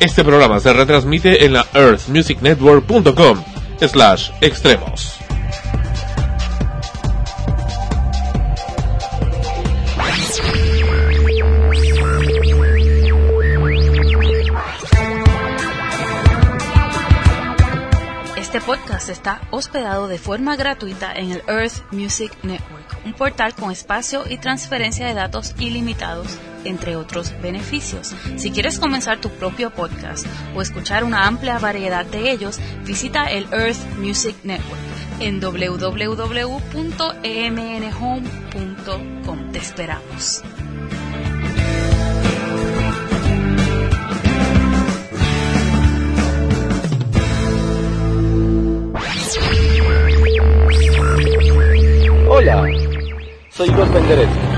Este programa se retransmite en la earthmusicnetwork.com slash extremos. Este podcast está hospedado de forma gratuita en el Earth Music Network, un portal con espacio y transferencia de datos ilimitados, entre otros beneficios. Si quieres comenzar tu propio podcast o escuchar una amplia variedad de ellos, visita el Earth Music Network en www.emnhome.com. Te esperamos. Hola, soy Penderecki,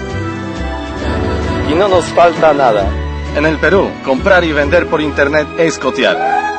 y no nos falta nada. En el Perú, comprar y vender por internet es cotear.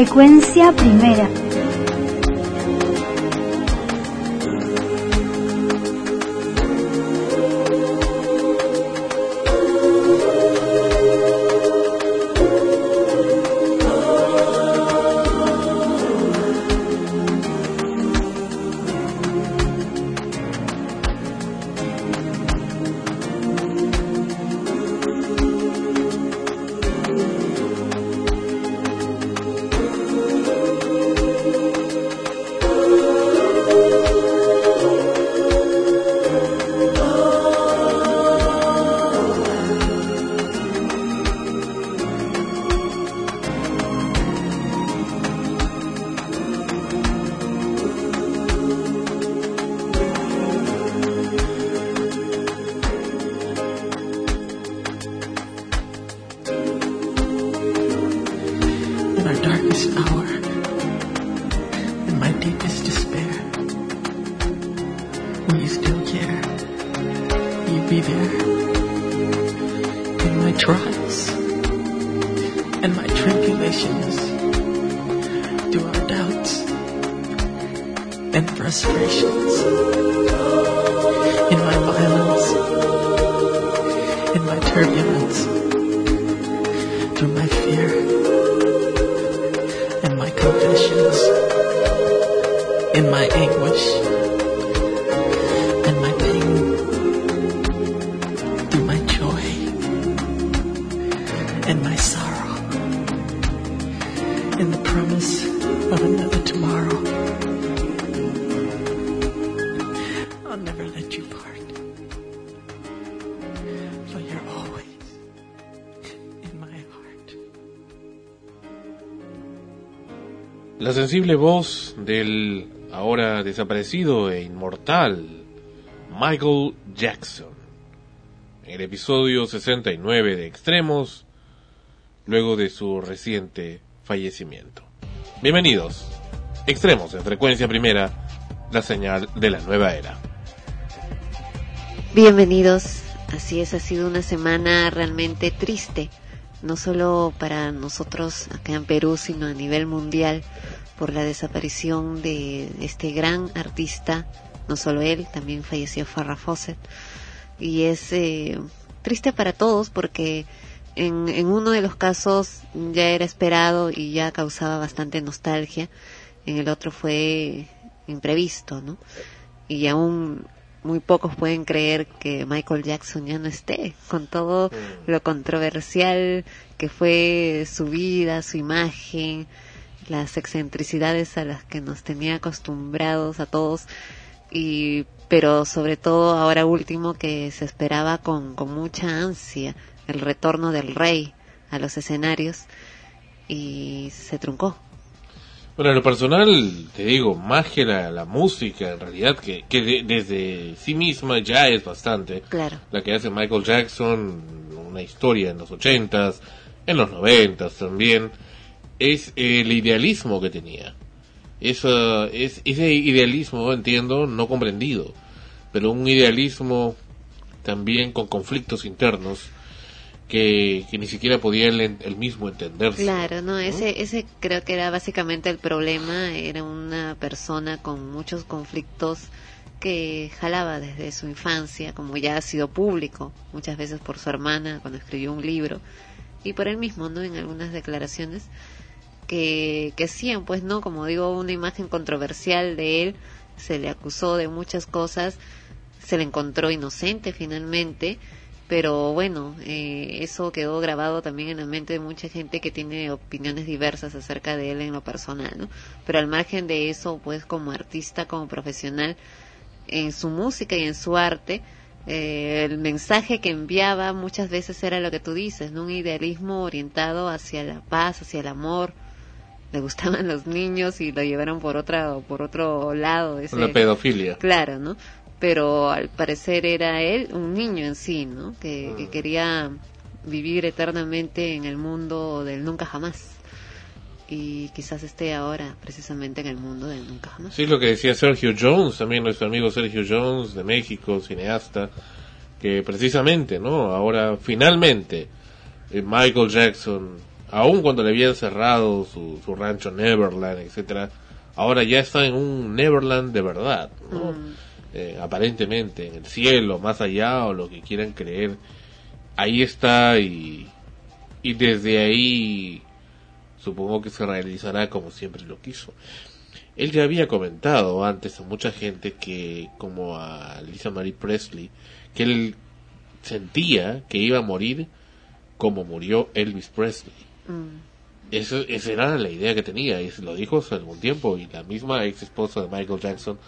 Frecuencia primera. Voz del ahora desaparecido e inmortal Michael Jackson. En el episodio 69 de Extremos, luego de su reciente fallecimiento. Bienvenidos. Extremos en frecuencia primera, la señal de la nueva era. Bienvenidos. Así es, ha sido una semana realmente triste, no solo para nosotros acá en Perú, sino a nivel mundial, por la desaparición de este gran artista, no solo él, también falleció Farrah Fawcett. Y es eh, triste para todos porque en, en uno de los casos ya era esperado y ya causaba bastante nostalgia, en el otro fue imprevisto, ¿no? Y aún muy pocos pueden creer que Michael Jackson ya no esté, con todo lo controversial que fue su vida, su imagen, las excentricidades a las que nos tenía acostumbrados a todos, y pero sobre todo ahora último que se esperaba con, con mucha ansia el retorno del rey a los escenarios y se truncó. Bueno, en lo personal, te digo, más que la, la música, en realidad, que, que de- desde sí misma ya es bastante. Claro. La que hace Michael Jackson, una historia en los ochentas, en los noventas también, es el idealismo que tenía. Es, ese idealismo, entiendo, no comprendido, pero un idealismo también con conflictos internos que, que ni siquiera podía él, mismo entenderse. Claro, no, ese, ese creo que era básicamente el problema, era una persona con muchos conflictos que jalaba desde su infancia, como ya ha sido público, muchas veces por su hermana cuando escribió un libro, y por él mismo, ¿no? En algunas declaraciones que, que pues, ¿no? Como digo, una imagen controversial de él, se le acusó de muchas cosas, se le encontró inocente finalmente, pero bueno, eh, eso quedó grabado también en la mente de mucha gente que tiene opiniones diversas acerca de él en lo personal, ¿no? Pero al margen de eso, pues como artista, como profesional, en su música y en su arte, eh, el mensaje que enviaba muchas veces era lo que tú dices, ¿no? Un idealismo orientado hacia la paz, hacia el amor. Le gustaban los niños y lo llevaron por otra por otro lado. Ese, La pedofilia. Claro, ¿no? Pero al parecer era él un niño en sí, ¿no? Que, que quería vivir eternamente en el mundo del nunca jamás. Y quizás esté ahora precisamente en el mundo del nunca jamás. Sí, lo que decía Sergio Jones, también nuestro amigo Sergio Jones de México, cineasta, que precisamente, ¿no? Ahora finalmente eh, Michael Jackson aun cuando le habían cerrado su, su rancho Neverland, etcétera, ahora ya está en un Neverland de verdad, ¿no? Mm. Eh, aparentemente en el cielo, más allá o lo que quieran creer, ahí está y, y desde ahí supongo que se realizará como siempre lo quiso. Él ya había comentado antes a mucha gente que, como a Lisa Marie Presley, que él sentía que iba a morir como murió Elvis Presley. Mm. Eso, esa era la idea que tenía, y se lo dijo hace algún tiempo, y la misma ex esposa de Michael Jackson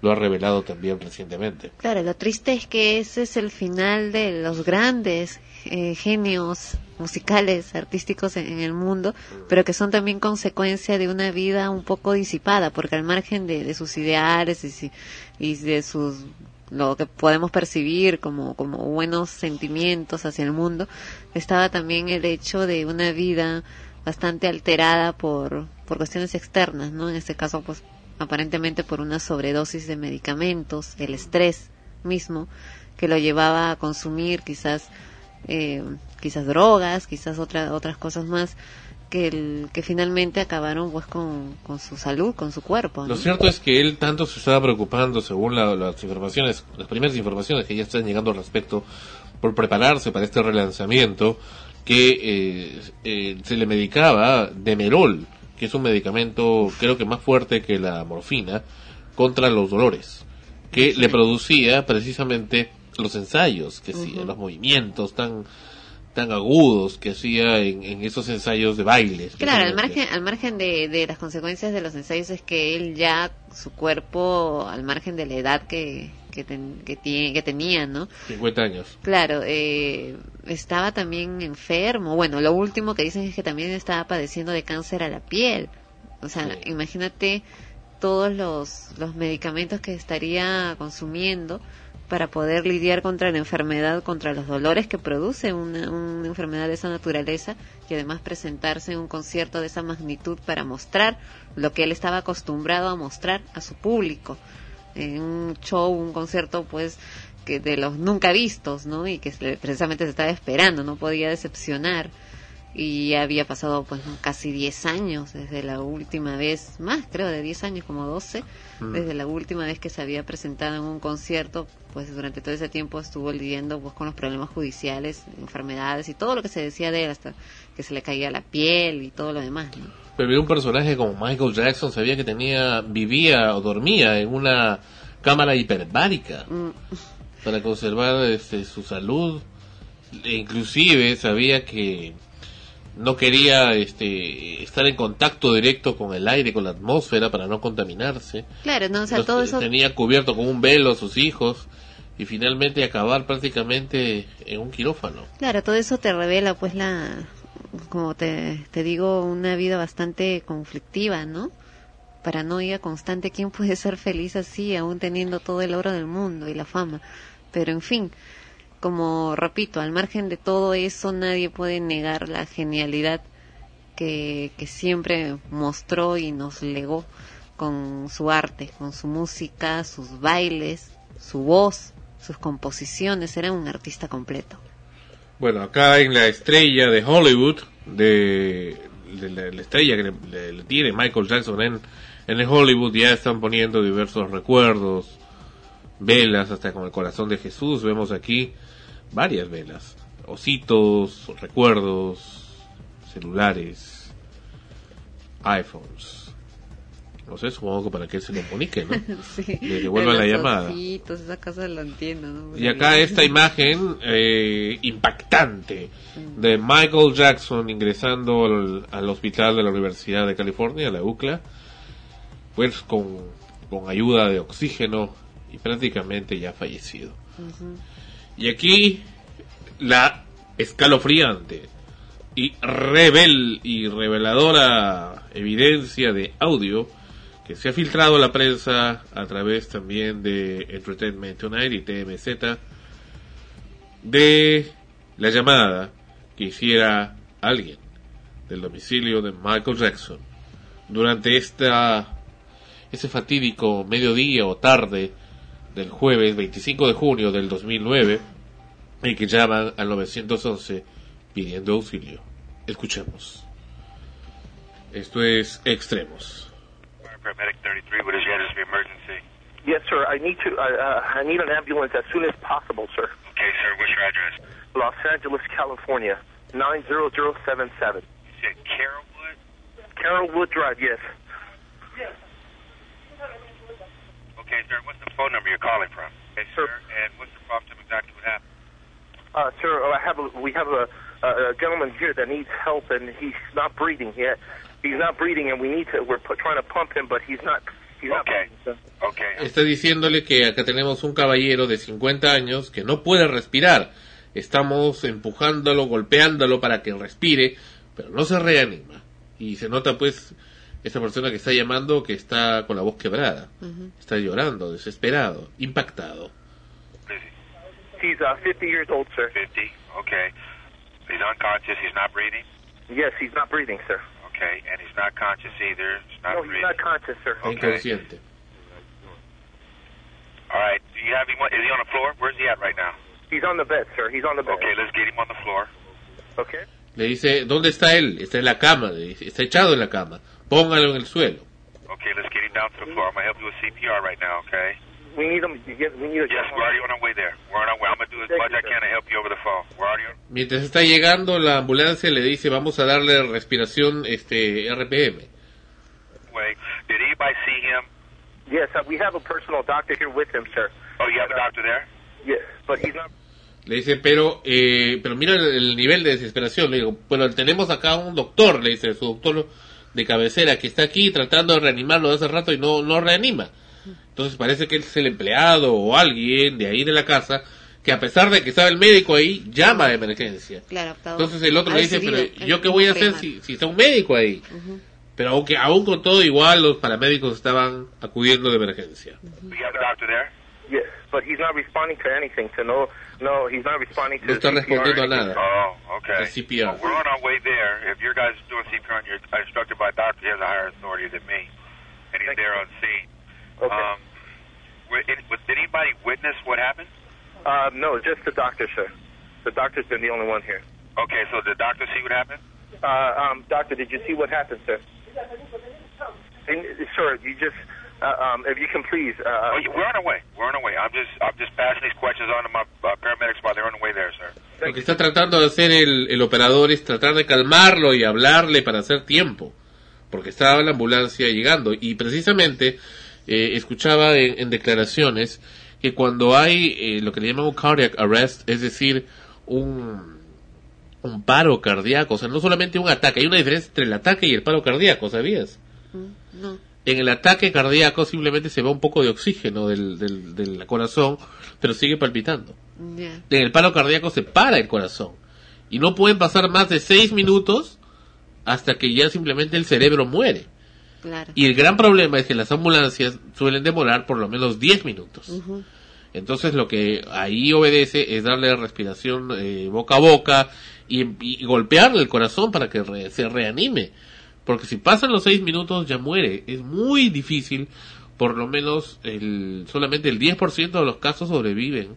lo ha revelado también recientemente. Claro, lo triste es que ese es el final de los grandes eh, genios musicales, artísticos en, en el mundo, pero que son también consecuencia de una vida un poco disipada, porque al margen de, de sus ideales y, y de sus lo que podemos percibir como, como buenos sentimientos hacia el mundo, estaba también el hecho de una vida bastante alterada por, por cuestiones externas, ¿no? En este caso, pues, aparentemente por una sobredosis de medicamentos, el estrés mismo, que lo llevaba a consumir quizás, eh, quizás drogas, quizás otra, otras cosas más, que, el, que finalmente acabaron pues con, con su salud, con su cuerpo. ¿no? Lo cierto es que él tanto se estaba preocupando, según la- las informaciones, las primeras informaciones que ya están llegando al respecto, por prepararse para este relanzamiento, que eh, eh, se le medicaba Demerol, que es un medicamento creo que más fuerte que la morfina, contra los dolores, que le producía precisamente los ensayos que hacía, los movimientos tan tan agudos que hacía en, en esos ensayos de baile. Claro, al margen, al margen de, de las consecuencias de los ensayos es que él ya, su cuerpo, al margen de la edad que, que, ten- que, tiene, que tenía, ¿no? 50 años. Claro, eh, estaba también enfermo. Bueno, lo último que dicen es que también estaba padeciendo de cáncer a la piel. O sea, Sí. imagínate todos los, los medicamentos que estaría consumiendo para poder lidiar contra la enfermedad, contra los dolores que produce una, enfermedad de esa naturaleza y además presentarse en un concierto de esa magnitud para mostrar lo que él estaba acostumbrado a mostrar a su público en un show, un concierto pues que de los nunca vistos, ¿no? Y que precisamente se estaba esperando, no podía decepcionar. Y ya había pasado pues casi 10 años desde la última vez, más creo de 10 años, como 12, Mm. desde la última vez que se había presentado en un concierto, pues durante todo ese tiempo estuvo lidiando pues con los problemas judiciales, enfermedades y todo lo que se decía de él, hasta que se le caía la piel y todo lo demás, ¿no? Pero era un personaje como Michael Jackson, sabía que tenía, vivía o dormía en una cámara hiperbárica Mm, para conservar este, su salud. E inclusive sabía que no quería este, estar en contacto directo con el aire, con la atmósfera para no contaminarse. Claro, no, o sea, Los- todo eso Tenía cubierto con un velo a sus hijos y finalmente acabar prácticamente en un quirófano. Claro, todo eso te revela, pues, la, como te, te digo, una vida bastante conflictiva, ¿no? Paranoia constante. ¿Quién puede ser feliz así, aún teniendo todo el oro del mundo y la fama? Pero, en fin, como repito, al margen de todo eso, nadie puede negar la genialidad que, siempre mostró y nos legó con su arte, con su música, sus bailes, su voz, sus composiciones. Era un artista completo. Bueno, acá en la estrella de Hollywood, de, la, la estrella que le, le- le tiene Michael Jackson en, en el Hollywood, ya están poniendo diversos recuerdos, velas, hasta con el corazón de Jesús. Vemos aquí varias velas, ositos, recuerdos, celulares, iPhones. No sé, supongo que para que él se comunique, ¿no? Sí, Le devuelvan la llamada. ositos, esa cosa lo entiendo, ¿no? Y acá esta imagen eh, impactante de Michael Jackson ingresando al, al hospital de la Universidad de California, la UCLA, pues con, con ayuda de oxígeno y prácticamente ya fallecido. Y aquí la escalofriante y revel y reveladora evidencia de audio que se ha filtrado a la prensa a través también de Entertainment Tonight y TMZ de la llamada que hiciera alguien del domicilio de Michael Jackson durante esta ese fatídico mediodía o tarde del jueves 25 de junio del 2009 en que llaman al 911 pidiendo auxilio. Escuchemos. Esto es Extremos. Paramedic 33, what is your address of emergency? Yes, sir. I need to. Uh, uh, I need an ambulance as soon as possible, sir. Okay, sir, what's your address? Los Angeles, California, nine zero zero seven seven. You said Carrollwood? Carrollwood Drive. Yes. Okay, sir, what's the phone number you're calling from? Okay, Sir. sir, and what's the problem? Exactly what happened. Uh, sir, I have a, we have a, a, a gentleman here that needs help, and he's not breathing yet. He's not breathing, and we need to. We're pu- trying to pump him, but he's not. He's not Okay. breathing, sir. Okay, Está diciéndole que acá tenemos un caballero de 50 años que no puede respirar. Estamos empujándolo, golpeándolo para que respire, pero no se reanima. Y se nota pues esa persona que está llamando que está con la voz quebrada. Está llorando, desesperado, impactado. He's uh, 50 years old, sir. 50? Okay. He's unconscious, he's not breathing? Yes, he's not breathing, sir. Okay, and he's not conscious either. He's not No, he's breathing. not conscious, sir. Okay. inconsciente. All right, do you have him, is he on the floor? Where's he at right now? He's on the bed, sir. He's on the bed. Okay, let's get him on the floor. Okay. Le dice, ¿dónde está él? Está en la cama, le dice, está echado en la cama. Póngalo en el suelo. Okay, let's get him down to the floor. I'm to help you with CPR right now, okay? We need him. Yes, we need a. Yes, we're already on our way there. We're on our way. I'm to do as much I can to help you over the phone. We're already on... Mientras está llegando la ambulancia le dice, vamos a darle respiración este RPM. way. Did anybody see him? Yes, we have a personal doctor here with him, sir. Oh, you have a doctor there? Yes, but he's not. Le dice, pero, eh, pero mira el, el nivel de desesperación. Le digo, bueno, tenemos acá un doctor, le dice, su doctor de cabecera, que está aquí tratando de reanimarlo de hace rato y no, no reanima. Entonces parece que es el empleado o alguien de ahí de la casa que a pesar de que estaba el médico ahí, llama a emergencia. Claro, Entonces el otro le dice, pero ¿yo qué voy a hacer si, si está un médico ahí? Pero aunque aún con todo igual los paramédicos estaban acudiendo de emergencia. Do you have a doctor there? Yes, but he's not responding to anything. To no, no, he's not responding to. No está CPR respondiendo a anything. nada. Oh, okay. The CPR. Well, we're on our way there. If your guys is doing CPR and you're instructed by a doctor, he has a higher authority than me. And he's Thank there on scene. Okay. Um, was- did anybody witness what happened? Uh, no, just the doctor, sir. The doctor's been the only one here. Okay, so did the doctor see what happened? Uh, um, doctor, did you see what happened, sir? And, sir, you just, uh, um, if you can please. Uh, Oh, we're on our way. We're on our way. I'm just, I'm just passing these questions on to my uh, paramedics while they're on the way there, sir. Lo que está tratando de hacer el, el operador es tratar de calmarlo y hablarle para hacer tiempo, porque estaba la ambulancia llegando y precisamente eh, escuchaba en, en declaraciones que cuando hay eh, lo que le llaman un cardiac arrest, es decir, un, un paro cardíaco, o sea, no solamente un ataque, hay una diferencia entre el ataque y el paro cardíaco, ¿sabías? Mm, No. En el ataque cardíaco simplemente se va un poco de oxígeno del, del, del corazón, pero sigue palpitando en el paro cardíaco se para el corazón. Y no pueden pasar más de seis minutos hasta que ya simplemente el cerebro muere. Claro. Y el gran problema es que las ambulancias suelen demorar por lo menos 10 minutos. Entonces lo que ahí obedece es darle respiración eh, boca a boca y, y golpearle el corazón para que re- se reanime. Porque si pasan los 6 minutos ya muere. Es muy difícil. Por lo menos el, solamente el 10% de los casos sobreviven.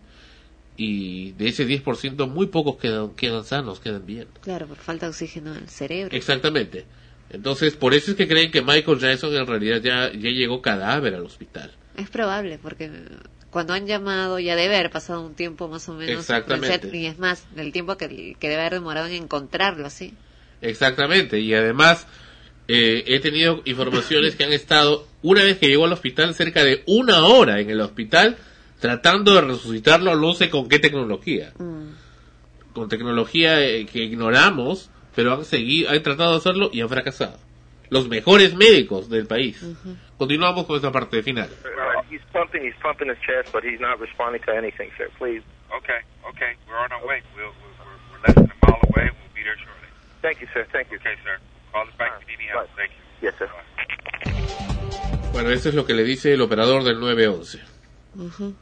Y de ese 10% muy pocos quedan, quedan sanos, quedan bien. Claro, por falta de oxígeno al cerebro. Exactamente. Entonces por eso es que creen que Michael Jackson en realidad ya, ya llegó cadáver al hospital. Es probable, porque cuando han llamado ya debe haber pasado un tiempo más o menos. Exactamente. Y es más, el tiempo que, que debe haber demorado en encontrarlo, ¿sí? Exactamente, y además eh, he tenido informaciones que han estado, una vez que llegó al hospital, cerca de una hora en el hospital tratando de resucitarlo, no sé con qué tecnología. Mm. Con tecnología eh, que ignoramos, pero han seguido, han tratado de hacerlo y han fracasado. Los mejores médicos del país. Continuamos con esta parte final. Uh, he's pumping, he's pumping his chest, but he's not responding to anything, sir. Please. Okay, okay. We're on our way. We'll, we're, we're, we're less than a mile away. We'll be there shortly. Thank you, sir. Thank you. Okay, sir. Call us back if you need any help. Bye. Thank you. Yes, sir. Bye. Bueno, eso es lo que le dice el operador del 911. Ujú.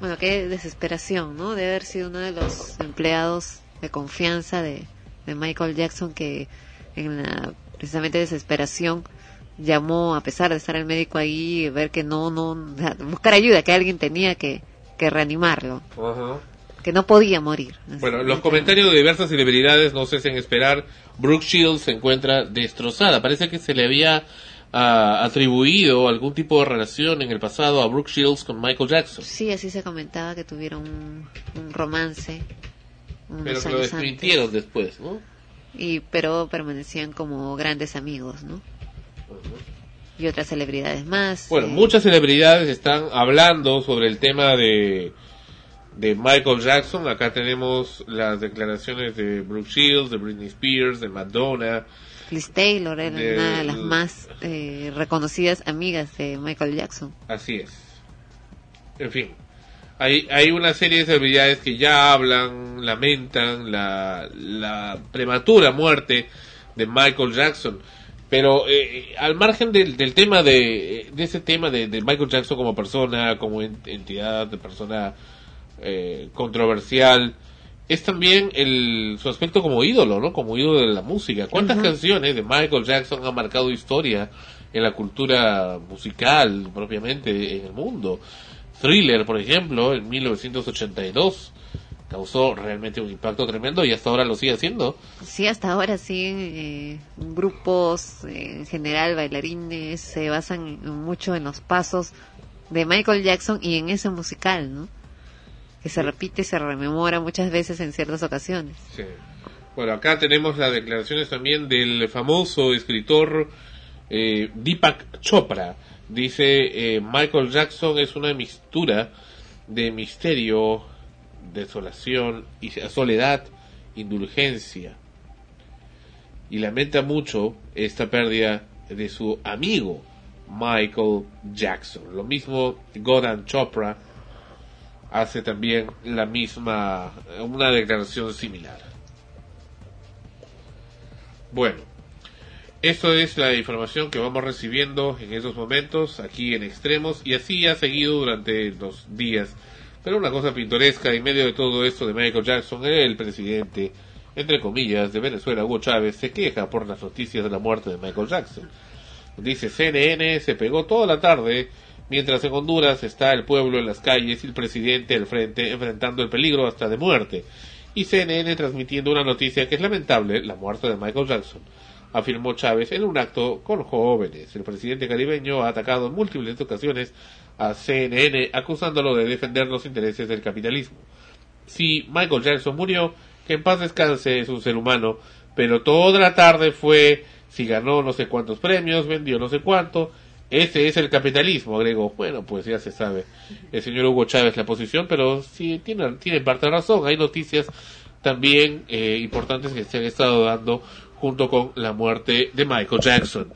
Bueno, qué desesperación, ¿no? Debe haber sido uno de los empleados de confianza de, de Michael Jackson que en la precisamente desesperación llamó, a pesar de estar el médico ahí, ver que no, no, buscar ayuda, que alguien tenía que, que reanimarlo. Que no podía morir. Bueno, los comentarios de diversas celebridades no cesen esperar. Brooke Shields se encuentra destrozada. Parece que se le había ah, atribuido algún tipo de relación en el pasado a Brooke Shields con Michael Jackson. Sí, así se comentaba que tuvieron un, un romance. Pero que lo desmintieron después, ¿no? Y, pero permanecían como grandes amigos, ¿no? Y otras celebridades más. Bueno, eh, muchas celebridades están hablando sobre el tema de, de Michael Jackson. Acá tenemos las declaraciones de Brooke Shields, de Britney Spears, de Madonna. Liz Taylor era una de las más eh, reconocidas amigas de Michael Jackson. Así es. En fin, hay, hay una serie de celebridades que ya hablan, lamentan la, la prematura muerte de Michael Jackson. Pero eh, al margen del, del tema de, de ese tema de, de Michael Jackson como persona, como en- entidad, de persona eh, controversial, es también el, su aspecto como ídolo, ¿no? Como ídolo de la música. ¿Cuántas canciones de Michael Jackson han marcado historia en la cultura musical propiamente en el mundo? Thriller, por ejemplo, en 1982 causó realmente un impacto tremendo y hasta ahora lo sigue haciendo. Sí, hasta ahora sí, eh, grupos, eh, en general bailarines, se basan mucho en los pasos de Michael Jackson y en ese musical, ¿no? Que se repite y se rememora muchas veces en ciertas ocasiones. Sí. Bueno, acá tenemos las declaraciones también del famoso escritor eh, Deepak Chopra. Dice, eh, Michael Jackson es una mixtura de misterio, desolación y soledad, indulgencia. Y lamenta mucho esta pérdida de su amigo Michael Jackson. Lo mismo Goran Chopra hace también la misma, una declaración similar. Bueno, esto es la información que vamos recibiendo en esos momentos aquí en Extremos y así ha seguido durante los días. Pero una cosa pintoresca en medio de todo esto de Michael Jackson, el presidente, entre comillas, de Venezuela, Hugo Chávez, se queja por las noticias de la muerte de Michael Jackson. Dice CNN se pegó toda la tarde mientras en Honduras está el pueblo en las calles y el presidente al frente enfrentando el peligro hasta de muerte. Y CNN transmitiendo una noticia que es lamentable, la muerte de Michael Jackson, afirmó Chávez en un acto con jóvenes. El presidente caribeño ha atacado en múltiples ocasiones a CNN acusándolo de defender los intereses del capitalismo. Si Michael Jackson murió, que en paz descanse es un ser humano, pero toda la tarde fue si ganó no sé cuántos premios, vendió no sé cuánto, ese es el capitalismo, agregó. Bueno, pues ya se sabe el señor Hugo Chávez la posición, pero sí tiene, tiene parte razón. Hay noticias también eh, importantes que se han estado dando junto con la muerte de Michael Jackson.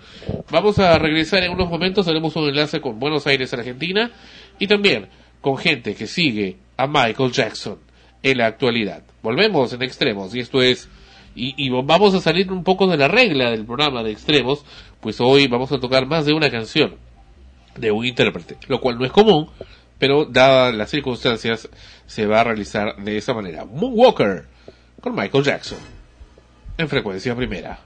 Vamos a regresar en unos momentos, haremos un enlace con Buenos Aires, Argentina, y también con gente que sigue a Michael Jackson en la actualidad. Volvemos en extremos, y esto es y vamos a salir un poco de la regla del programa de extremos, pues hoy vamos a tocar más de una canción de un intérprete, lo cual no es común, pero dadas las circunstancias se va a realizar de esa manera. Moonwalker con Michael Jackson en frecuencia primera.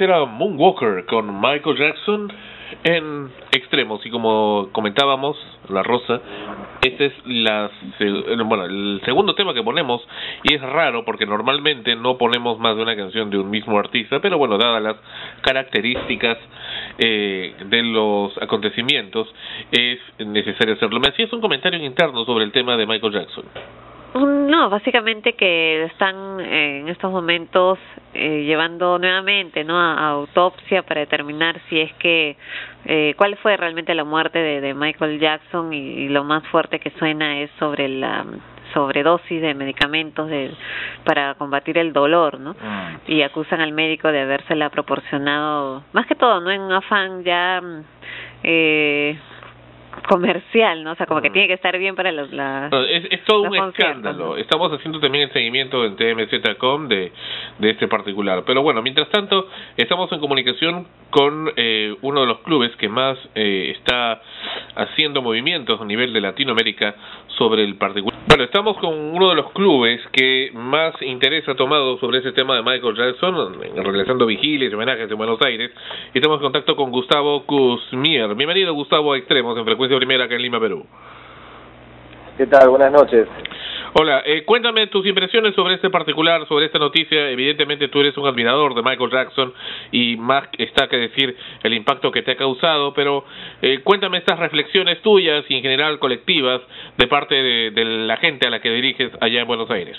Era Moonwalker con Michael Jackson en extremos y como comentábamos, La Rosa, este es el segundo tema que ponemos y es raro porque normalmente no ponemos más de una canción de un mismo artista, pero bueno, dadas las características eh, de los acontecimientos es necesario hacerlo. Me hacías un comentario interno sobre el tema de Michael Jackson. No, básicamente que están en estos momentos eh, llevando nuevamente no a, a autopsia para determinar si es que eh, cuál fue realmente la muerte de, de Michael Jackson y, y lo más fuerte que suena es sobre la sobredosis de medicamentos de, para combatir el dolor, ¿no? Y acusan al médico de habérsela proporcionado, más que todo, ¿no? En un afán ya mm, eh, comercial, ¿no? O sea, como que tiene que estar bien para los, la, No, Es, es todo un escándalo. ¿no? Estamos haciendo también el seguimiento en TMZ.com de, de este particular. Pero bueno, mientras tanto, estamos en comunicación con eh, uno de los clubes que más eh, está haciendo movimientos a nivel de Latinoamérica sobre el particular. Bueno, estamos con uno de los clubes que más interés ha tomado sobre ese tema de Michael Jackson, realizando vigilias y homenajes en Buenos Aires. Y estamos en contacto con Gustavo Kuzmier. Bienvenido, Gustavo, a Extremos, en frecuencia primera acá en Lima, Perú. ¿Qué tal? Buenas noches. Hola, eh, cuéntame tus impresiones sobre este particular, sobre esta noticia. Evidentemente tú eres un admirador de Michael Jackson y más está que decir el impacto que te ha causado, pero eh, cuéntame estas reflexiones tuyas y en general colectivas de parte de, de la gente a la que diriges allá en Buenos Aires.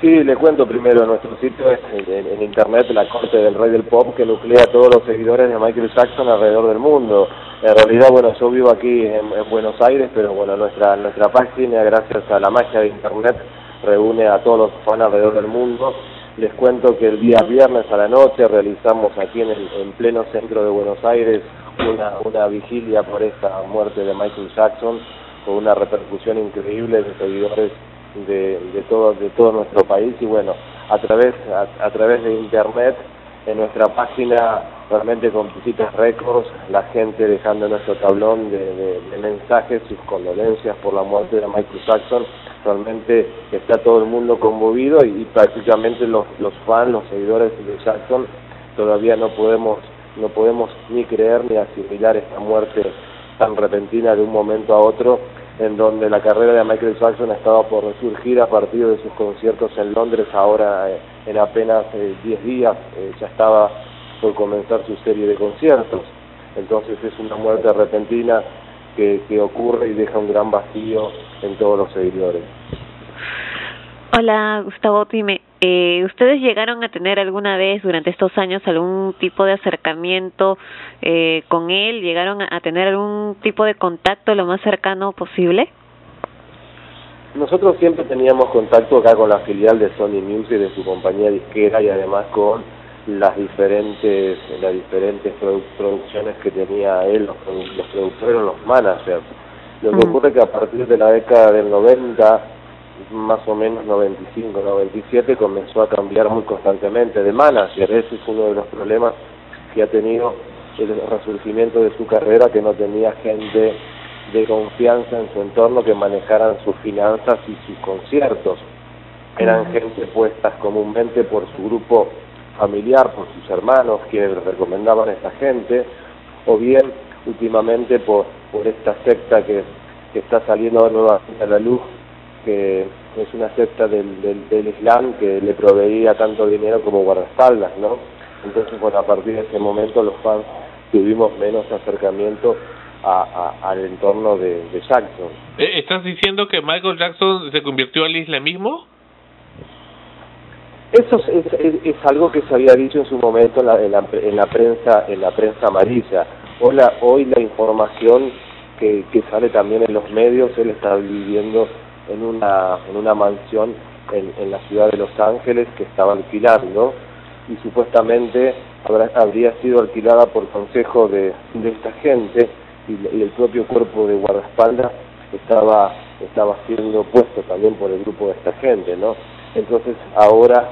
Sí, le cuento primero, nuestro sitio en, internet la corte del rey del pop que nuclea a todos los seguidores de Michael Jackson alrededor del mundo. En realidad, bueno, yo vivo aquí en, en Buenos Aires, pero bueno, nuestra nuestra página, gracias a la magia de internet, reúne a todos los fans alrededor del mundo. Les cuento que el día viernes a la noche realizamos aquí en el en pleno centro de Buenos Aires una, una vigilia por esta muerte de Michael Jackson, con una repercusión increíble de seguidores de, de todo de todo nuestro país. Y bueno a través a, través de internet en nuestra página realmente con visitas récords la gente dejando nuestro tablón de mensajes sus condolencias por la muerte de Michael Jackson realmente está todo el mundo conmovido y, y prácticamente los los fans los seguidores de Jackson todavía no podemos no podemos ni creer ni asimilar esta muerte tan repentina de un momento a otro en donde la carrera de Michael Jackson estaba por resurgir a partir de sus conciertos en Londres, ahora eh, en apenas 10 eh, días eh, ya estaba por comenzar su serie de conciertos. Entonces es una muerte repentina que, que ocurre y deja un gran vacío en todos los seguidores. Hola, Gustavo, dime, eh, ¿ustedes llegaron a tener alguna vez durante estos años algún tipo de acercamiento eh, con él? ¿Llegaron a tener algún tipo de contacto lo más cercano posible? Nosotros siempre teníamos contacto acá con la filial de Sony Music, de su compañía disquera y además con las diferentes las diferentes produ producciones que tenía él, los, produ los productores, los managers. Lo que ocurre que a partir de la década del 90 más o menos 95, 97 comenzó a cambiar muy constantemente de manager. Ese es uno de los problemas que ha tenido el resurgimiento de su carrera, que no tenía gente de confianza en su entorno que manejaran sus finanzas y sus conciertos. Eran gente puestas comúnmente por su grupo familiar, por sus hermanos, quienes recomendaban a esta gente, o bien últimamente por, por esta secta que, que está saliendo nuevamente a la luz, que es una secta del, del, del Islam que le proveía tanto dinero como guardaespaldas, ¿no? Entonces, bueno, a partir de ese momento los fans tuvimos menos acercamiento a, a, al entorno de, de Jackson. ¿Estás diciendo que Michael Jackson se convirtió al islamismo? Eso es, es, es algo que se había dicho en su momento en la, en la, en la prensa en la prensa amarilla. Hoy la, hoy la información que, que sale también en los medios, él está viviendo en una en una mansión en, en la ciudad de Los Ángeles que estaba alquilando y supuestamente habrá, habría sido alquilada por consejo de, de esta gente y, el propio cuerpo de guardaespaldas estaba estaba siendo puesto también por el grupo de esta gente, ¿no? Entonces ahora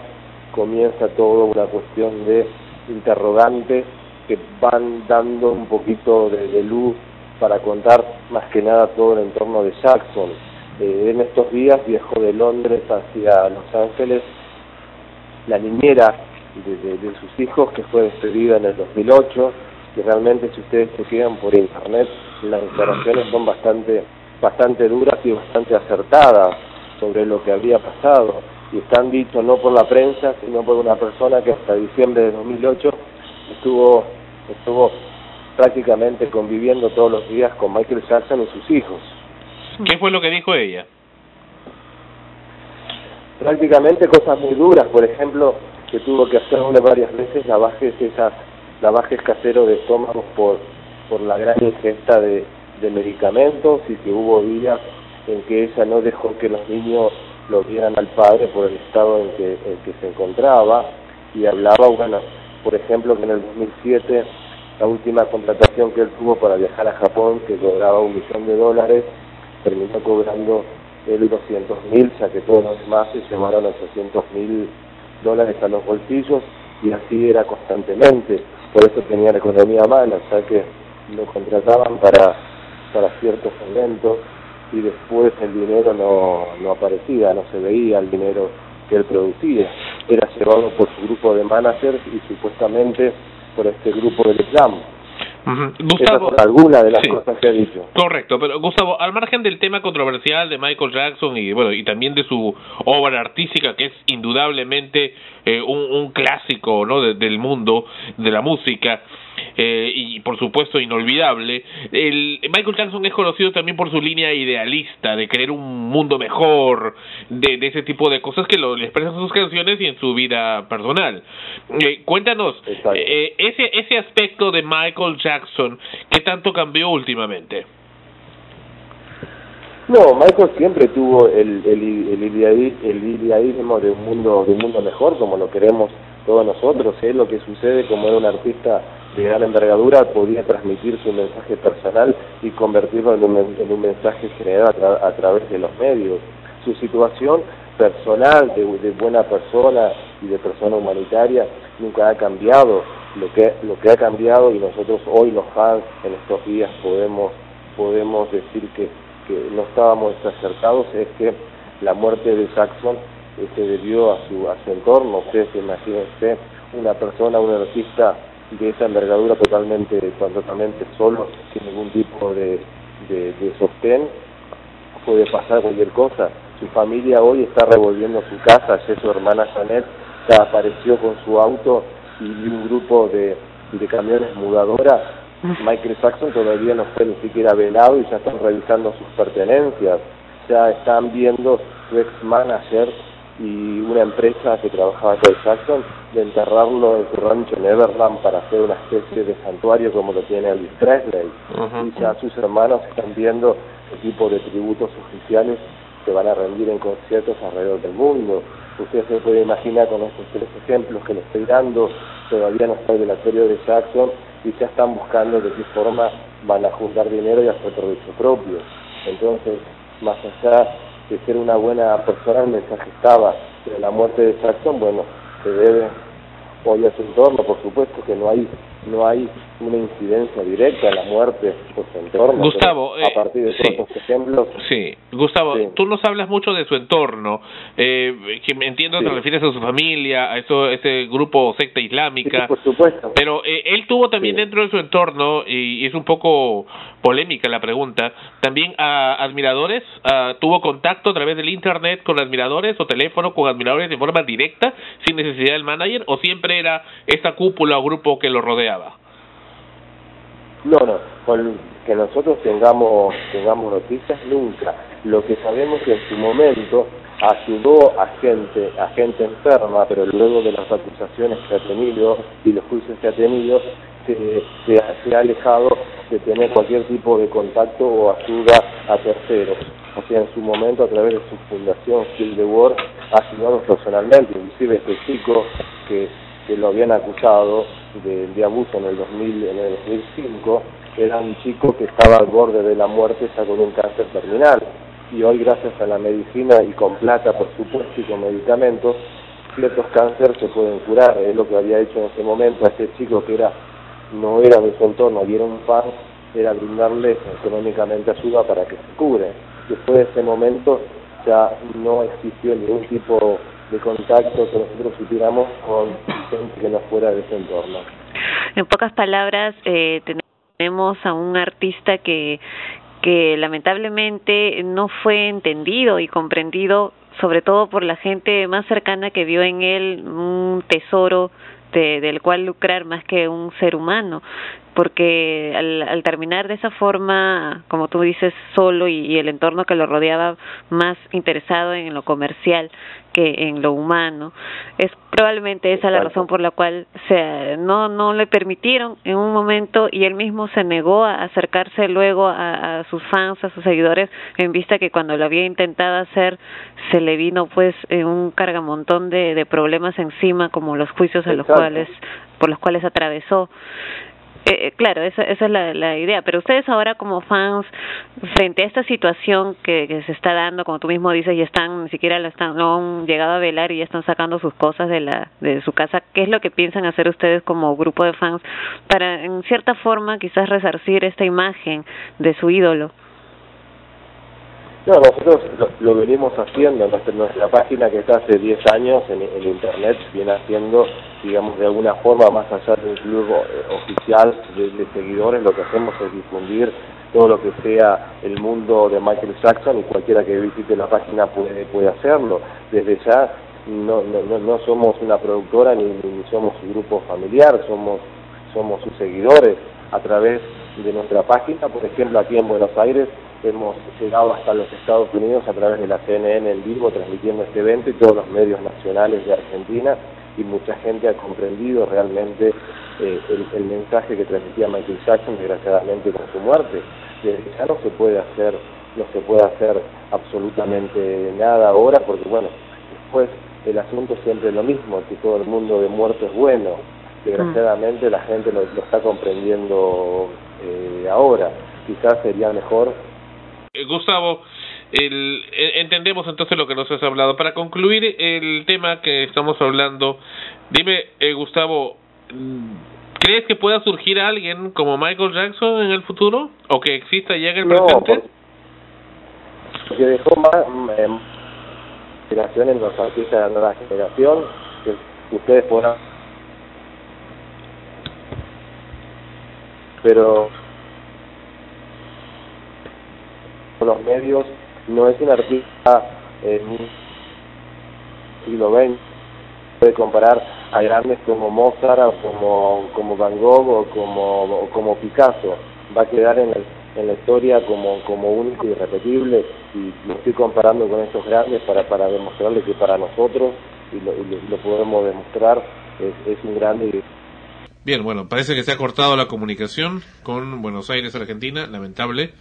comienza todo una cuestión de interrogantes que van dando un poquito de, de luz para contar más que nada todo el entorno de Jackson. Eh, en estos días viajó de Londres hacia Los Ángeles la niñera de, sus hijos que fue despedida en el 2008 y realmente si ustedes se quedan por internet las declaraciones son bastante bastante duras y bastante acertadas sobre lo que había pasado y están dichos no por la prensa sino por una persona que hasta diciembre de 2008 estuvo estuvo prácticamente conviviendo todos los días con Michael Jackson y sus hijos. ¿Qué fue lo que dijo ella? Prácticamente cosas muy duras, por ejemplo, que tuvo que hacerle varias veces lavajes esas lavajes caseros de estómago por por la gran ingesta de, de medicamentos y que hubo días en que ella no dejó que los niños lo vieran al padre por el estado en que, en que se encontraba y hablaba, bueno, por ejemplo, que en el 2007 la última contratación que él tuvo para viajar a Japón, que cobraba un millón de dólares, terminó cobrando él 200 mil, ya que todos los demás se llevaron 800 mil dólares a los bolsillos y así era constantemente, por eso tenía la economía mala, sea que lo contrataban para, para ciertos eventos y después el dinero no, no aparecía, no se veía el dinero que él producía, era llevado por su grupo de managers y supuestamente por este grupo del Islam. Uh -huh. Gustavo, Esa es alguna de las sí. cosas que ha dicho. Correcto, pero Gustavo, al margen del tema controversial de Michael Jackson y bueno y también de su obra artística que es indudablemente eh, un, un, clásico no de, del mundo de la música eh, y por supuesto inolvidable. El, Michael Jackson es conocido también por su línea idealista de querer un mundo mejor, de, de ese tipo de cosas que lo le expresan en sus canciones y en su vida personal. Eh, cuéntanos eh, ese ese aspecto de Michael Jackson, ¿qué tanto cambió últimamente? No, Michael siempre tuvo el, el, el, idealismo, el idealismo de un mundo de un mundo mejor, como lo queremos todos nosotros. Es lo que sucede como era un artista de gran envergadura, podía transmitir su mensaje personal y convertirlo en un, en un mensaje generado a, tra a, través de los medios. Su situación personal de, de buena persona y de persona humanitaria nunca ha cambiado. Lo que lo que ha cambiado y nosotros hoy los fans en estos días podemos podemos decir que que no estábamos acertados es que la muerte de Jackson eh, se debió a su, a su entorno. Ustedes imagínense una persona, un artista de esa envergadura totalmente, totalmente solo, sin ningún tipo de, de, sostén, puede pasar cualquier cosa. Su familia hoy está revolviendo su casa, ya su hermana Janet ya apareció con su auto y un grupo de, de camiones mudadoras Michael Jackson todavía no fue ni siquiera velado y ya están revisando sus pertenencias, ya están viendo su ex manager y una empresa que trabajaba con Jackson de enterrarlo en su rancho en Everland para hacer una especie de santuario como lo tiene Elvis Presley. Uh -huh. Y ya sus hermanos están viendo el tipo de tributos oficiales que van a rendir en conciertos alrededor del mundo. Usted se puede imaginar con estos tres ejemplos que le estoy dando, todavía no está el velatorio de Jackson y ya están buscando de qué forma van a juntar dinero y hacer provecho propio. Entonces, más allá de ser una buena persona, el mensaje estaba, pero la muerte de Jackson, bueno, se debe hoy a su entorno, por supuesto que no hay no hay una incidencia directa en la muerte por su entorno. Gustavo, a partir de sí, estos ejemplos. Sí, Gustavo, sí. tú nos hablas mucho de su entorno, eh, que entiendo sí. te refieres a su familia, a eso, ese grupo secta islámica. por supuesto. Pero eh, él tuvo también dentro de su entorno, y, y, es un poco polémica la pregunta, también a admiradores, tuvo contacto a través del internet con admiradores o teléfono con admiradores de forma directa, sin necesidad del manager, o siempre era esa cúpula o grupo que lo rodeaba. No, no, que nosotros tengamos tengamos noticias nunca. Lo que sabemos que en su momento ayudó a gente a gente enferma, pero luego de las acusaciones que ha tenido y los juicios que ha tenido, se, ha, se ha alejado de tener cualquier tipo de contacto o ayuda a terceros. o sea, en su momento a través de su fundación Kill the War ha ayudado personalmente, inclusive este chico que, lo habían acusado de, de abuso en el 2000, en el 2005, era un chico que estaba al borde de la muerte ya con un cáncer terminal. Y hoy gracias a la medicina y con plata por supuesto y con medicamentos ciertos cánceres se pueden curar. Es lo que había hecho en ese momento a este chico que era no era de su entorno un fan era brindarle económicamente ayuda para que se cure. Después de ese momento ya no existió ningún tipo de contacto que nosotros supiéramos con gente que no fuera de ese entorno. En pocas palabras eh, tenemos a un artista que que lamentablemente no fue entendido y comprendido sobre todo por la gente más cercana que vio en él un tesoro de, del cual lucrar más que un ser humano porque al, al terminar de esa forma, como tú dices, solo y, el entorno que lo rodeaba más interesado en lo comercial que en lo humano, es probablemente esa la razón por la cual se, no, no le permitieron en un momento y él mismo se negó a acercarse luego a, a sus fans, a sus seguidores, en vista que cuando lo había intentado hacer se le vino pues un cargamontón de, de problemas encima como los juicios a los cuales por los cuales atravesó eh, claro, esa, esa es la, idea, pero ustedes ahora como fans, frente a esta situación que, se está dando, como tú mismo dices, y están, ni siquiera lo están, han llegado a velar y ya están sacando sus cosas de, la, de su casa, ¿qué es lo que piensan hacer ustedes como grupo de fans para, en cierta forma, quizás resarcir esta imagen de su ídolo? No, nosotros lo, lo venimos haciendo, nuestra, nuestra página que está hace 10 años en, en Internet viene haciendo, digamos, de alguna forma, más allá del club eh, oficial de, seguidores, lo que hacemos es difundir todo lo que sea el mundo de Michael Jackson y cualquiera que visite la página puede, puede hacerlo. Desde ya no, no, no somos una productora ni, ni somos un grupo familiar, somos, somos sus seguidores a través de nuestra página, por ejemplo aquí en Buenos Aires hemos llegado hasta los Estados Unidos a través de la CNN en vivo transmitiendo este evento y todos los medios nacionales de Argentina y mucha gente ha comprendido realmente eh, el, el, mensaje que transmitía Michael Jackson desgraciadamente con su muerte. Desde ya no se puede hacer, no se puede hacer absolutamente nada ahora porque bueno, después el asunto siempre es lo mismo, que todo el mundo de muerto es bueno. Desgraciadamente la gente lo, lo está comprendiendo eh, ahora. Quizás sería mejor eh, Gustavo, el, entendemos entonces lo que nos has hablado. Para concluir el tema que estamos hablando, dime, eh, Gustavo, ¿crees que pueda surgir alguien como Michael Jackson en el futuro? ¿O que exista ya en el no, presente? Porque dejó más eh, inspiración en los artistas de la nueva generación, que ustedes podrán. Pero los medios, no es un artista eh, siglo XX, puede comparar a grandes como Mozart como, como Van Gogh o como, como Picasso, va a quedar en, el, en la historia como, como único y irrepetible y lo estoy comparando con estos grandes para, para demostrarle que para nosotros, y lo, y lo, lo podemos demostrar, es, es un grande Bien, bueno, parece que se ha cortado la comunicación con Buenos Aires, Argentina, lamentable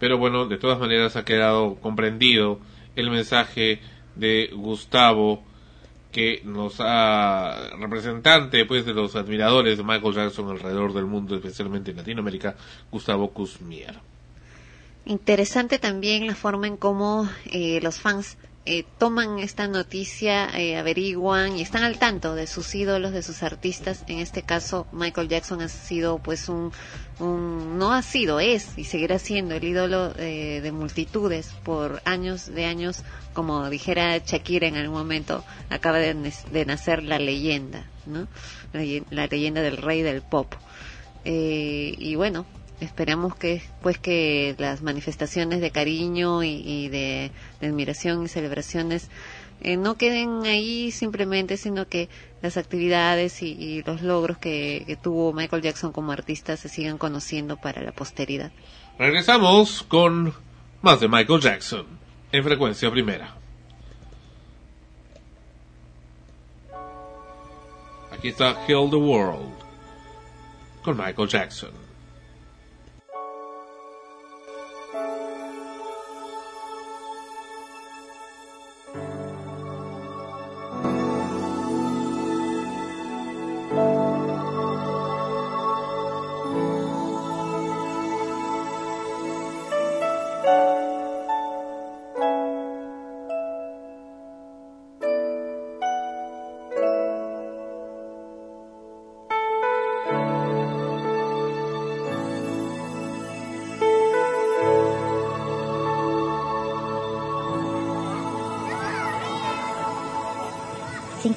pero bueno, de todas maneras ha quedado comprendido el mensaje de Gustavo que nos ha representante pues de los admiradores de Michael Jackson alrededor del mundo, especialmente en Latinoamérica, Gustavo Kuzmier. Interesante también la forma en cómo eh, los fans eh, toman esta noticia, eh, averiguan y están al tanto de sus ídolos, de sus artistas. En este caso, Michael Jackson ha sido, pues, un, un no ha sido, es y seguirá siendo el ídolo eh, de multitudes por años de años, como dijera Shakira en algún momento, acaba de, nacer la leyenda, ¿no? La, la, leyenda del rey del pop. Eh, y bueno, esperamos que pues que las manifestaciones de cariño y, de, admiración y celebraciones eh, no queden ahí simplemente sino que las actividades y, los logros que, que, tuvo Michael Jackson como artista se sigan conociendo para la posteridad. Regresamos con más de Michael Jackson en frecuencia primera. Aquí está Heal the World con Michael Jackson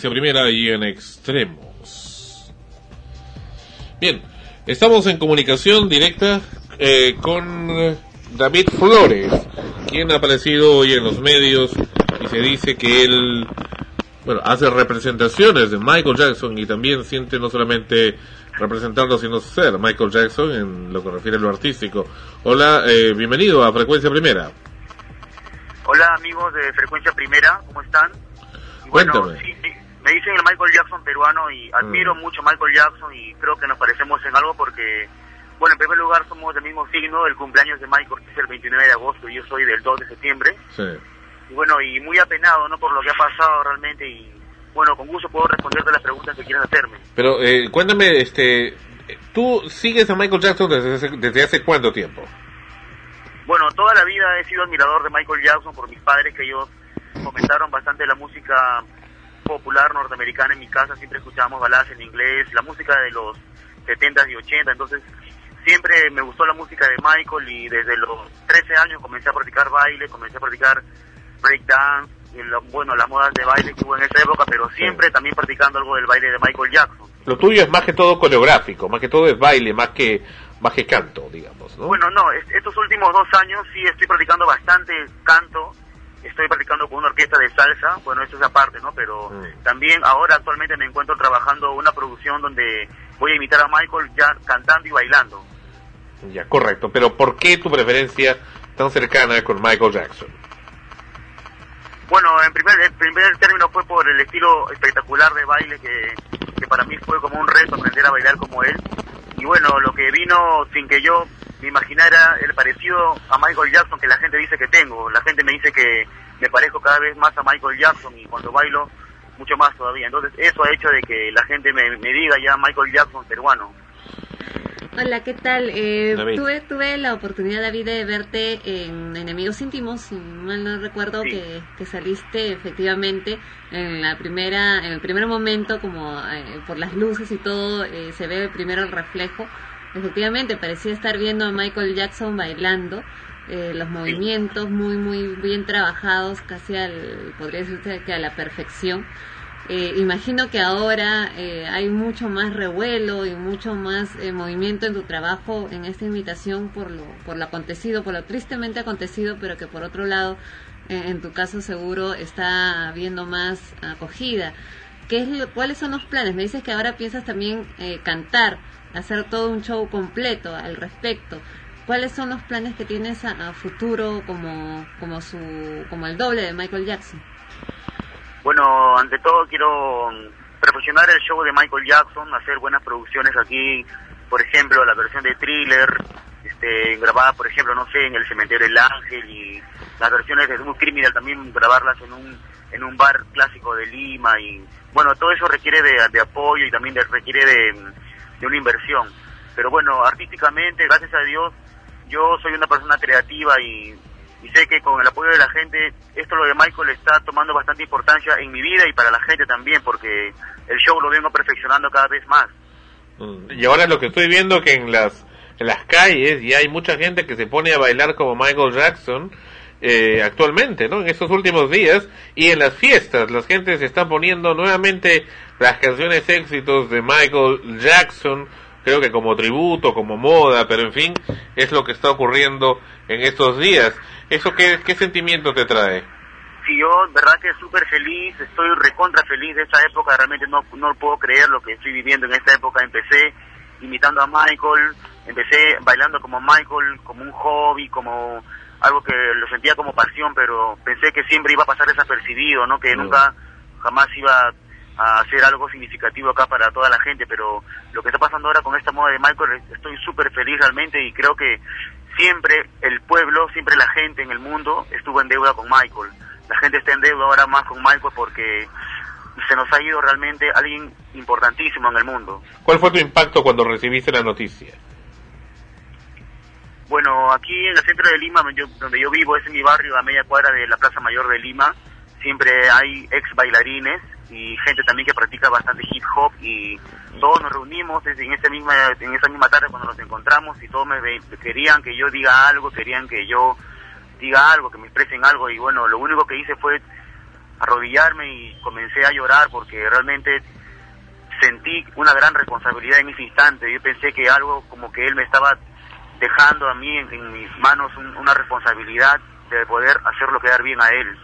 frecuencia primera y en extremos. Bien, estamos en comunicación directa eh, con David Flores, quien ha aparecido hoy en los medios y se dice que él bueno, hace representaciones de Michael Jackson y también siente no solamente representarlo, sino ser Michael Jackson en lo que refiere a lo artístico. Hola, eh, bienvenido a Frecuencia Primera. Hola amigos de Frecuencia Primera, ¿cómo están? Bueno, Cuéntame. sí, sí, me dicen el Michael Jackson peruano y admiro mucho a Michael Jackson y creo que nos parecemos en algo porque, bueno, en primer lugar somos del mismo signo, el cumpleaños de Michael es el 29 de agosto y yo soy del 2 de septiembre. Sí. Y bueno, y muy apenado, ¿no? Por lo que ha pasado realmente y, bueno, con gusto puedo responderte las preguntas que quieras hacerme. Pero eh, cuéntame, este, ¿tú sigues a Michael Jackson desde, hace- desde hace cuánto tiempo? Bueno, toda la vida he sido admirador de Michael Jackson por mis padres, que ellos fomentaron bastante la música popular norteamericana en mi casa, siempre escuchábamos baladas en inglés, la música de los 70s y 80, entonces siempre me gustó la música de Michael y desde los 13 años comencé a practicar baile, comencé a practicar breakdance, bueno, las modas de baile que hubo en esa época, pero siempre también practicando algo del baile de Michael Jackson. Lo tuyo es más que todo coreográfico, más que todo es baile, más que, más que canto, digamos, ¿no? Bueno, no, es- estos últimos dos años sí estoy practicando bastante canto, estoy practicando con una orquesta de salsa, bueno, eso es aparte, ¿no? Pero también ahora actualmente me encuentro trabajando una producción donde voy a imitar a Michael ya cantando y bailando. Ya, correcto. Pero ¿por qué tu preferencia tan cercana con Michael Jackson? Bueno, en primer, en primer término fue por el estilo espectacular de baile que, que para mí fue como un reto aprender a bailar como él. Y bueno, lo que vino sin que yo me imaginara el parecido a Michael Jackson que la gente dice que tengo. La gente me dice que me parezco cada vez más a Michael Jackson y cuando bailo mucho más todavía. Entonces eso ha hecho de que la gente me, me diga ya Michael Jackson peruano. Hola, ¿qué tal? Eh, tuve, tuve la oportunidad, David, de verte en Enemigos Íntimos, si mal no recuerdo, que, que saliste efectivamente en la primera, en el primer momento, como eh, por las luces y todo, eh, se ve primero el reflejo. Efectivamente, parecía estar viendo a Michael Jackson bailando. eh, los movimientos muy, muy bien trabajados, casi al, podría decirse que a la perfección. Eh, imagino que ahora eh, hay mucho más revuelo y mucho más eh, movimiento en tu trabajo en esta invitación por lo, por lo acontecido, por lo tristemente acontecido, pero que por otro lado, eh, en tu caso seguro está habiendo más acogida. ¿Qué es lo- ¿Cuáles son los planes? Me dices que ahora piensas también eh, cantar, hacer todo un show completo al respecto. ¿Cuáles son los planes que tienes a, a futuro como, como, su, como el doble de Michael Jackson? Bueno, ante todo quiero mm, perfeccionar el show de Michael Jackson, hacer buenas producciones aquí, por ejemplo, la versión de Thriller, este, grabada, por ejemplo, no sé, en el Cementerio del Ángel y las versiones de Smooth Criminal también grabarlas en un en un bar clásico de Lima y bueno, todo eso requiere de, de apoyo y también de- requiere de, de una inversión. Pero bueno, artísticamente, gracias a Dios, yo soy una persona creativa y, y sé que con el apoyo de la gente, esto lo de Michael está tomando bastante importancia en mi vida y para la gente también, porque el show lo vengo perfeccionando cada vez más. Mm, Y ahora lo que estoy viendo que en las en las calles ya hay mucha gente que se pone a bailar como Michael Jackson eh, actualmente, ¿no? En estos últimos días y en las fiestas las gente se está poniendo nuevamente las canciones éxitos de Michael Jackson, creo que como tributo, como moda, pero en fin, es lo que está ocurriendo en estos días. ¿Eso qué, qué sentimiento te trae? Sí, yo, verdad que súper feliz, estoy recontra feliz de esta época, realmente no, no puedo creer lo que estoy viviendo en esta época. Empecé imitando a Michael, empecé bailando como Michael, como un hobby, como algo que lo sentía como pasión, pero pensé que siempre iba a pasar desapercibido, ¿no? Que nunca, jamás iba a hacer algo significativo acá para toda la gente, pero lo que está pasando ahora con esta moda de Michael, estoy súper feliz realmente y creo que siempre el pueblo, siempre la gente en el mundo estuvo en deuda con Michael. La gente está en deuda ahora más con Michael porque se nos ha ido realmente alguien importantísimo en el mundo. ¿Cuál fue tu impacto cuando recibiste la noticia? Bueno, aquí en el centro de Lima, yo- donde yo vivo, es en mi barrio, a media cuadra de la Plaza Mayor de Lima. Siempre hay ex bailarines y gente también que practica bastante hip hop y todos nos reunimos en esa misma en esa misma tarde cuando nos encontramos y todos me querían que yo diga algo, querían que yo diga algo, que me expresen algo y bueno, lo único que hice fue arrodillarme y comencé a llorar porque realmente sentí una gran responsabilidad en ese instante. Yo pensé que algo como que él me estaba dejando a mí en, mis manos un- una responsabilidad de poder hacerlo quedar bien a él.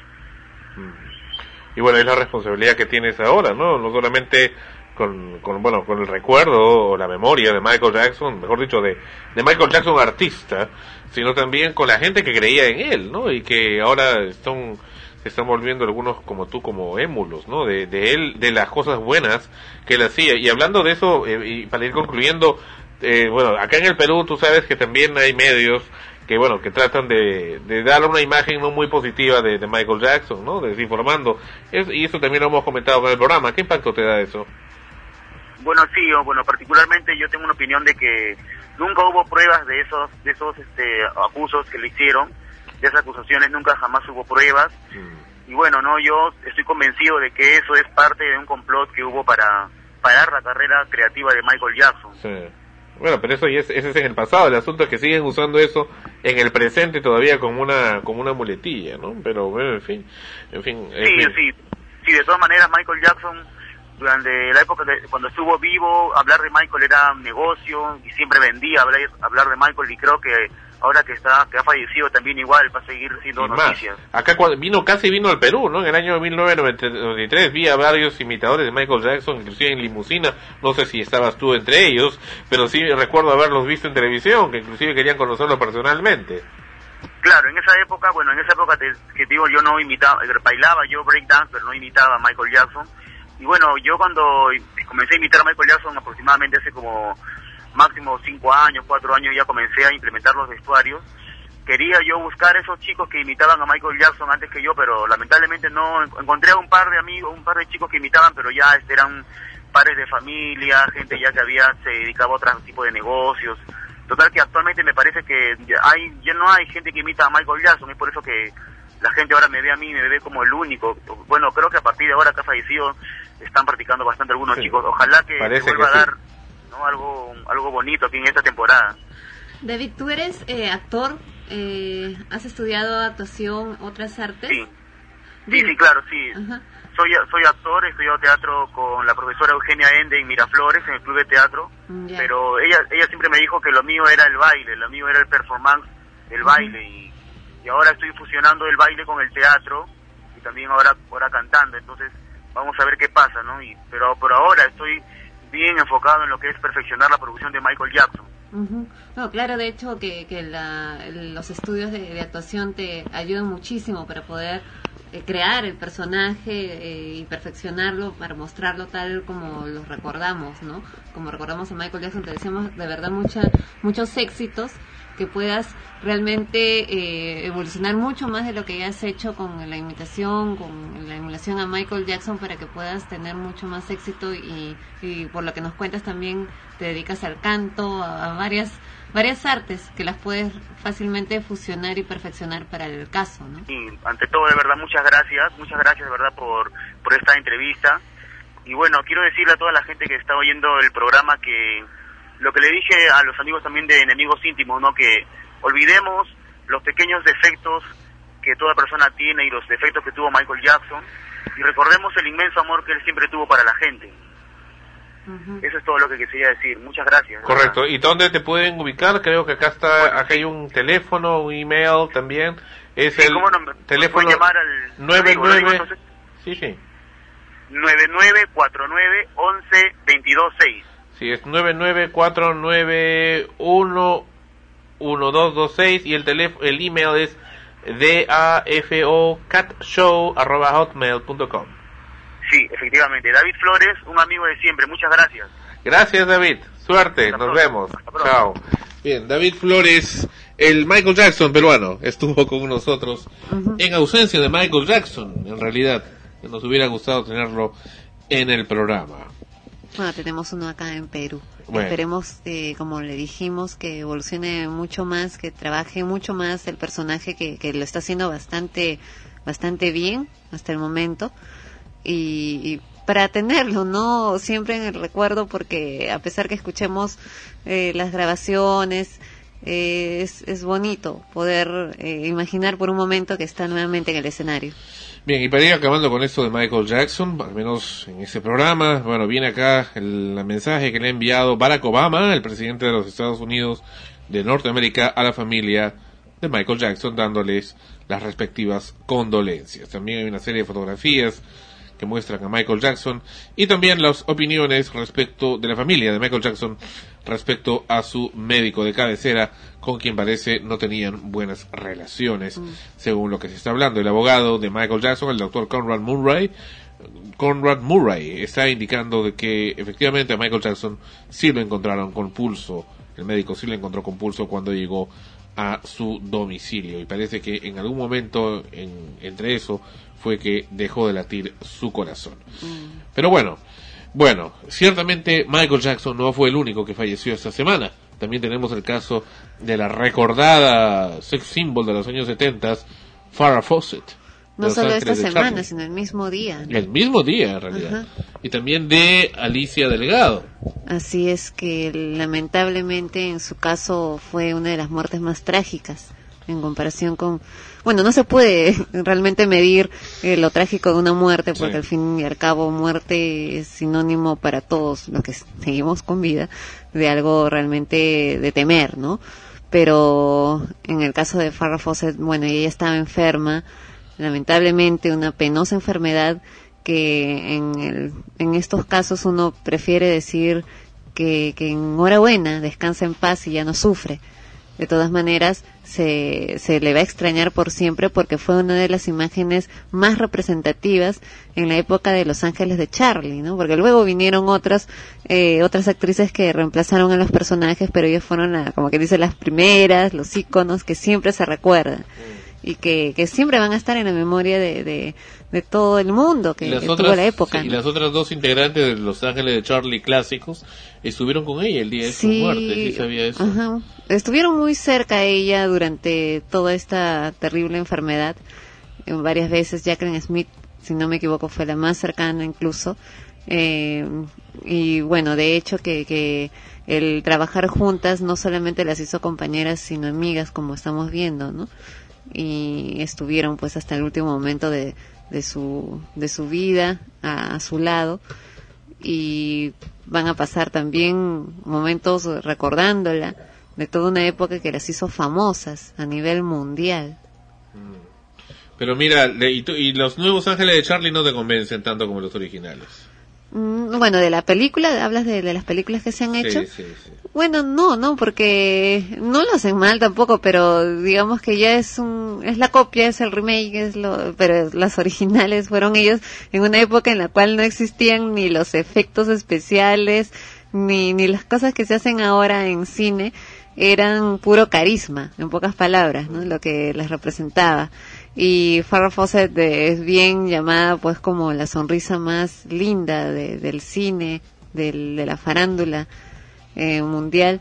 Y bueno, es la responsabilidad que tienes ahora, ¿no? No solamente con, con, bueno, con el recuerdo o la memoria de Michael Jackson, mejor dicho, de, de Michael Jackson artista, sino también con la gente que creía en él, ¿no? Y que ahora están, están volviendo algunos como tú, como émulos, ¿no? De, de él, de las cosas buenas que él hacía. Y hablando de eso, eh, y para ir concluyendo, eh, bueno, acá en el Perú tú sabes que también hay medios que bueno que tratan de, de dar una imagen no muy positiva de, de Michael Jackson no desinformando Es- y eso también lo hemos comentado en el programa qué impacto te da eso Bueno, sí, o bueno, particularmente yo tengo una opinión de que nunca hubo pruebas de esos de esos este, abusos que le hicieron, de esas acusaciones nunca jamás hubo pruebas. Y bueno, no, yo estoy convencido de que eso es parte de un complot que hubo para parar la carrera creativa de Michael Jackson. Sí. Bueno pero eso ya es, ese es en el pasado el asunto es que siguen usando eso en el presente todavía como una como una muletilla no pero bueno en fin en fin, en Sí, fin. sí, sí, de todas maneras Michael Jackson durante la época de, cuando estuvo vivo, hablar de Michael era un negocio y siempre vendía hablar, hablar de Michael y creo que ahora que está que ha fallecido también igual va a seguir siendo noticias. acá cuando vino casi vino al Perú, ¿no? En el año 1993 vi a varios imitadores de Michael Jackson, inclusive en limusina, no sé si estabas tú entre ellos, pero sí recuerdo haberlos visto en televisión, que inclusive querían conocerlo personalmente. Claro, en esa época, bueno, en esa época te- que digo, yo no imitaba, eh, bailaba yo breakdance, pero no imitaba a Michael Jackson. Y bueno, yo cuando comencé a imitar a Michael Jackson aproximadamente hace como máximo cinco años, cuatro años, ya comencé a implementar los vestuarios. Quería yo buscar esos chicos que imitaban a Michael Jackson antes que yo, pero lamentablemente no en- encontré a un par de amigos, un par de chicos que imitaban, pero ya este, eran pares de familia, gente ya que había se dedicaba a otro tipo de negocios. Total que actualmente me parece que hay ya no hay gente que imita a Michael Jackson, es por eso que la gente ahora me ve a mí, me ve como el único. Bueno, creo que a partir de ahora que ha fallecido están practicando bastante algunos Sí, chicos. Ojalá que se vuelva que a sí. ¿No? algo algo bonito aquí en esta temporada. David, tú eres eh, actor, eh, has estudiado actuación, otras artes. Sí. Sí, sí, claro, sí. Soy, soy actor, he estudiado teatro con la profesora Eugenia Ende en Miraflores, en el club de teatro, Mm, pero ella ella siempre me dijo que lo mío era el baile, lo mío era el performance del baile y, y ahora estoy fusionando el baile con el teatro y también ahora ahora cantando, entonces vamos a ver qué pasa, ¿no? Y, pero por ahora estoy bien enfocado en lo que es perfeccionar la producción de Michael Jackson. Ujú. No, claro, de hecho que, que la- los estudios de, actuación te ayudan muchísimo para poder eh, crear el personaje eh, y perfeccionarlo para mostrarlo tal como lo recordamos, ¿no? Como recordamos a Michael Jackson, te decíamos de verdad mucha, muchos éxitos que puedas realmente eh, evolucionar mucho más de lo que ya has hecho con la imitación, con la emulación a Michael Jackson para que puedas tener mucho más éxito y, y por lo que nos cuentas también te dedicas al canto, a, varias varias artes que las puedes fácilmente fusionar y perfeccionar para el caso, ¿no? Y ante todo, de verdad, muchas gracias, muchas gracias de verdad por, por esta entrevista. Y bueno, quiero decirle a toda la gente que está oyendo el programa que lo que le dije a los amigos también de enemigos íntimos, ¿no? Que olvidemos los pequeños defectos que toda persona tiene y los defectos que tuvo Michael Jackson y recordemos el inmenso amor que él siempre tuvo para la gente. Eso es todo lo que quería decir. Muchas gracias. Correcto. ¿Y dónde te pueden ubicar? Creo que acá está, acá hay un teléfono, un email también. Es Sí, el ¿cómo no? Teléfono llamar al- nueve lo digo, entonces. Sí, sí. 9949 11 22 6. Sí, es 994911226 y el teléfono, el email es dafocatshow@hotmail.com. Sí, efectivamente. David Flores, un amigo de siempre. Muchas gracias. Gracias, David. Suerte. Hasta Nos pronto. vemos. Chao. Bien, David Flores, el Michael Jackson peruano, estuvo con nosotros en ausencia de Michael Jackson, en realidad. que Nos hubiera gustado tenerlo en el programa. Bueno, tenemos uno acá en Perú. Bueno. Esperemos, eh, como le dijimos, que evolucione mucho más, que trabaje mucho más el personaje que, que lo está haciendo bastante, bastante bien hasta el momento. Y, y para tenerlo, ¿no? Siempre en el recuerdo porque a pesar que escuchemos eh, las grabaciones, eh, es, es bonito poder eh, imaginar por un momento que está nuevamente en el escenario. Bien, y para ir acabando con esto de Michael Jackson, al menos en este programa, bueno, viene acá el, mensaje que le ha enviado Barack Obama, el presidente de los Estados Unidos de Norteamérica, a la familia de Michael Jackson, dándoles las respectivas condolencias. También hay una serie de fotografías que muestran a Michael Jackson y también las opiniones respecto de la familia de Michael Jackson respecto a su médico de cabecera con quien parece no tenían buenas relaciones mm. según lo que se está hablando el abogado de Michael Jackson el doctor Conrad Murray Conrad Murray está indicando de que efectivamente a Michael Jackson sí lo encontraron con pulso el médico sí lo encontró con pulso cuando llegó a su domicilio y parece que en algún momento en, entre eso fue que dejó de latir su corazón. Mm. Pero bueno, bueno, ciertamente Michael Jackson no fue el único que falleció esta semana. También tenemos el caso de la recordada sex symbol de los años 70, Farrah Fawcett. No solo esta semana, sino el mismo día. El mismo día, en realidad. Y también de Alicia Delgado. Así es que lamentablemente en su caso fue una de las muertes más trágicas en comparación con bueno, no se puede realmente medir eh, lo trágico de una muerte, porque al fin y al cabo muerte es sinónimo para todos los que seguimos con vida de algo realmente de temer, ¿no? Pero en el caso de Farrah Fawcett, bueno, ella estaba enferma, lamentablemente una penosa enfermedad que en, el, en estos casos uno prefiere decir que, que enhorabuena, descansa en paz y ya no sufre. De todas maneras, se, se le va a extrañar por siempre porque fue una de las imágenes más representativas en la época de Los Ángeles de Charlie, ¿no? Porque luego vinieron otras, eh, otras actrices que reemplazaron a los personajes, pero ellas fueron, como que dice, las primeras, los íconos que siempre se recuerdan y que, que siempre van a estar en la memoria de, de, todo el mundo que, tuvo la época. y las otras dos integrantes de Los Ángeles de Charlie clásicos estuvieron con ella el día de su muerte, ¿sí sabía eso? Estuvieron muy cerca a ella durante toda esta terrible enfermedad. Varias veces Jacqueline Smith, si no me equivoco, fue la más cercana incluso. Eh, y bueno, de hecho que, que el trabajar juntas no solamente las hizo compañeras, sino amigas, como estamos viendo, ¿no? Y estuvieron pues hasta el último momento de, de, su, de su vida a, su lado y van a pasar también momentos recordándola de toda una época que las hizo famosas a nivel mundial. Mm. Pero mira, y, y los nuevos ángeles de Charlie no te convencen tanto como los originales. Mm, bueno, de la película, hablas de, las películas que se han hecho. Bueno, no, no, porque no lo hacen mal tampoco, pero digamos que ya es un, es la copia, es el remake, es lo, pero las originales fueron ellos en una época en la cual no existían ni los efectos especiales, ni, ni las cosas que se hacen ahora en cine, eran puro carisma, en pocas palabras, ¿no? Lo que les representaba y Farrah Fawcett es bien llamada pues como la sonrisa más linda del cine, del, de la farándula eh, mundial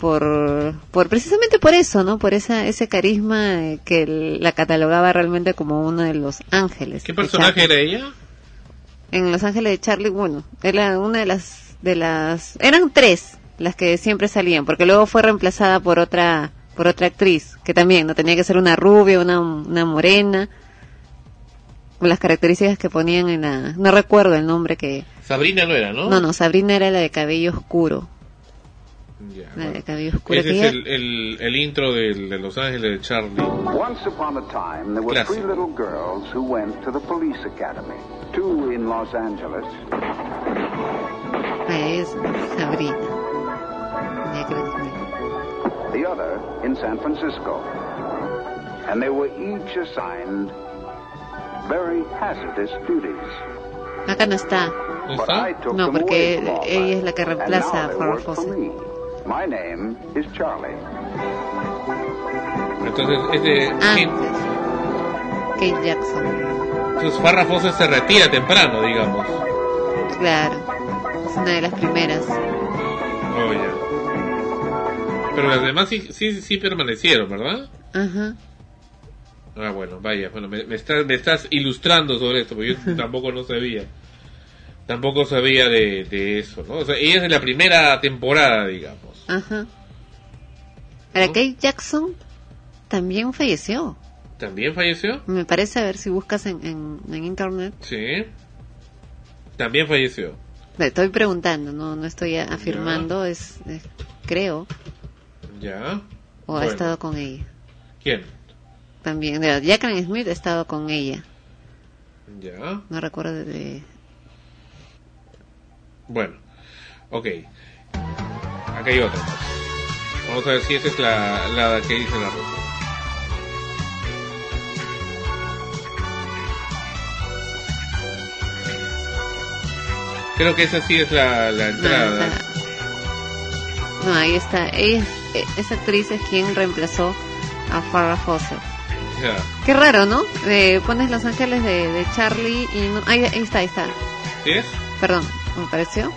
por, por precisamente por eso, ¿no? Por esa, ese carisma eh, que la catalogaba realmente como uno de los ángeles. ¿Qué personaje era ella? En Los Ángeles de Charlie, bueno, era una de las, de las, eran tres las que siempre salían, porque luego fue reemplazada por otra, por otra actriz, que también no tenía que ser una rubia, una, una morena, con las características que ponían en la... No recuerdo el nombre que... Sabrina no era, ¿no? No, no, Sabrina era la de cabello oscuro. la de cabello oscuro. Ese es el, el, el, intro de, de, Los Ángeles de Charlie. Once upon a time, there were three little girls who went to the police academy. Two in Los Angeles. Ah, es Sabrina. The other in San Francisco. And they were each assigned very hazardous duties. Acá no está. No, porque ella es la que reemplaza a Farrah Fawcett. My name is Charlie. Entonces es de Antes. Kate Jackson. Entonces Farrah Fawcett se retira temprano, digamos. Claro. Es una de las primeras. Oh, ya. Pero las demás sí, sí, sí permanecieron, ¿verdad? Ajá. Ah, bueno, vaya, bueno, me, estás, me estás ilustrando sobre esto, porque yo tampoco no sabía. tampoco sabía de, de eso, ¿no? O sea, ella es de la primera temporada, digamos. Ajá. Ahora, Kate Jackson también falleció. ¿También falleció? Me parece, a ver si buscas en, en, en internet. Sí. También falleció. Le Estoy preguntando, no no estoy afirmando, es, es- creo, Ya. o ha estado con ella. ¿Quién? También, de Jacqueline Smith ha estado con ella. Ya. No recuerdo de... Bueno. Ok. Acá hay otra. Vamos a ver si esa es la, la que dice la ruta. Creo que esa sí es la, la entrada. No, ahí está. Ella, esa actriz es quien reemplazó a Farrah Fawcett. Qué raro, ¿no? Eh, pones Los Ángeles de, de Charlie y no... Ahí, ahí está, ahí está. ¿Sí es? Perdón, me pareció.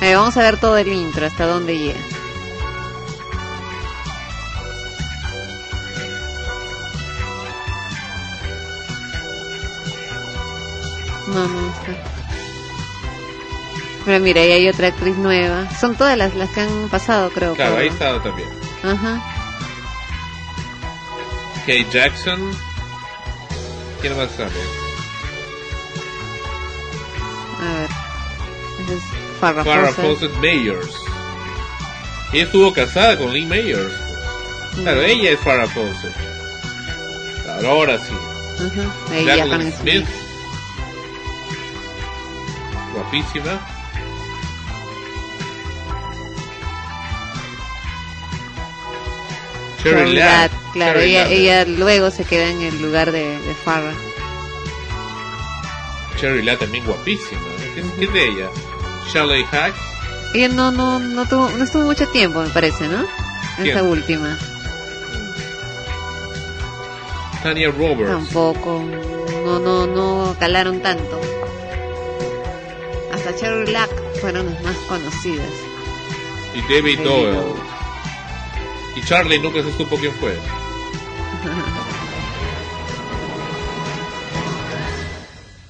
Eh, vamos a ver todo el intro, hasta dónde llega. No, no está. Pero mira, ahí hay otra actriz nueva. Son todas las, las que han pasado, creo. Claro, por- ahí está también. Ajá. Kate Jackson. ¿Quién más sale? A ver. Farrah Farrah Fawcett. Mayors. Ella estuvo casada con Lee Mayors. Claro, ella es Farrah Fawcett. Claro, ahora sí. Ajá. Jacqueline Smith. Guapísima. Cherry. Ladd, claro, Cherry ella, ella luego se queda en el lugar de, de Farrah. Cherry también guapísima. ¿Qué, qué es de ella? Shelley Hack. Ella no, no, no tuvo, no estuvo mucho tiempo, me parece, ¿no? ¿Quién? Esta última. Tanya Roberts. Tampoco. No, no, no calaron tanto. Hasta Cherry Lack fueron las más conocidas. Y David David Doyle. Y Charlie nunca se supo quién fue.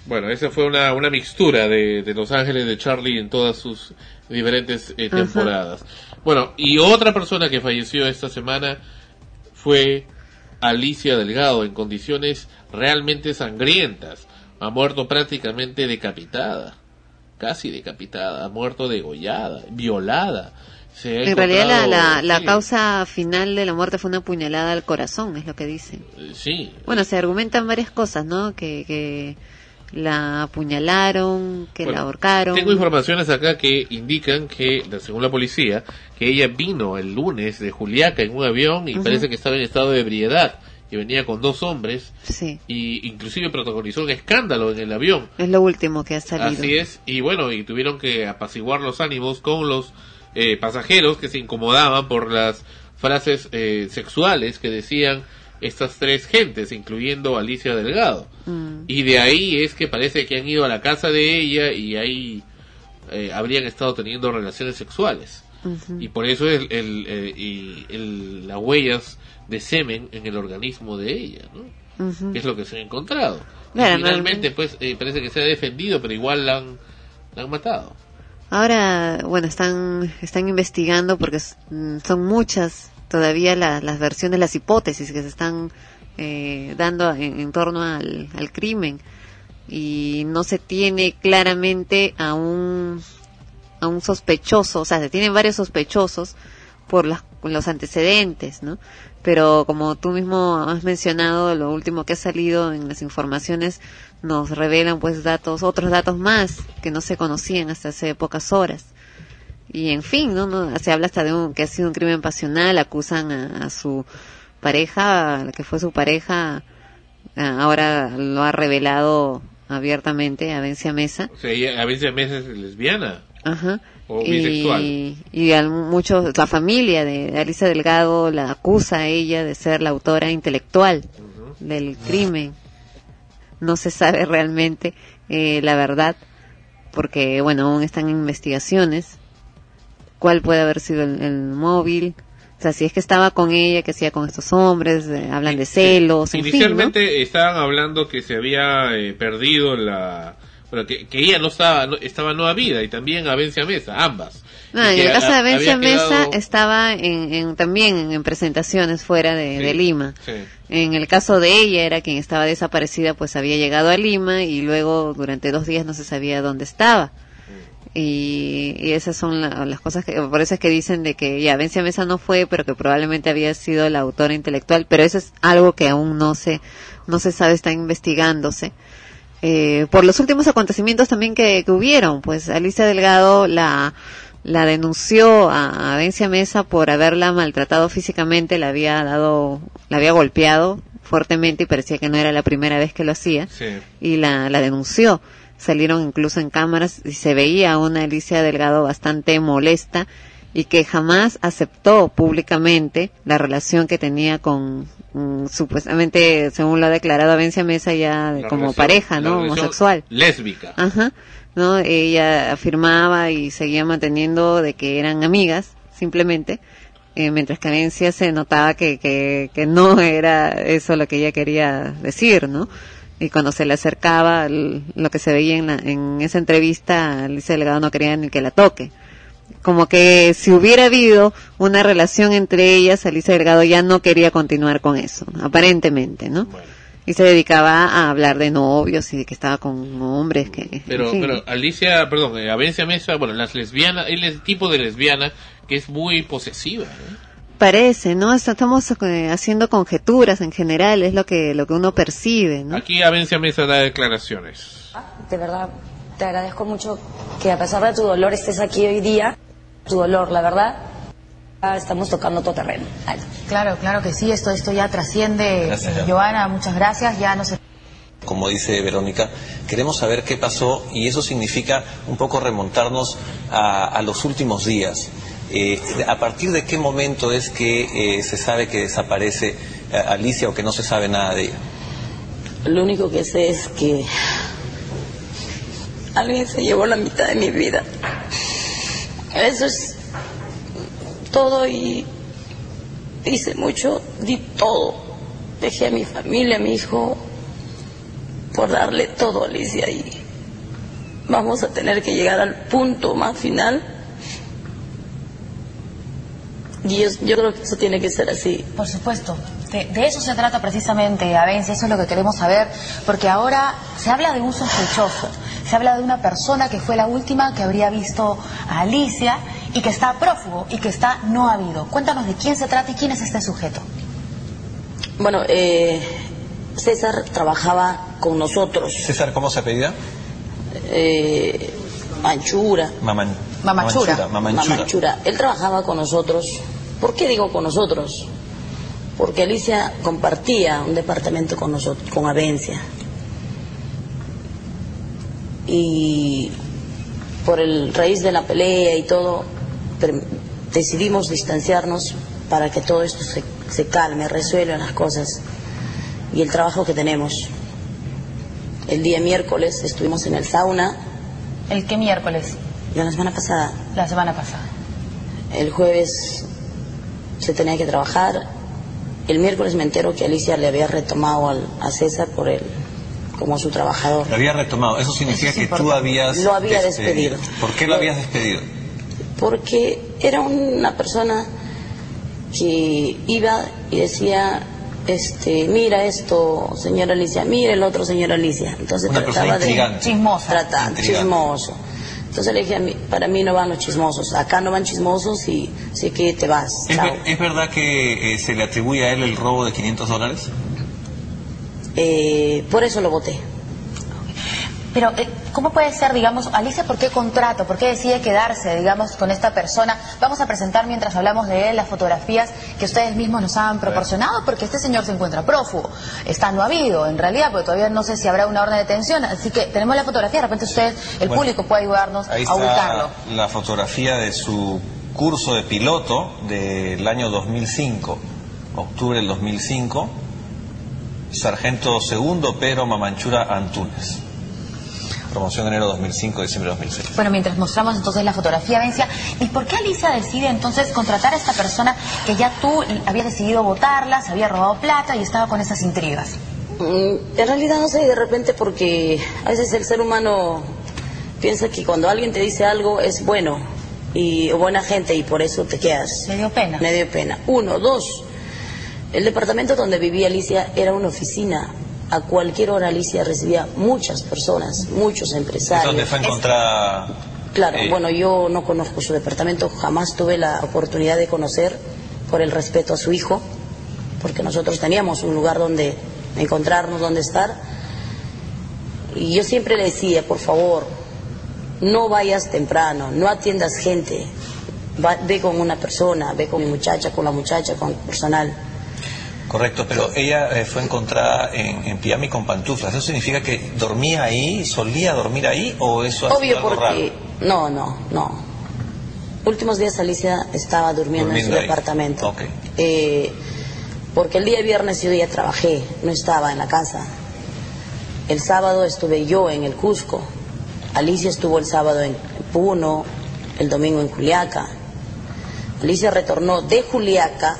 Bueno, esa fue una, una mixtura de, de Los Ángeles de Charlie en todas sus diferentes eh, Ajá. temporadas. Bueno, y otra persona que falleció esta semana fue Alicia Delgado en condiciones realmente sangrientas. Ha muerto prácticamente decapitada. Casi decapitada. Ha muerto degollada, violada. Ha En realidad la, la, la sí, causa final de la muerte fue una puñalada al corazón, es lo que dicen. eh, Sí, Bueno, se argumentan varias cosas, ¿no? Que, que la apuñalaron, que Bueno, la ahorcaron. Tengo informaciones acá que indican que, según la policía, que ella vino el lunes de Juliaca en un avión y Ujú. parece que estaba en estado de ebriedad y venía con dos hombres Sí, y inclusive protagonizó un escándalo en el avión. es lo último que ha salido. Así es, y bueno, y tuvieron que apaciguar los ánimos con los eh, pasajeros que se incomodaban por las frases eh, sexuales que decían estas tres gentes, incluyendo Alicia Delgado. Mm. Y de ahí es que parece que han ido a la casa de ella y ahí eh, habrían estado teniendo relaciones sexuales. Y por eso el, el, eh, y el- las huellas de semen en el organismo de ella, ¿no? Que es lo que se ha encontrado. Y finalmente, pues, eh, parece que se ha defendido, pero igual la han, la han matado. Ahora, bueno, están, están investigando porque mm, son muchas todavía la- las versiones, las hipótesis que se están eh, dando en, en torno al, al crimen y no se tiene claramente a un, a un sospechoso, o sea, se tienen varios sospechosos por las, los antecedentes, ¿no? Pero como tú mismo has mencionado, lo último que ha salido en las informaciones nos revelan pues datos, otros datos más que no se conocían hasta hace pocas horas. Y en fin, ¿no? no se habla hasta de un, que ha sido un crimen pasional, acusan a, a su pareja, la que fue su pareja, a- ahora lo ha revelado abiertamente a Vencia Mesa. O sea, ella a veces a veces es lesbiana Ajá. o bisexual. Y, y al- muchos, la familia de Alicia Delgado la acusa a ella de ser la autora intelectual del crimen. No se sabe realmente eh, la verdad, porque, bueno, aún están en investigaciones. ¿Cuál puede haber sido el, el móvil? O sea, si es que estaba con ella, que hacía con estos hombres, eh, hablan de celos, en fin, ¿no? Inicialmente estaban hablando que se había eh, perdido la... Bueno, que, que ella no estaba, no, estaba nueva vida y también Avencia Mesa, ambas. Ah, Y en el caso de había Mesa quedado- estaba en, en- también en, en presentaciones fuera de, Sí, de Lima. sí. En el caso de ella era quien estaba desaparecida, pues había llegado a Lima y luego durante dos días no se sabía dónde estaba. Y, y esas son la- las cosas que, por eso es que dicen de que ya Vencia Mesa no fue, pero que probablemente había sido la autora intelectual, pero eso es algo que aún no se, no se sabe, está investigándose. Eh, por los últimos acontecimientos también que, que hubieron, pues Alicia Delgado la, la denunció a, a Vencia Mesa por haberla maltratado físicamente, la había dado, la había golpeado fuertemente y parecía que no era la primera vez que lo hacía Sí. y la, la denunció. Salieron incluso en cámaras y se veía a una Alicia Delgado bastante molesta y que jamás aceptó públicamente la relación que tenía con, mm, supuestamente, según lo ha declarado Avencia Mesa, ya de- como relación- pareja, ¿no? Homosexual. Lésbica. Ajá, ¿no? Ella afirmaba y seguía manteniendo de que eran amigas, simplemente, eh, mientras que Avencia se notaba que, que, que no era eso lo que ella quería decir, ¿no? Y cuando se le acercaba, lo que se veía en, la- en esa entrevista, Alicia Delgado no quería ni que la toque. Como que si hubiera habido una relación entre ellas, Alicia Delgado ya no quería continuar con eso, aparentemente, ¿no? Y se dedicaba a hablar de novios y de que estaba con hombres que... Pero, en fin. pero Alicia, perdón, eh, Avencia Mesa, bueno, las lesbianas, el tipo de lesbiana que es muy posesiva. ¿no? Parece, ¿no? Est- Estamos eh, haciendo conjeturas en general, es lo que, lo que uno percibe, ¿no? Aquí Avencia Mesa da declaraciones. De verdad, te agradezco mucho que a pesar de tu dolor estés aquí hoy día. Tu dolor, la verdad, estamos tocando todo terreno. Claro, claro que sí, esto, esto ya trasciende. Gracias, Joana. Joana, muchas gracias, ya no se... como dice Verónica, queremos saber qué pasó y eso significa un poco remontarnos a, a los últimos días. Eh, ¿A partir de qué momento es que eh, se sabe que desaparece eh, Alicia o que no se sabe nada de ella? Lo único que sé es que alguien se llevó la mitad de mi vida. Eso es todo y hice mucho, di todo. Dejé a mi familia, a mi hijo, por darle todo a Alicia y vamos a tener que llegar al punto más final. Y yo, creo que eso tiene que ser así. Por supuesto. De, eso se trata precisamente, Avencia, eso es lo que queremos saber, porque ahora se habla de un sospechoso, se habla de una persona que fue la última que habría visto a Alicia y que está prófugo y que está no habido. Cuéntanos de quién se trata y quién es este sujeto. Bueno, eh, César trabajaba con nosotros. César, ¿cómo se apellida? Eh, Manchura. Maman- Mamachura. Mamanchura. Mamanchura. Él trabajaba con nosotros. ¿Por qué digo con nosotros? Porque Alicia compartía un departamento con nosotros, con Avencia. Y por el raíz de la pelea y todo, decidimos distanciarnos para que todo esto se, se calme, resuelvan las cosas y el trabajo que tenemos. El día miércoles estuvimos en el sauna. ¿El qué miércoles? Ya la semana pasada. La semana pasada. El jueves se tenía que trabajar. El miércoles me entero que Alicia le había retomado al- a César por él como su trabajador. Lo había retomado. Eso significa Eso que tú habías Lo había despedido. ¿Por qué lo habías despedido? Porque era una persona que iba y decía, este, mira esto, señora Alicia, mira el otro, señora Alicia. Entonces Una trataba de. Chismosa. tratar, chismoso. Entonces le dije, a mí, para mí no van los chismosos, acá no van chismosos y sé que te vas. ¿Es, ver- es verdad que eh, se le atribuye a él el robo de 500 dólares? Eh, por eso lo voté. Pero, eh, ¿cómo puede ser, digamos, Alicia, por qué contrato? ¿Por qué decide quedarse, digamos, con esta persona? Vamos a presentar, mientras hablamos de él, las fotografías que ustedes mismos nos han proporcionado, porque este señor se encuentra prófugo. Está no habido, en realidad, porque todavía no sé si habrá una orden de detención. Así que tenemos la fotografía, de repente ustedes, el Bueno, público puede ayudarnos Ahí a ubicarlo. está la fotografía de su curso de piloto del año 2005, octubre del 2005, sargento segundo Pedro Mamanchura Antunes. Promoción enero 2005, diciembre 2006. Bueno, mientras mostramos entonces la fotografía, Vencia, ¿y por qué Alicia decide entonces contratar a esta persona que ya tú habías decidido votarla, se había robado plata y estaba con esas intrigas? Mm, En realidad no sé, de repente porque a veces el ser humano piensa que cuando alguien te dice algo es bueno y o buena gente y por eso te quedas. Me dio pena. Me dio pena. Uno, dos. El departamento donde vivía Alicia era una oficina. A cualquier hora Alicia recibía muchas personas, muchos ¿Es empresarios. donde fue encontrada? Claro, eh, bueno, yo no conozco su departamento, jamás tuve la oportunidad de conocer por el respeto a su hijo, porque nosotros teníamos un lugar donde encontrarnos, donde estar. Y yo siempre le decía, por favor, no vayas temprano, no atiendas gente, Va- ve con una persona, ve con mi muchacha, con la muchacha, con el personal. Correcto, pero ella eh, fue encontrada en, en pijama y con pantuflas. ¿Eso significa que dormía ahí, solía dormir ahí o eso ha sido Obvio algo porque... raro? No, no, no. Últimos días Alicia estaba durmiendo, en su ahí. departamento. Ok. Eh, porque el día viernes yo ya trabajé, no estaba en la casa. El sábado estuve yo en el Cusco. Alicia estuvo el sábado en Puno, el domingo en Juliaca. Alicia retornó de Juliaca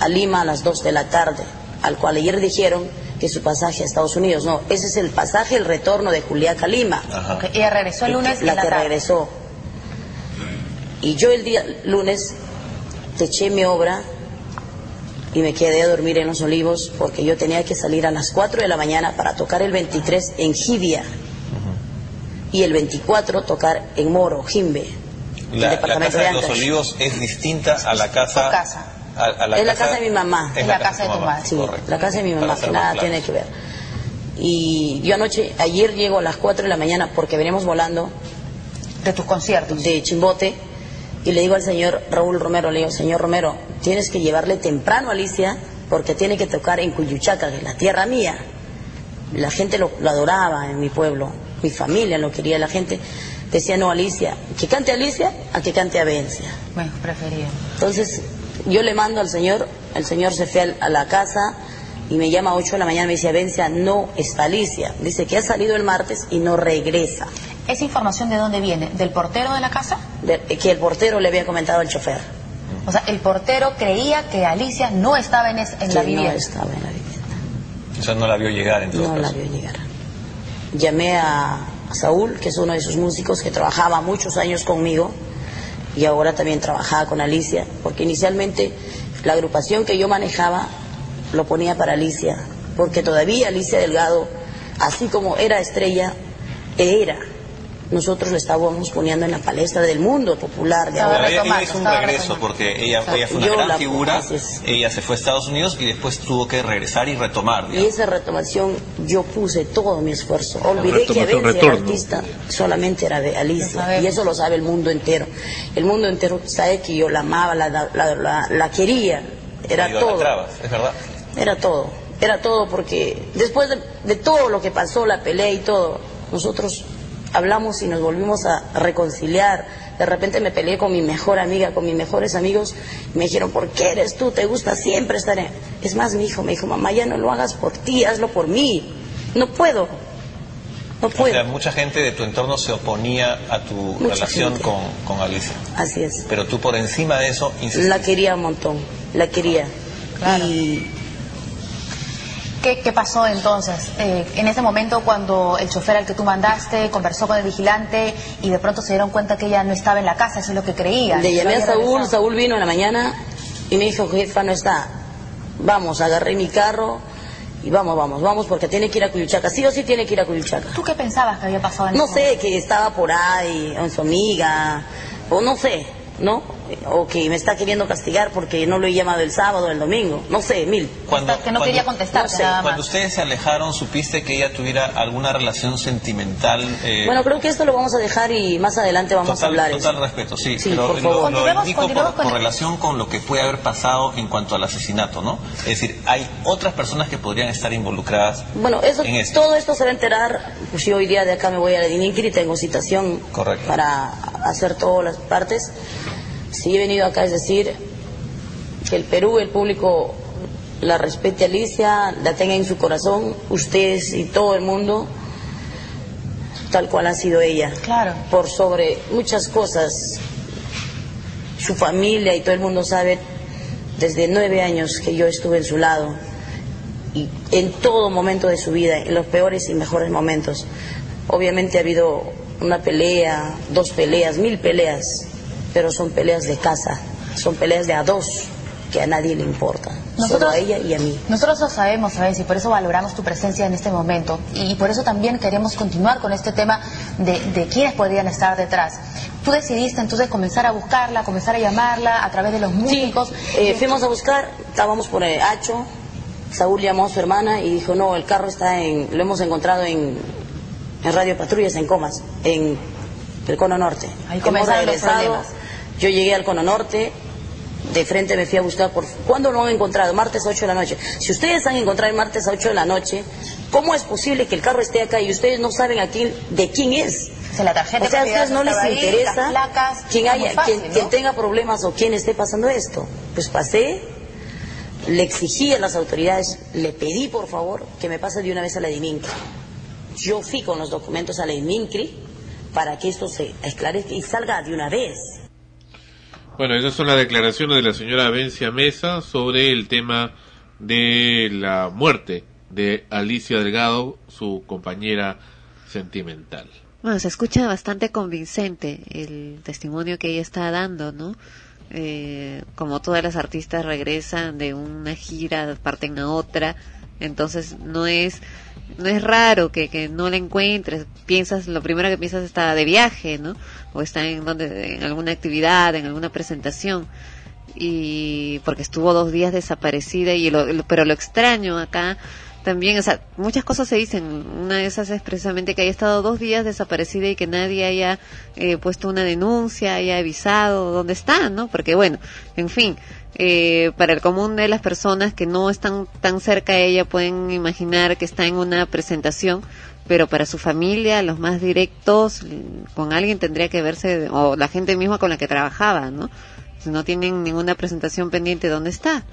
a Lima a las 2 de la tarde, al cual ayer dijeron que su pasaje a Estados Unidos. No, ese es el pasaje, el retorno de Juliaca a Lima. Ella regresó el lunes La la que tarde. regresó. Y yo el día lunes eché mi obra y me quedé a dormir en los olivos porque yo tenía que salir a las 4 de la mañana para tocar el 23 en Jibia y el 24 tocar en Moro, Jimbe. el La, casa de de los olivos es distinta a la casa. Tu casa. A, a la es la casa de mi mamá. Es la casa de tu mamá. Sí, correcto. la casa de mi mamá, que nada claros. tiene que ver. Y yo anoche, ayer llego a las 4 de la mañana porque venimos volando. De tus conciertos. De Chimbote. Y le digo al señor Raúl Romero, le digo, señor Romero, tienes que llevarle temprano a Alicia porque tiene que tocar en Cuyuchaca, que es la tierra mía. La gente lo, lo adoraba en mi pueblo, mi familia lo quería, la gente decía, no, Alicia, que cante Alicia a que cante Avencia. Bueno, prefería. Entonces, yo le mando al señor, el señor se fue a la casa y me llama a 8 de la mañana, me dice, Avencia, no está Alicia. Dice que ha salido el martes y no regresa. ¿Esa información de dónde viene? ¿Del portero de la casa? De- que el portero le había comentado al chofer. O sea, el portero creía que Alicia no estaba en, es- en que la no vivienda. estaba en la vivienda. O sea, no la vio llegar en todo No la vio llegar. Llamé a, a Saúl, que es uno de sus músicos que trabajaba muchos años conmigo y ahora también trabajaba con Alicia, porque inicialmente la agrupación que yo manejaba lo ponía para Alicia, porque todavía Alicia Delgado, así como era estrella, era. Nosotros lo estábamos poniendo en la palestra del mundo popular de ahora. ella, ella hizo un regreso porque ella, ella fue una Yo gran la- figura, así es. ella se fue a Estados Unidos y después tuvo que regresar y retomar. Y esa retomación yo puse todo mi esfuerzo. Olvidé que retorno. artista, solamente era de Alicia. Y eso lo sabe el mundo entero. El mundo entero sabe que yo la amaba, la, la, la- la quería. Era todo. idolatrabas, es verdad. Era todo. Era todo porque después de, de todo lo que pasó, la pelea y todo, nosotros hablamos y nos volvimos a reconciliar. De repente me peleé con mi mejor amiga, con mis mejores amigos, y me dijeron, ¿por qué eres tú? ¿Te gusta siempre estar en...? Es más, mi hijo me dijo, mamá, ya no lo hagas por ti, hazlo por mí. No puedo. No O puedo. sea, mucha gente de tu entorno se oponía a tu Mucha relación gente. con, con Alicia. Así es. Pero tú por encima de eso insististe. La quería un montón, la quería. Y ¿Qué, qué pasó entonces? Eh, en ese momento cuando el chofer al que tú mandaste conversó con el vigilante y de pronto se dieron cuenta que ella no estaba en la casa, eso es lo que creían. Le llamé a Saúl. Saúl vino en la mañana y me dijo, jefa, no está. Vamos, agarré mi carro y vamos, vamos, vamos, porque tiene que ir a Cuyuchaca. Sí o sí tiene que ir a Cuyuchaca. ¿Tú qué pensabas que había pasado en No ese sé, que estaba por ahí, con su amiga, o no sé, ¿no? O que me está queriendo castigar porque no lo he llamado el sábado o el domingo. No sé, mil. Cuando, que no quería contestar, No sé. nada más. Cuando ustedes se alejaron, ¿supiste que ella tuviera alguna relación sentimental? eh, Bueno, creo que esto lo vamos a dejar y más adelante vamos a hablar. total eso. respeto, sí, Sí, pero por lo- favor. lo, Continuemos- indico continuemos por, con por relación con lo que puede haber pasado en cuanto al asesinato, ¿no? Es decir, hay otras personas que podrían estar involucradas Bueno, eso, en esto. todo esto se va a enterar. Pues yo hoy día de acá me voy a la Diniquiri, tengo citación Correcto. para hacer todas las partes. Si he venido acá es decir que el Perú, el público la respete a Alicia, la tenga en su corazón, ustedes y todo el mundo. tal cual ha sido ella. Claro. Por sobre muchas cosas. Su familia y todo el mundo sabe desde nueve años que yo estuve en su lado y en todo momento de su vida, en los peores y mejores momentos. Obviamente ha habido una pelea, dos peleas, mil peleas, pero son peleas de casa, son peleas de a dos que a nadie le importa, solo a ella y a mí. Nosotros lo sabemos, ¿sabes? Y por eso valoramos tu presencia en este momento. Y por eso también queremos continuar con este tema de, de quiénes podrían estar detrás. Tú decidiste entonces comenzar a buscarla, comenzar a llamarla a través de los músicos. Eh, fuimos a buscar, estábamos por el Hacho, Saúl llamó a su hermana y dijo, no, el carro está en, lo hemos encontrado en, en Radio Patrullas, en Comas, en el Cono Norte. Ahí comenzaron los problemas. Yo llegué al Cono Norte, de frente me fui a buscar por... ¿Cuándo lo han encontrado? Martes 8 de la noche. Si ustedes han encontrado el martes 8 de la noche, ¿cómo es posible que el carro esté acá y ustedes no saben a quién, de quién es? O sea, la tarjeta O sea, a de ustedes no les ahí, interesa placas, muy haya, fácil, quién tenga problemas o quién esté pasando esto. Pues pasé, le exigí a las autoridades, le pedí por favor que me pase de una vez a la DIMINCRI. Yo fui con los documentos a la DIMINCRI para que esto se esclarezca y salga de una vez. Bueno, esas son las declaraciones de la señora Vencia Mesa sobre el tema de la muerte de Alicia Delgado, su compañera sentimental. Bueno, se escucha bastante convincente el testimonio que ella está dando, ¿no? Eh, como todas las artistas regresan de una gira, parten a otra, entonces no es no es raro que, que no la encuentres, piensas, lo primero que piensas está de viaje, ¿no? O está en donde, en alguna actividad, en alguna presentación y porque estuvo dos días desaparecida y lo, pero lo extraño acá también, o sea, muchas cosas se dicen. Una de esas es precisamente que haya estado dos días desaparecida y que nadie haya eh, puesto una denuncia, haya avisado dónde está, ¿no? Porque bueno, en fin, eh, para el común de las personas que no están tan cerca a ella pueden imaginar que está en una presentación, pero para su familia, los más directos, con alguien tendría que verse, o la gente misma con la que trabajaba, ¿no? Si no tienen ninguna presentación pendiente, ¿dónde está?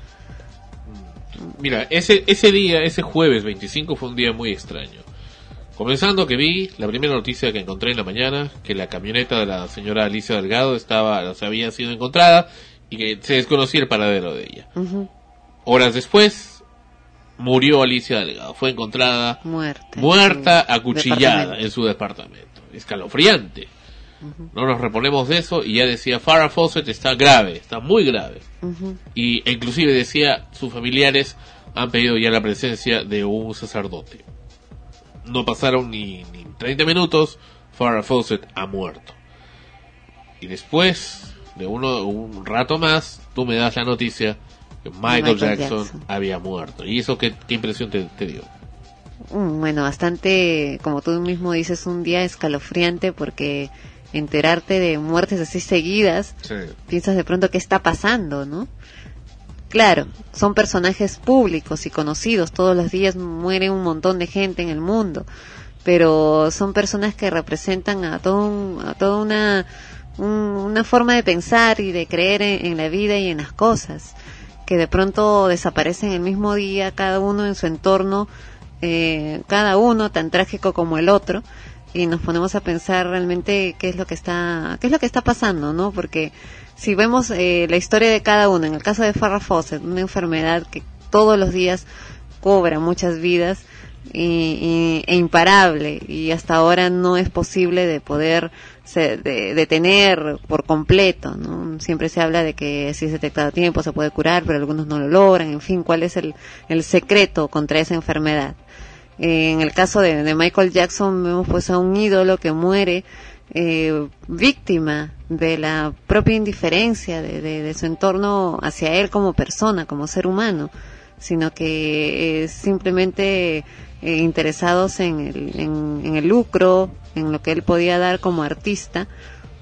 Mira, ese, ese día, ese jueves 25 fue un día muy extraño. Comenzando que vi la primera noticia que encontré en la mañana, que la camioneta de la señora Alicia Delgado estaba, o había sido encontrada y que se desconocía el paradero de ella. Horas después, murió Alicia Delgado. Fue encontrada Muerta. muerta, en acuchillada en su departamento. Escalofriante. No nos reponemos de eso y ya decía Farrah Fawcett está grave, está muy grave. Y e inclusive decía sus familiares han pedido ya la presencia de un sacerdote. No pasaron ni, ni 30 minutos, Farrah Fawcett ha muerto. Y después de uno, un rato más, tú me das la noticia que Michael, Michael Jackson, Jackson. había muerto. ¿Y eso qué, qué impresión te, te dio? Mm, Bueno, bastante, como tú mismo dices, un día escalofriante porque enterarte de muertes así seguidas, piensas de pronto qué está pasando, ¿no? Claro, son personajes públicos y conocidos, todos los días muere un montón de gente en el mundo, pero son personas que representan a todo un- a toda una un- una forma de pensar y de creer en, la vida y en las cosas, que de pronto desaparecen el mismo día, cada uno en su entorno, eh, cada uno tan trágico como el otro, y nos ponemos a pensar realmente qué es lo que está, qué es lo que está pasando, ¿no? Porque si vemos eh, la historia de cada uno, en el caso de Farrah Fawcett, una enfermedad que todos los días cobra muchas vidas y- e imparable y hasta ahora no es posible de poder se- de- detener por completo, ¿no? Siempre se habla de que si es detectado a tiempo se puede curar, pero algunos no lo logran, en fin, ¿cuál es el, el secreto contra esa enfermedad? Eh, en el caso de, de Michael Jackson vemos pues a un ídolo que muere eh, víctima de la propia indiferencia de, de- de su entorno hacia él como persona, como ser humano, sino que eh, simplemente eh, interesados en el, en, el lucro, en lo que él podía dar como artista,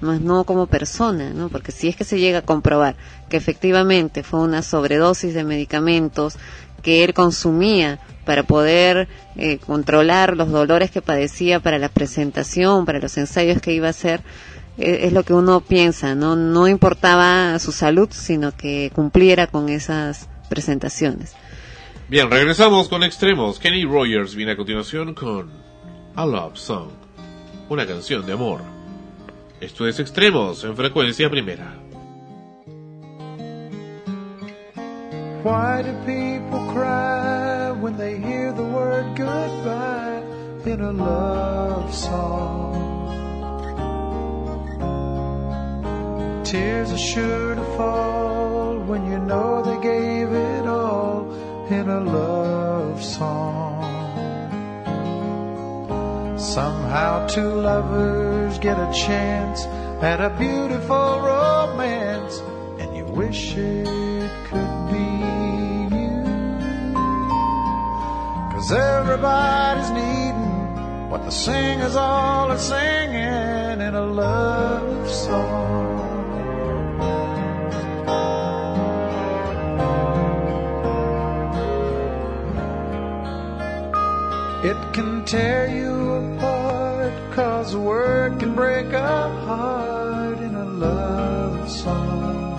más no como persona, ¿no? Porque si es que se llega a comprobar que efectivamente fue una sobredosis de medicamentos que él consumía para poder eh, controlar los dolores que padecía para la presentación, para los ensayos que iba a hacer, eh, es lo que uno piensa, ¿no? No importaba su salud, sino que cumpliera con esas presentaciones. Bien, regresamos con extremos. Kenny Rogers viene a continuación con A Love Song. una canción de amor. Esto es Extremos en frecuencia primera. Why do people cry when they hear the word goodbye in a love song? Tears are sure to fall when you know they gave in a love song. Somehow two lovers get a chance at a beautiful romance and you wish it could be you. Cause everybody's needing what the singers all are singing in a love song. It can tear you apart, cause a word can break a heart in a love song.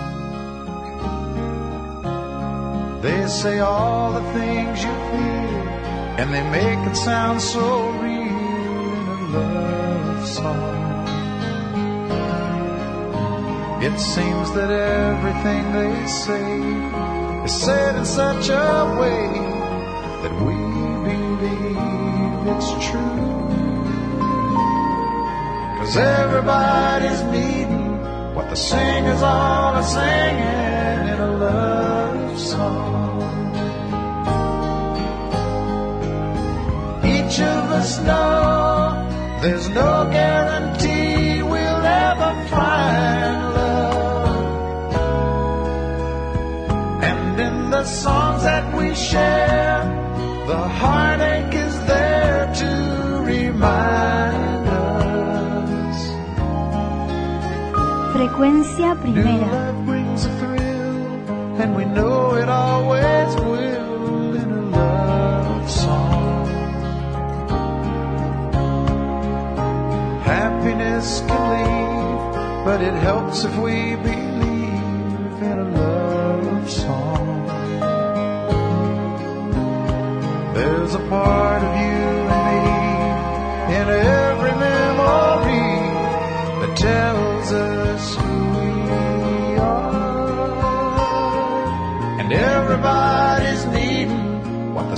They say all the things you feel, and they make it sound so real in a love song. It seems that everything they say is said in such a way that we it's true. Cause everybody's needing what the singers all are singing in a love song. Each of us know there's no guarantee we'll ever find love. And in the songs that we share, the heartache love song. Happiness can leave, but it helps if we believe in a love song. There's a part of you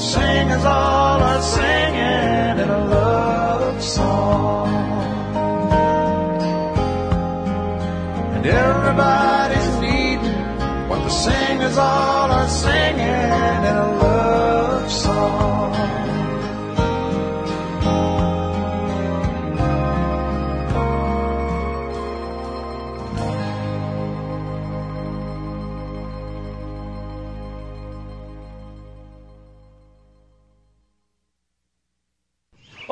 singers all are singing in a love song. And everybody's needing what the singers all are singing in a love song.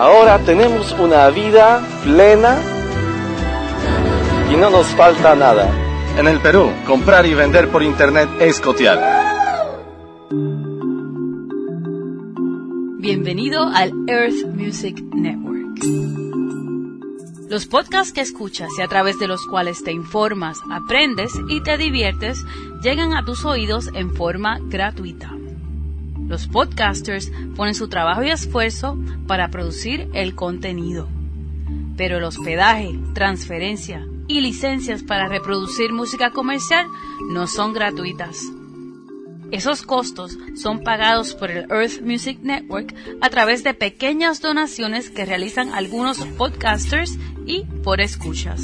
Ahora tenemos una vida plena y no nos falta nada. En el Perú, comprar y vender por internet es cotear. Bienvenido al Earth Music Network. Los podcasts que escuchas y a través de los cuales te informas, aprendes y te diviertes llegan a tus oídos en forma gratuita. Los podcasters ponen su trabajo y esfuerzo para producir el contenido. Pero el hospedaje, transferencia y licencias para reproducir música comercial no son gratuitas. Esos costos son pagados por el Earth Music Network a través de pequeñas donaciones que realizan algunos podcasters y por escuchas.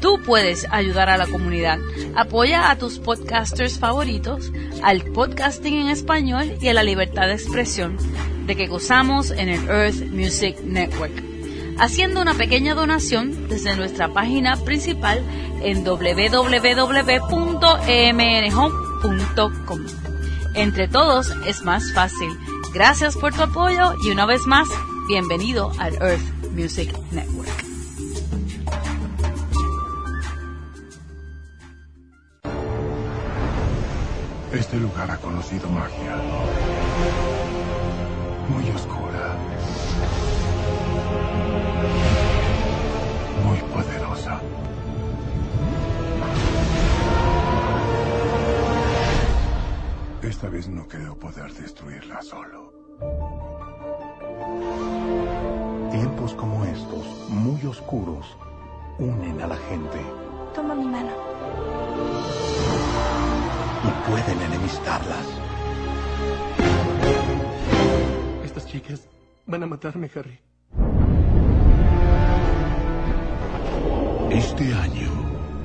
Tú puedes ayudar a la comunidad. Apoya a tus podcasters favoritos, al podcasting en español y a la libertad de expresión de que gozamos en el Earth Music Network. Haciendo una pequeña donación desde nuestra página principal en www.emnhome.com. Entre todos es más fácil. Gracias por tu apoyo y una vez más, bienvenido al Earth Music Network. Este lugar ha conocido magia. Muy oscura. Muy poderosa. Esta vez no creo poder destruirla solo. Tiempos como estos, muy oscuros, unen a la gente Toma mi mano. Y pueden enemistarlas. Estas chicas van a matarme, Harry. Este año,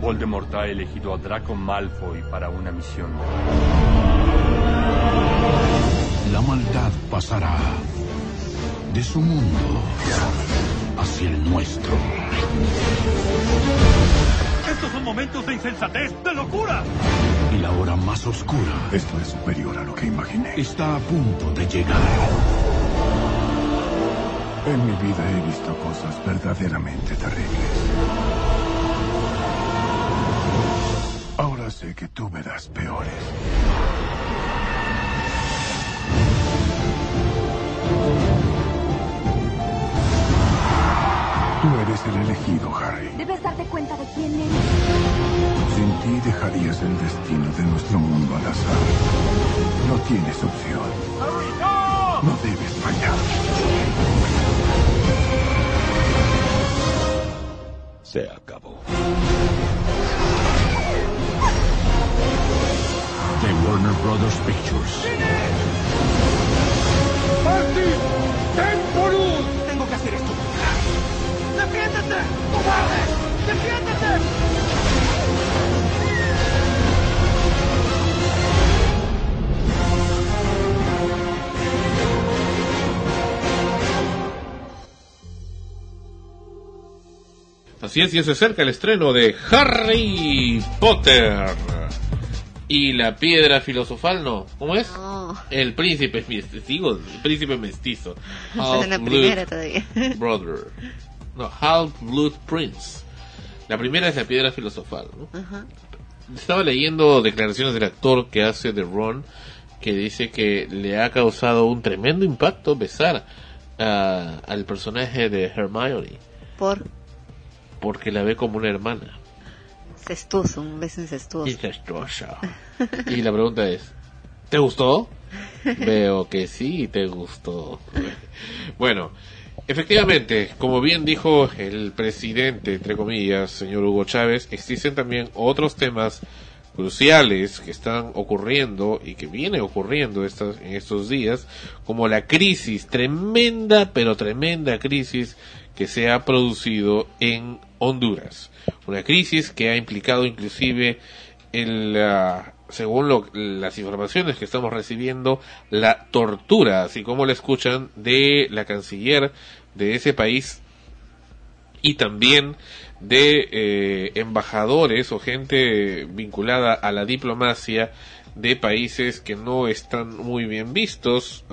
Voldemort ha elegido a Draco Malfoy para una misión. la maldad pasará de su mundo hacia el nuestro. Estos son momentos de insensatez, de locura. Y la hora más oscura. Esto es superior a lo que imaginé. Está a punto de llegar. En mi vida he visto cosas verdaderamente terribles. Ahora sé que tú verás peores. Eres el elegido, Harry. Debes darte cuenta de quién eres. Sin ti dejarías el destino de nuestro mundo al azar. No tienes opción. No debes fallar. Se acabó. De Warner Brothers Pictures. ¡Martin! ¡Defiéndete! ¡Cobarde! ¡Defiéndete! Así es, ya se acerca el estreno de Harry Potter. Y la piedra filosofal, ¿no? ¿Cómo es? El príncipe mestizo. El príncipe mestizo. Esa es la primera todavía. Brother. No, Half Blood Prince. La primera es la piedra filosofal, ¿no? Estaba leyendo declaraciones del actor que hace de Ron, que dice que le ha causado un tremendo impacto besar a- al personaje de Hermione, Por porque la ve como una hermana. cestuoso, un beso incestuoso. Y la pregunta es, ¿te gustó? Veo que sí, te gustó. Bueno, efectivamente, como bien dijo el presidente, entre comillas, señor Hugo Chávez, existen también otros temas cruciales que están ocurriendo y que viene ocurriendo estas, en estos días, como la crisis, tremenda, pero tremenda crisis que se ha producido en Honduras. Una crisis que ha implicado inclusive el, ah, según lo- las informaciones que estamos recibiendo, la tortura, así como la escuchan, de la canciller de ese país y también de eh, embajadores o gente vinculada a la diplomacia de países que no están muy bien vistos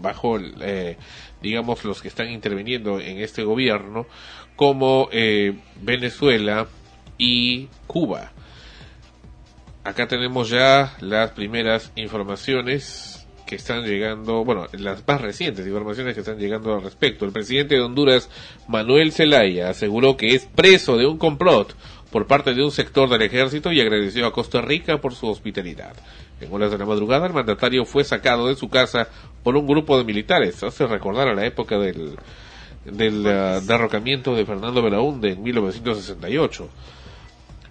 bajo eh, digamos los que están interviniendo en este gobierno como eh, Venezuela y Cuba acá tenemos ya las primeras informaciones que están llegando, bueno, las más recientes informaciones que están llegando al respecto. El presidente de Honduras, Manuel Zelaya, aseguró que es preso de un complot por parte de un sector del ejército y agradeció a Costa Rica por su hospitalidad. En horas de la madrugada, el mandatario fue sacado de su casa por un grupo de militares. Hace recordar a la época del, del ah, derrocamiento de Fernando Belaúnde en 1968.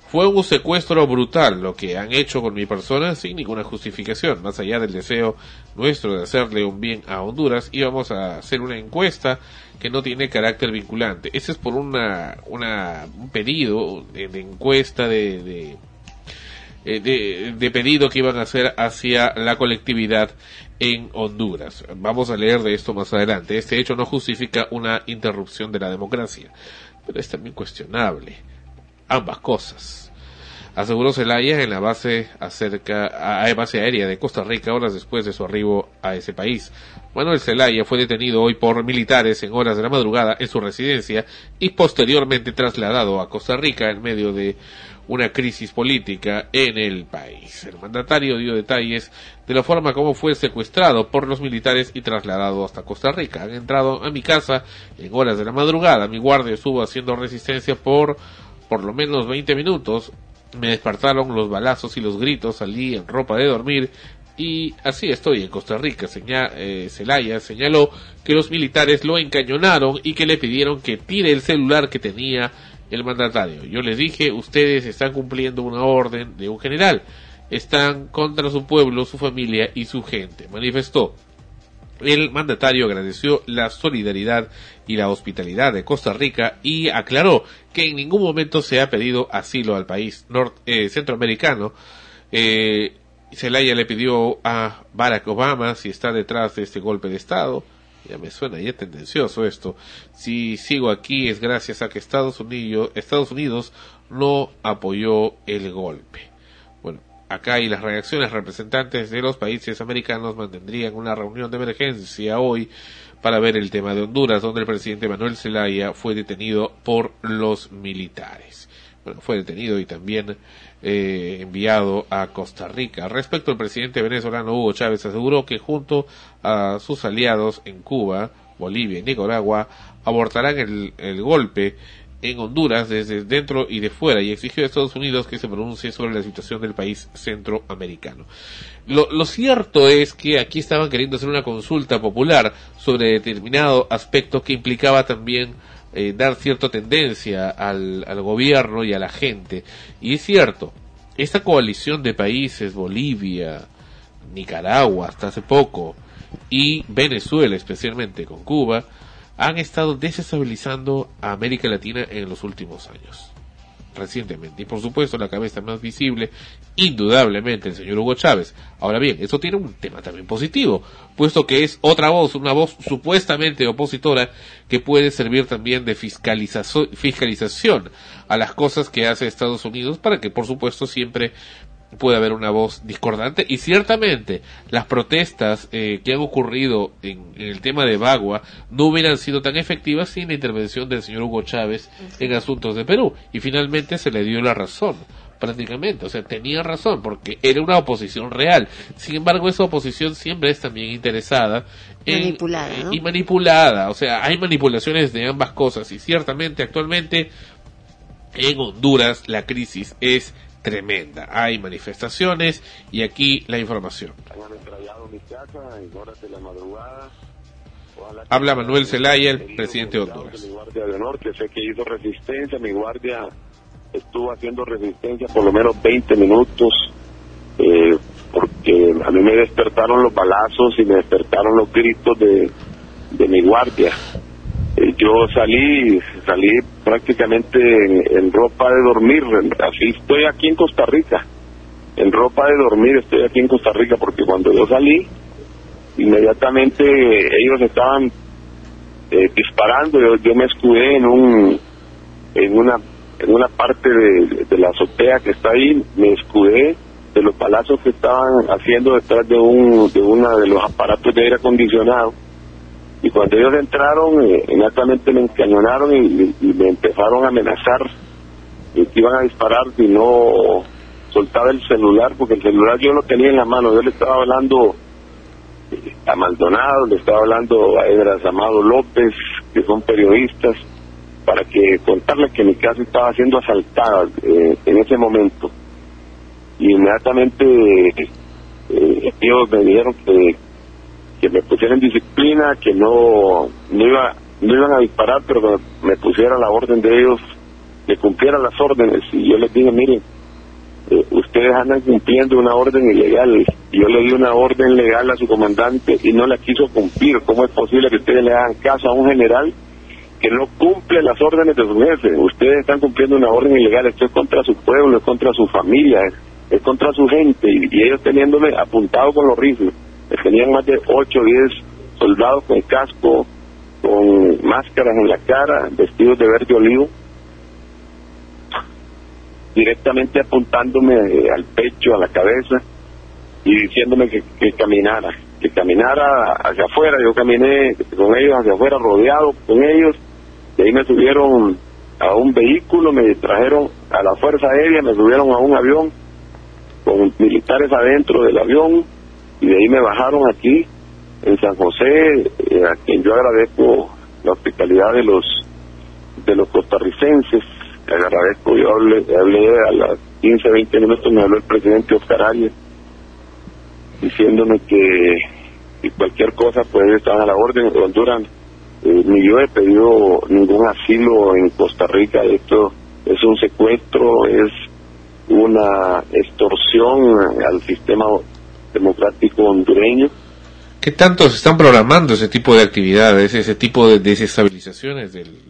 Fue un secuestro brutal lo que han hecho con mi persona sin ninguna justificación, más allá del deseo nuestro de hacerle un bien a Honduras, íbamos a hacer una encuesta que no tiene carácter vinculante. Ese es por una, una un pedido de, encuesta de, de, eh, de, de pedido que iban a hacer hacia la colectividad en Honduras. Vamos a leer de esto más adelante. Este hecho no justifica una interrupción de la democracia, pero es también cuestionable ambas cosas. Aseguró Zelaya en la base acerca a, base aérea de Costa Rica horas después de su arribo a ese país. Manuel Zelaya fue detenido hoy por militares en horas de la madrugada en su residencia y posteriormente trasladado a Costa Rica en medio de una crisis política en el país. El mandatario dio detalles de la forma como fue secuestrado por los militares y trasladado hasta Costa Rica. Han entrado a mi casa en horas de la madrugada. Mi guardia estuvo haciendo resistencia por por lo menos 20 minutos. Me despertaron los balazos y los gritos. Salí en ropa de dormir y así estoy en Costa Rica. Seña, eh, señaló que los militares lo encañonaron y que le pidieron que tire el celular que tenía el mandatario. Yo les dije, ustedes están cumpliendo una orden de un general. Están contra su pueblo, su familia y su gente, manifestó. El mandatario agradeció la solidaridad y la hospitalidad de Costa Rica y aclaró que en ningún momento se ha pedido asilo al país eh, centroamericano. Eh, le pidió a Barack Obama si está detrás de este golpe de Estado. Ya me suena ya tendencioso esto. Si sigo aquí es gracias a que Estados Unidos, Estados Unidos no apoyó el golpe. Bueno, acá y las reacciones representantes de los países americanos mantendrían una reunión de emergencia hoy para ver el tema de Honduras, donde el presidente Manuel Zelaya fue detenido por los militares. Bueno, fue detenido y también eh, enviado a Costa Rica. Respecto al presidente venezolano Hugo Chávez aseguró que junto a sus aliados en Cuba, Bolivia y Nicaragua abortarán el, el golpe en Honduras desde dentro y de fuera y exigió a Estados Unidos que se pronuncie sobre la situación del país centroamericano. Lo, lo, cierto es que aquí estaban queriendo hacer una consulta popular sobre determinado aspecto que implicaba también eh, dar cierta tendencia al, al gobierno y a la gente. Y es cierto, esta coalición de países, Bolivia, Nicaragua hasta hace poco, y Venezuela especialmente con Cuba, han estado desestabilizando a América Latina en los últimos años recientemente. Y por supuesto la cabeza más visible, indudablemente el señor Hugo Chávez. Ahora bien, eso tiene un tema también positivo, puesto que es otra voz, una voz supuestamente opositora que puede servir también de fiscalización, a las cosas que hace Estados Unidos para que por supuesto siempre puede haber una voz discordante. Y ciertamente las protestas eh, que han ocurrido en, en, el tema de Bagua no hubieran sido tan efectivas sin la intervención del señor Hugo Chávez en asuntos de Perú. Y finalmente se le dio la razón prácticamente, o sea, tenía razón porque era una oposición real. Sin embargo, esa oposición siempre es también interesada en, manipulada, ¿no? y manipulada, o sea, hay manipulaciones de ambas cosas. Y ciertamente actualmente en Honduras la crisis es tremenda. Hay manifestaciones y aquí la información. Habla Manuel Zelaya, el presidente de Honduras. Mi guardia de honor, que sé que hizo resistencia, mi guardia estuvo haciendo resistencia por lo menos 20 minutos, eh, porque a mí me despertaron los balazos y me despertaron los gritos de, de mi guardia. Eh, yo salí, salí prácticamente en, ropa de dormir, así estoy aquí en Costa Rica, en ropa de dormir estoy aquí en Costa Rica, porque cuando yo salí, inmediatamente ellos estaban eh, disparando, yo, yo, me escudé en un, en una, en una parte de, de la azotea que está ahí, me escudé de los palazos que estaban haciendo detrás de un, de una de los aparatos de aire acondicionado y cuando ellos entraron, eh, inmediatamente me encañonaron y, me empezaron a amenazar y que iban a disparar si no soltaba el celular, porque el celular yo lo tenía en la mano. Yo le estaba hablando a Maldonado, le estaba hablando a Edras Amado López, que son periodistas, para que contarles que mi casa estaba siendo asaltada eh, en ese momento. Y inmediatamente eh, ellos me dijeron que que me pusieran disciplina, que no, no, iba, no iban a disparar, pero me pusiera la orden de ellos, que cumpliera las órdenes. Y yo les dije, miren, eh, ustedes andan cumpliendo una orden ilegal. Yo le di una orden legal a su comandante y no la quiso cumplir. ¿Cómo es posible que ustedes le hagan caso a un general que no cumple las órdenes de su jefe? Ustedes están cumpliendo una orden ilegal. Esto es contra su pueblo, es contra su familia, es, contra su gente. Y, y ellos teniéndome apuntado con los rifles tenían más de 8 o 10 soldados con casco, con máscaras en la cara, vestidos de verde olivo, directamente apuntándome eh, al pecho, a la cabeza y diciéndome que, que, caminara, que caminara hacia afuera. Yo caminé con ellos hacia afuera, rodeado con ellos, y ahí me subieron a un vehículo, me trajeron a la Fuerza Aérea, me subieron a un avión con militares adentro del avión y de ahí me bajaron aquí en San José, eh, a quien yo agradezco la hospitalidad de los de los costarricenses, agradezco, yo hablé, hablé a las 15, 20 minutos, me habló el presidente Oscar Arias, diciéndome que, que cualquier cosa pues están a la orden de Honduras. Eh, ni yo he pedido ningún asilo en Costa Rica, esto es un secuestro, es una extorsión al sistema democrático hondureño. ¿Qué tanto se están programando ese tipo de actividades, ese tipo de desestabilizaciones del,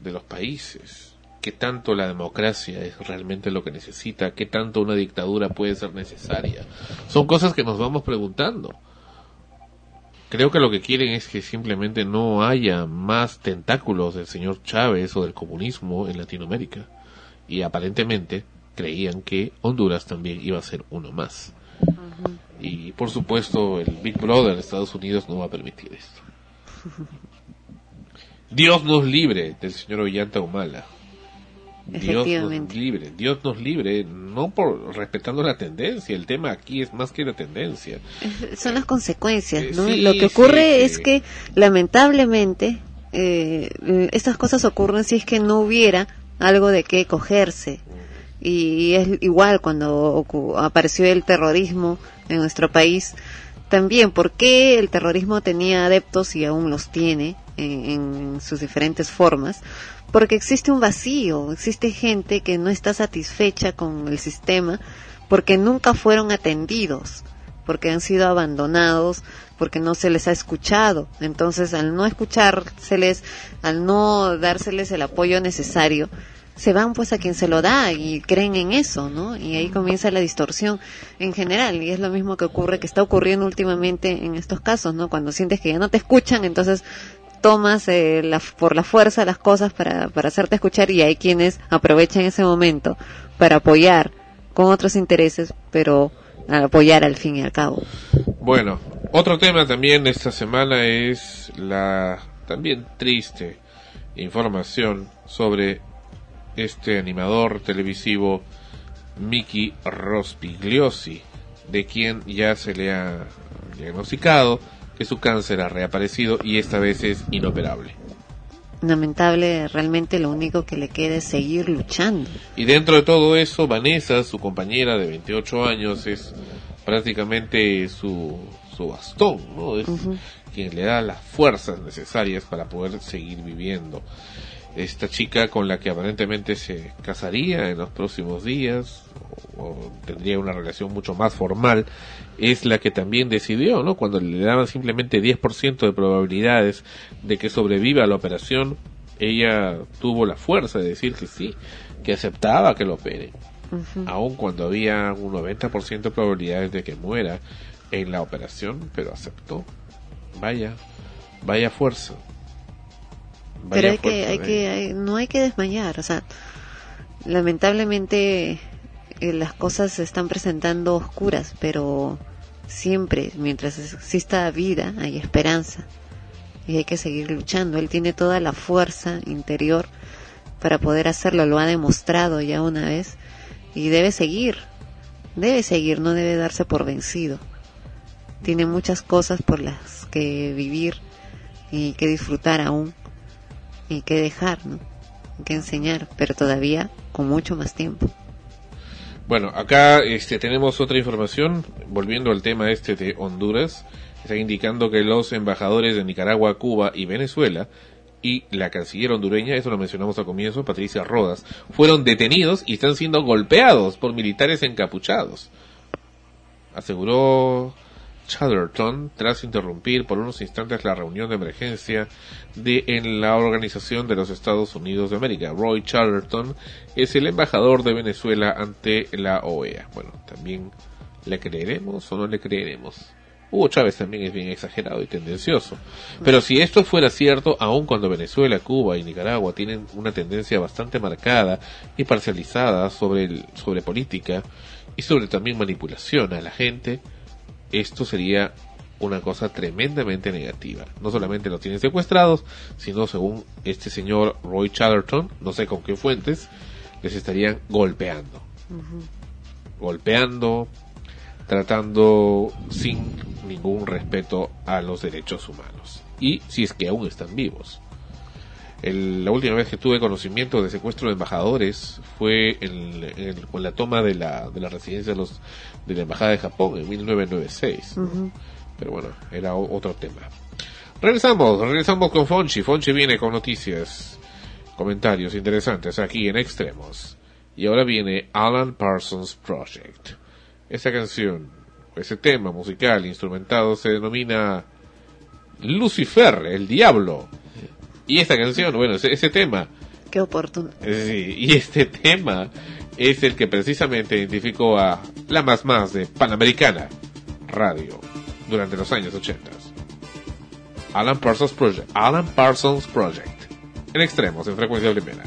de los países? ¿Qué tanto la democracia es realmente lo que necesita? ¿Qué tanto una dictadura puede ser necesaria? Son cosas que nos vamos preguntando. Creo que lo que quieren es que simplemente no haya más tentáculos del señor Chávez o del comunismo en Latinoamérica. Y aparentemente creían que Honduras también iba a ser uno más. Y por supuesto el Big Brother de Estados Unidos no va a permitir esto. Dios nos libre del señor Ollanta Humala. Dios nos libre, Dios nos libre, no por respetando la tendencia, el tema aquí es más que la tendencia. son las consecuencias, ¿no? sí, Lo que ocurre sí. es que lamentablemente eh, estas cosas ocurren si es que no hubiera algo de qué cogerse. Y es igual cuando apareció el terrorismo en nuestro país, también, ¿por qué el terrorismo tenía adeptos y aún los tiene en, en sus diferentes formas? Porque existe un vacío, existe gente que no está satisfecha con el sistema porque nunca fueron atendidos, porque han sido abandonados, porque no se les ha escuchado. Entonces, al no escuchárseles, al no dárseles el apoyo necesario, se van pues a quien se lo da y creen en eso, ¿no? Y ahí comienza la distorsión en general y es lo mismo que ocurre, que está ocurriendo últimamente en estos casos, ¿no? Cuando sientes que ya no te escuchan, entonces tomas eh, la, por la fuerza las cosas para, para hacerte escuchar y hay quienes aprovechan ese momento para apoyar con otros intereses, pero apoyar al fin y al cabo. Bueno, otro tema también esta semana es la también triste información sobre este animador televisivo Mickey Rospigliosi, de quien ya se le ha diagnosticado que su cáncer ha reaparecido y esta vez es inoperable. Lamentable, realmente lo único que le queda es seguir luchando. Y dentro de todo eso, Vanessa, su compañera de 28 años, es prácticamente su, su bastón, ¿no? Es quien le da las fuerzas necesarias para poder seguir viviendo. Esta chica con la que aparentemente se casaría en los próximos días, o, o tendría una relación mucho más formal, es la que también decidió, ¿no? Cuando le daban simplemente 10% de probabilidades de que sobreviva a la operación, ella tuvo la fuerza de decir que sí, que aceptaba que lo operen aun cuando había un 90% de probabilidades de que muera en la operación, pero aceptó. Vaya, vaya fuerza. Pero hay que, hay que, hay- no hay que desmayar, o sea, lamentablemente eh, las cosas se están presentando oscuras, pero siempre, mientras exista vida, hay esperanza y hay que seguir luchando. Él tiene toda la fuerza interior para poder hacerlo, lo ha demostrado ya una vez y debe seguir, debe seguir, no debe darse por vencido. Tiene muchas cosas por las que vivir y que disfrutar aún y que dejar, ¿no? Que enseñar, pero todavía con mucho más tiempo. Bueno, acá este, tenemos otra información, volviendo al tema este de Honduras, está indicando que los embajadores de Nicaragua, Cuba y Venezuela y la canciller hondureña, eso lo mencionamos al comienzo, Patricia Rodas, fueron detenidos y están siendo golpeados por militares encapuchados. Aseguró Chatterton tras interrumpir por unos instantes la reunión de emergencia de en la Organización de los Estados Unidos de América. Roy Chatterton es el embajador de Venezuela ante la OEA. Bueno, también le creeremos o no le creeremos. Hugo Chávez también es bien exagerado y tendencioso. Pero si esto fuera cierto, aun cuando Venezuela, Cuba y Nicaragua tienen una tendencia bastante marcada y parcializada sobre, sobre política y sobre también manipulación a la gente, esto sería una cosa tremendamente negativa. No solamente los tienen secuestrados, sino según este señor Roy Chatterton, no sé con qué fuentes, les estarían golpeando. Golpeando, tratando sin ningún respeto a los derechos humanos. Y si es que aún están vivos. El- la última vez que tuve conocimiento de secuestro de embajadores fue en, la toma de la, de la residencia de, los, de la Embajada de Japón en 1996. Ujú. Pero bueno, era otro tema. Regresamos, regresamos con Fonchi. Fonchi viene con noticias, comentarios interesantes aquí en Extremos. Y ahora viene Alan Parsons Project. Esa canción, ese tema musical instrumentado se denomina Lucifer, el diablo. Y esta canción, bueno, ese, ese tema, Qué oportuno. sí, y este tema es el que precisamente identificó a la más más de Panamericana Radio durante los años 80. Alan Parsons Project, Alan Parsons Project, en extremos, en frecuencia primera.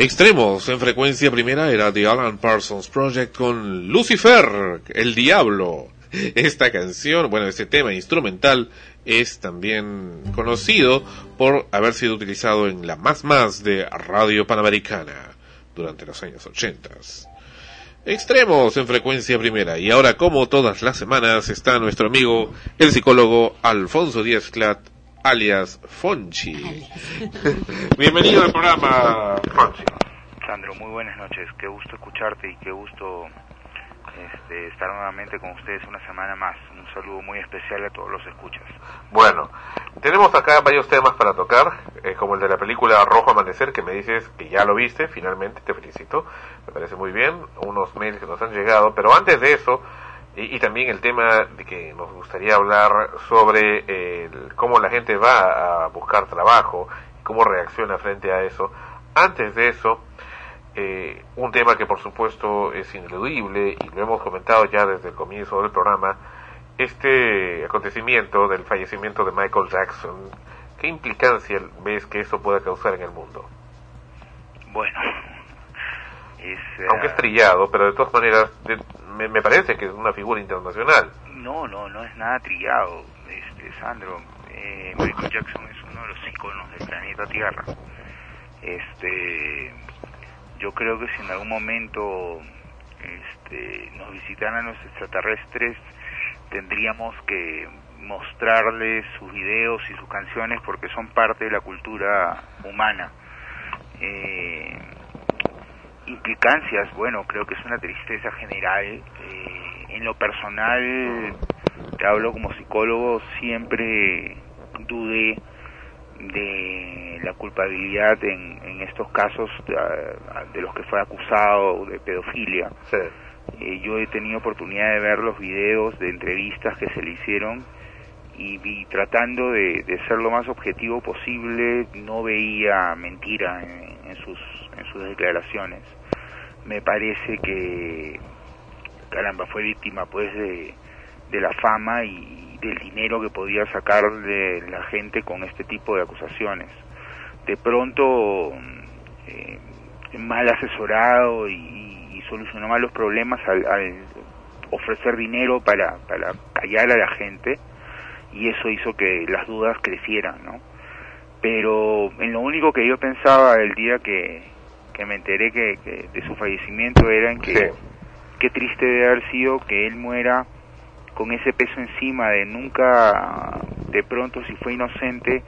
Extremos en frecuencia primera era The Alan Parsons Project con Lucifer, el diablo. Esta canción, bueno, este tema instrumental es también conocido por haber sido utilizado en la más más de Radio Panamericana durante los años 80. Extremos en frecuencia primera y ahora como todas las semanas está nuestro amigo el psicólogo Alfonso Díaz Clat alias Fonchi. Bienvenido al programa, Fonchi. Sandro, muy buenas noches. Qué gusto escucharte y qué gusto este, estar nuevamente con ustedes una semana más. Un saludo muy especial a todos los escuchas. Bueno, tenemos acá varios temas para tocar, eh, como el de la película Rojo Amanecer, que me dices que ya lo viste, finalmente, te felicito, me parece muy bien, unos mails que nos han llegado, pero antes de eso, y, también el tema de que nos gustaría hablar sobre eh, cómo la gente va a buscar trabajo, cómo reacciona frente a eso, antes de eso, eh, un tema que por supuesto es ineludible y lo hemos comentado ya desde el comienzo del programa, este acontecimiento del fallecimiento de Michael Jackson, ¿qué implicancia ves que eso pueda causar en el mundo? Bueno, es, Aunque es trillado, pero de todas maneras de- me, me parece que es una figura internacional. no, no, no es nada trillado, este, Sandro. Eh, Michael Jackson es uno de los íconos del planeta Tierra. Este, yo creo que si en algún momento este, nos visitaran los extraterrestres, tendríamos que mostrarles sus videos y sus canciones porque son parte de la cultura humana. Eh, implicancias, bueno, creo que es una tristeza general. Eh, en lo personal, te hablo como psicólogo, siempre dudé de la culpabilidad en, en estos casos de, de los que fue acusado de pedofilia. Eh, yo he tenido oportunidad de ver los videos de entrevistas que se le hicieron y vi tratando de, de ser lo más objetivo posible, no veía mentira en, en sus, en sus declaraciones. Me parece que, caramba, fue víctima pues de, la fama y del dinero que podía sacar de la gente con este tipo de acusaciones. De pronto, eh, mal asesorado y, y solucionó mal los problemas al, al ofrecer dinero para, para callar a la gente y eso hizo que las dudas crecieran, ¿no? Pero en lo único que yo pensaba el día que, que me enteré que, que de su fallecimiento era en que qué triste debe haber sido que él muera con ese peso encima de nunca, de pronto si fue inocente,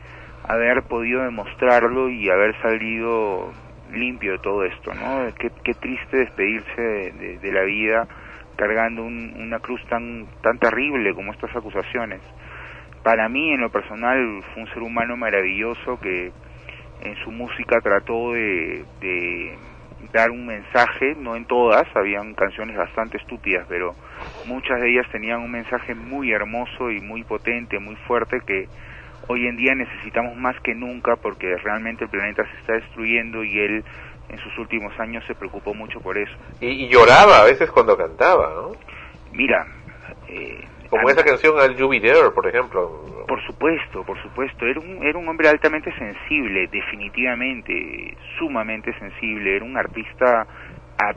haber podido demostrarlo y haber salido limpio de todo esto, ¿no? Qué, qué triste despedirse de, de- de la vida cargando un- una cruz tan, tan terrible como estas acusaciones. Para mí, en lo personal, fue un ser humano maravilloso que en su música trató de, de dar un mensaje, no en todas, habían canciones bastante estúpidas, pero muchas de ellas tenían un mensaje muy hermoso y muy potente, muy fuerte que hoy en día necesitamos más que nunca porque realmente el planeta se está destruyendo y él en sus últimos años se preocupó mucho por eso. Y, y lloraba a veces cuando cantaba, ¿no? Mira, eh, Como esa canción Al There, por ejemplo. Por supuesto, por supuesto. Era un, era un hombre altamente sensible, definitivamente, sumamente sensible. Era un artista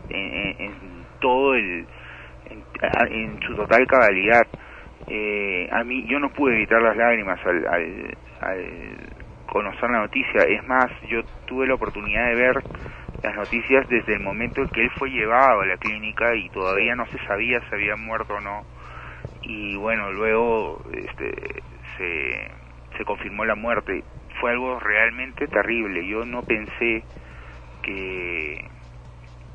en, todo el, en su total cabalidad. Eh, a mí, yo no pude evitar las lágrimas al, al, al conocer la noticia. Es más, yo tuve la oportunidad de ver las noticias desde el momento en que él fue llevado a la clínica y todavía no se sabía si había muerto o no y bueno luego este se, se confirmó la muerte. Fue algo realmente terrible. Yo no pensé que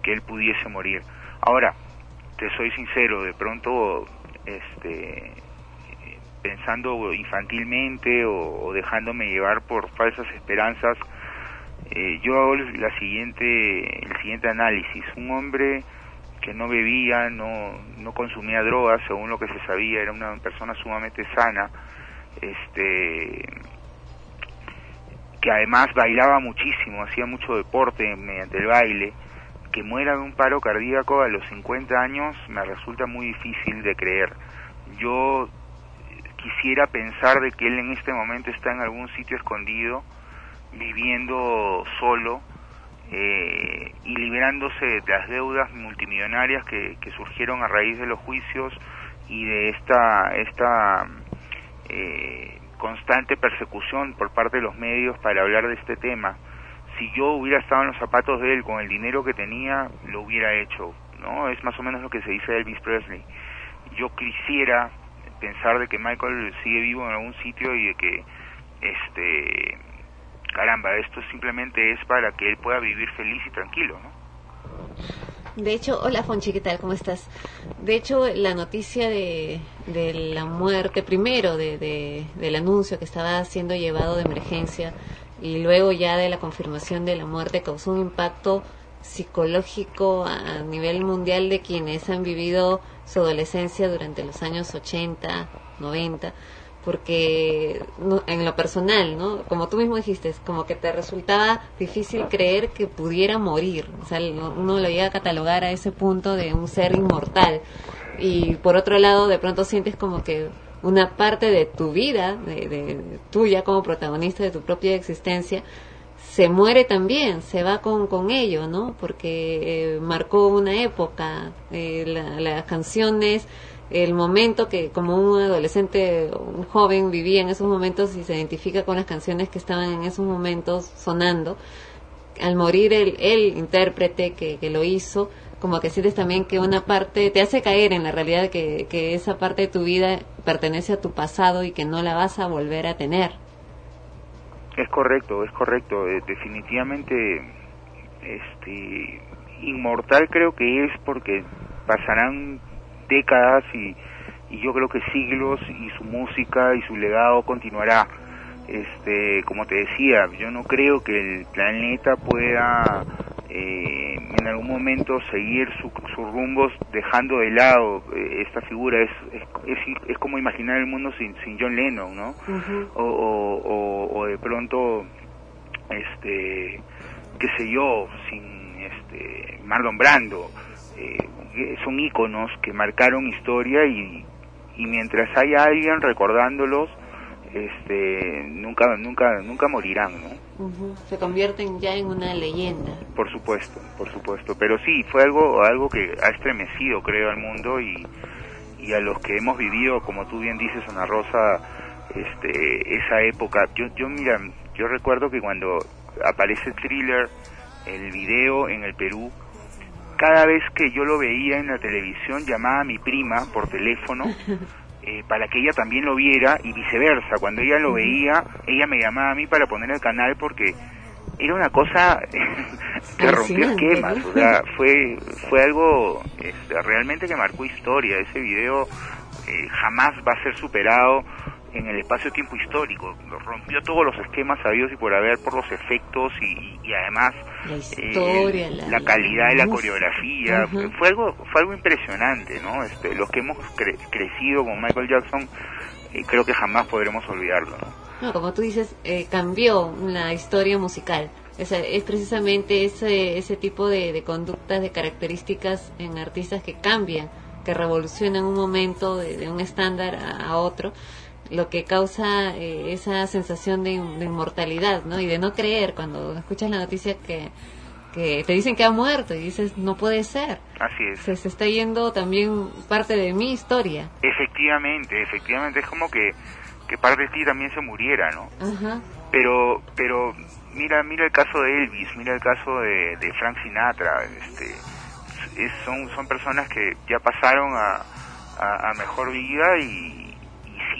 que él pudiese morir. Ahora te soy sincero de pronto este pensando infantilmente o, o dejándome llevar por falsas esperanzas eh, yo hago la siguiente el siguiente análisis. Un hombre que no bebía, no, no consumía drogas, según lo que se sabía, era una persona sumamente sana, este, que además bailaba muchísimo, hacía mucho deporte mediante el baile, que muera de un paro cardíaco a los 50 años me resulta muy difícil de creer. Yo quisiera pensar de que él en este momento está en algún sitio escondido, viviendo solo, eh, y liberándose de las deudas multimillonarias que, que surgieron a raíz de los juicios y de esta esta eh, constante persecución por parte de los medios para hablar de este tema. Si yo hubiera estado en los zapatos de él con el dinero que tenía, lo hubiera hecho, ¿no? Es más o menos lo que se dice de Elvis Presley. Yo quisiera pensar de que Michael sigue vivo en algún sitio y de que este, caramba, esto simplemente es para que él pueda vivir feliz y tranquilo, ¿no? De hecho, hola Fonchi, ¿qué tal? ¿Cómo estás? De hecho, la noticia de, de la muerte, primero de, de- del anuncio que estaba siendo llevado de emergencia y luego ya de la confirmación de la muerte causó un impacto psicológico a nivel mundial de quienes han vivido su adolescencia durante los años 80, 90, porque en lo personal, ¿no? Como tú mismo dijiste, es como que te resultaba difícil creer que pudiera morir, o sea, uno lo llega a catalogar a ese punto de un ser inmortal y por otro lado de pronto sientes como que una parte de tu vida, de, tuya como protagonista de tu propia existencia, se muere también, se va con, con ello, ¿no? Porque eh, marcó una época, eh, la- las canciones, el momento que como un adolescente, un joven vivía en esos momentos y se identifica con las canciones que estaban en esos momentos sonando, al morir el, el intérprete que, que lo hizo, como que sientes también que una parte te hace caer en la realidad que, que esa parte de tu vida pertenece a tu pasado y que no la vas a volver a tener. Es correcto, es correcto. Eh, definitivamente, este, inmortal creo que es porque pasarán décadas y, y yo creo que siglos y su música y su legado continuará. Este, como te decía, yo no creo que el planeta pueda eh, en algún momento seguir su- sus rumbos dejando de lado eh, esta figura. Es, es, es, es como imaginar el mundo sin, sin John Lennon, ¿no? o, o, o, o de pronto este qué sé yo sin este Marlon Brando eh, son íconos que marcaron historia y, y mientras haya alguien recordándolos este nunca nunca nunca morirán no Ujú. Se convierten ya en una leyenda. por supuesto por supuesto pero sí fue algo algo que ha estremecido creo al mundo y y a los que hemos vivido como tú bien dices Ana Rosa este esa época yo yo mira yo recuerdo que cuando aparece Thriller el video en el Perú cada vez que yo lo veía en la televisión llamaba a mi prima por teléfono eh, para que ella también lo viera y viceversa cuando ella lo veía ella me llamaba a mí para poner el canal porque era una cosa que rompió esquemas, o sea, fue fue algo este, realmente que marcó historia. Ese video eh, jamás va a ser superado en el espacio-tiempo histórico. Rompió todos los esquemas sabidos y por haber por los efectos y, y además La eh, historia, la- la calidad de la música. coreografía. Fue algo fue algo impresionante, ¿no? Este, los que hemos cre- crecido con Michael Jackson eh, creo que jamás podremos olvidarlo, ¿no? No, como tú dices, eh, cambió la historia musical. O sea, es precisamente ese, ese tipo de, de conductas, de características en artistas que cambian, que revolucionan un momento de, de un estándar a, a otro, lo que causa eh, esa sensación de, de inmortalidad, ¿no? Y de no creer cuando escuchas la noticia que, que te dicen que ha muerto y dices, no puede ser. Así es. Se, se está yendo también parte de mi historia. Efectivamente, efectivamente, es como que, que parte de ti también se muriera, ¿no? Ajá. Pero, pero mira, mira el caso de Elvis, mira el caso de, de Frank Sinatra, este, es- son, son personas que ya pasaron a, a, a mejor vida y,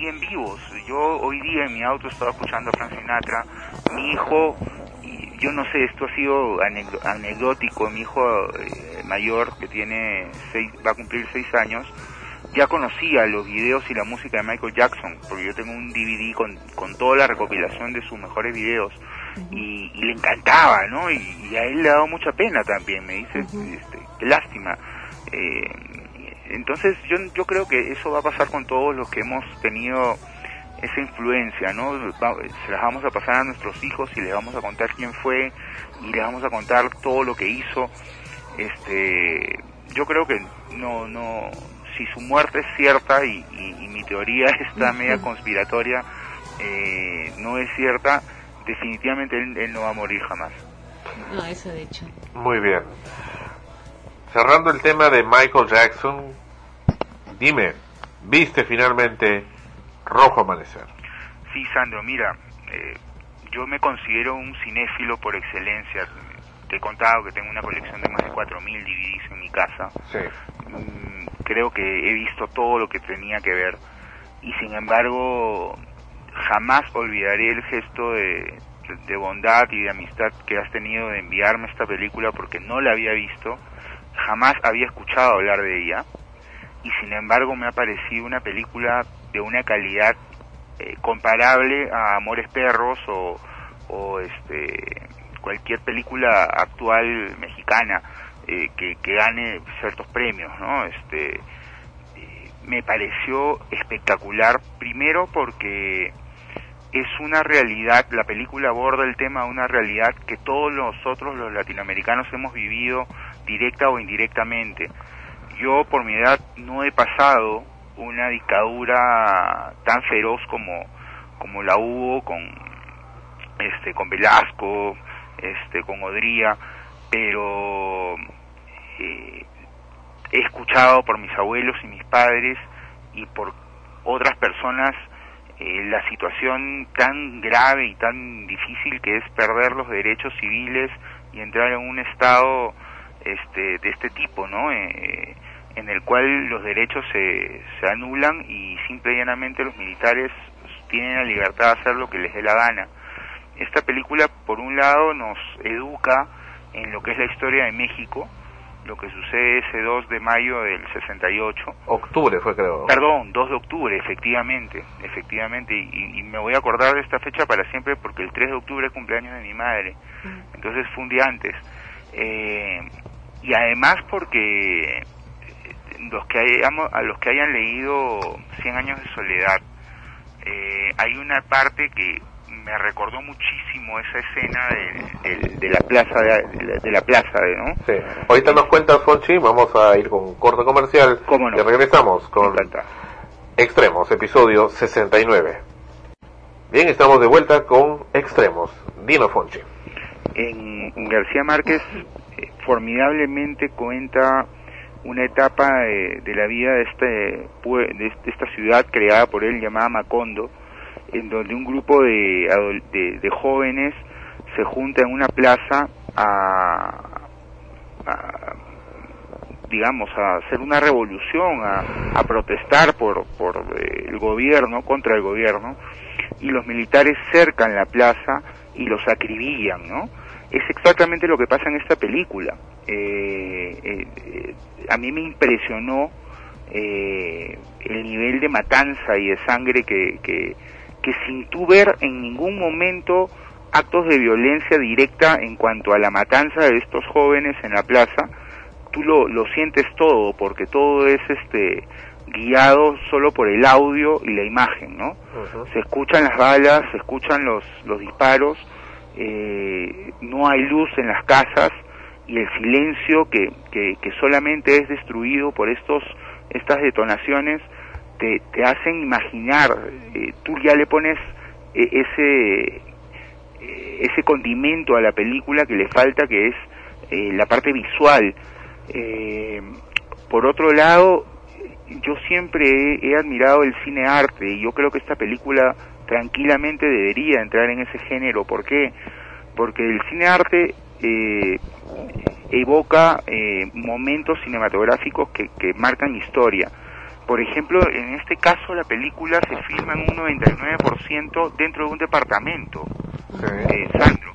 siguen vivos. Yo hoy día en mi auto estaba escuchando a Frank Sinatra, mi hijo, y yo no sé, esto ha sido anecdótico, mi hijo eh, mayor que tiene seis, va a cumplir seis años, ya conocía los videos y la música de Michael Jackson, porque yo tengo un DVD con, con toda la recopilación de sus mejores videos y, y le encantaba, ¿no? Y, y a él le ha dado mucha pena también, me dice, este, qué lástima. Eh, entonces yo, yo creo que eso va a pasar con todos los que hemos tenido esa influencia, ¿no? Va- se las vamos a pasar a nuestros hijos y les vamos a contar quién fue y les vamos a contar todo lo que hizo. Este, yo creo que no, no, si su muerte es cierta y, y- y mi teoría está media conspiratoria, eh, no es cierta, definitivamente él, él no va a morir jamás. No, eso de hecho. Muy bien. Cerrando el tema de Michael Jackson, dime, ¿viste finalmente Rojo Amanecer? Sí, Sandro, mira, eh, yo me considero un cinéfilo por excelencia. Te he contado que tengo una colección de más de 4.000 DVDs en mi casa. Sí. Mm, creo que he visto todo lo que tenía que ver y sin embargo jamás olvidaré el gesto de, de bondad y de amistad que has tenido de enviarme esta película porque no la había visto, jamás había escuchado hablar de ella y sin embargo me ha parecido una película de una calidad eh, comparable a Amores Perros o, o este cualquier película actual mexicana eh, que, que gane ciertos premios, ¿no? Este eh, me pareció espectacular primero porque es una realidad, la película aborda el tema de una realidad que todos nosotros los latinoamericanos hemos vivido directa o indirectamente. Yo por mi edad no he pasado una dictadura tan feroz como como la hubo con este con Velasco, este con Odría, pero eh, he escuchado por mis abuelos y mis padres y por otras personas eh, la situación tan grave y tan difícil que es perder los derechos civiles y entrar en un estado este, de este tipo, ¿no? Eh, en el cual los derechos se, se anulan y simple y llanamente los militares tienen la libertad de hacer lo que les dé la gana. Esta película, por un lado, nos educa en lo que es la historia de México, lo que sucede ese 2 de mayo del 68. Octubre fue, creo. Perdón, 2 de octubre, efectivamente, efectivamente, y, y me voy a acordar de esta fecha para siempre porque el 3 de octubre es cumpleaños de mi madre, entonces fue un día antes. Eh, y además porque los que hayamos, a los que hayan leído Cien años de soledad, eh, hay una parte que me recordó muchísimo esa escena de, de- de la plaza de, de la- plaza de, ¿no? Sí. Ahorita nos cuenta Fonchi, vamos a ir con un corto comercial y regresamos con Extremos, episodio 69. Bien, estamos de vuelta con Extremos. Dino Fonchi. En García Márquez eh, formidablemente cuenta una etapa de, la vida de, este, de este- esta ciudad creada por él llamada Macondo, en donde un grupo de, de jóvenes se junta en una plaza a, a, digamos, a hacer una revolución, a, a protestar por, por eh, el gobierno, contra el gobierno, y los militares cercan la plaza y los acribillan, ¿no? Es exactamente lo que pasa en esta película. Eh, eh, eh, a mí me impresionó eh, el nivel de matanza y de sangre que, que, que sin tú ver en ningún momento actos de violencia directa en cuanto a la matanza de estos jóvenes en la plaza, tú lo, lo sientes todo, porque todo es este guiado solo por el audio y la imagen, ¿no? Se escuchan las balas, se escuchan los, los disparos, eh, no hay luz en las casas y el silencio que, que, solamente es destruido por estos estas detonaciones te, te hacen imaginar, eh, tú ya le pones eh, ese ese condimento a la película que le falta que es la parte visual. Eh, por otro lado, yo siempre he, he admirado el cine arte y yo creo que esta película tranquilamente debería entrar en ese género. ¿Por qué? Porque el cine arte eh, evoca eh, momentos cinematográficos que, que marcan historia. Por ejemplo, en este caso la película se filma en un 99% dentro de un departamento, eh, Sandro.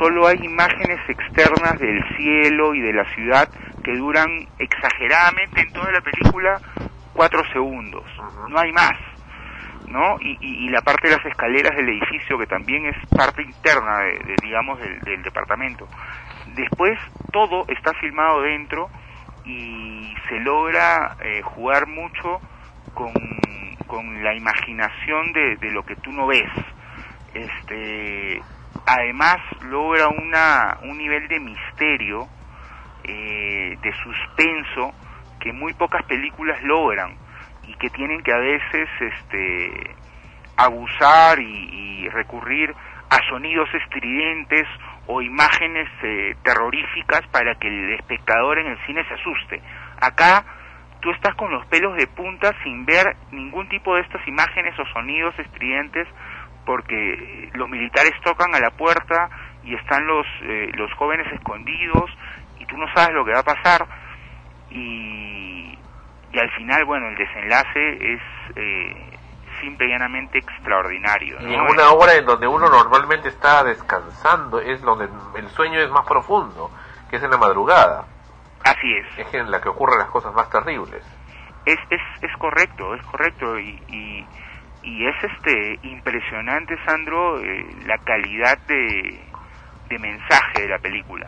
Solo hay imágenes externas del cielo y de la ciudad que duran exageradamente en toda la película cuatro segundos. No hay más. ¿No? Y, y, la parte de las escaleras del edificio que también es parte interna de, digamos del, del departamento. Después todo está filmado dentro y se logra eh, jugar mucho con, con la imaginación de, de lo que tú no ves. Este además logra una un nivel de misterio eh, de suspenso que muy pocas películas logran y que tienen que a veces este abusar y, recurrir a sonidos estridentes o imágenes eh, terroríficas para que el espectador en el cine se asuste. Acá tú estás con los pelos de punta sin ver ningún tipo de estas imágenes o sonidos estridentes porque los militares tocan a la puerta y están los eh, los jóvenes escondidos y tú no sabes lo que va a pasar y, y al final bueno el desenlace es eh, simple y llanamente extraordinario. Y ¿no? en una hora en donde uno normalmente está descansando es donde el sueño es más profundo, que es en la madrugada. Así es. Es en la que ocurren las cosas más terribles. Es, es, es correcto, es correcto y, y, y es este impresionante, Sandro, eh, la calidad de, de mensaje de la película.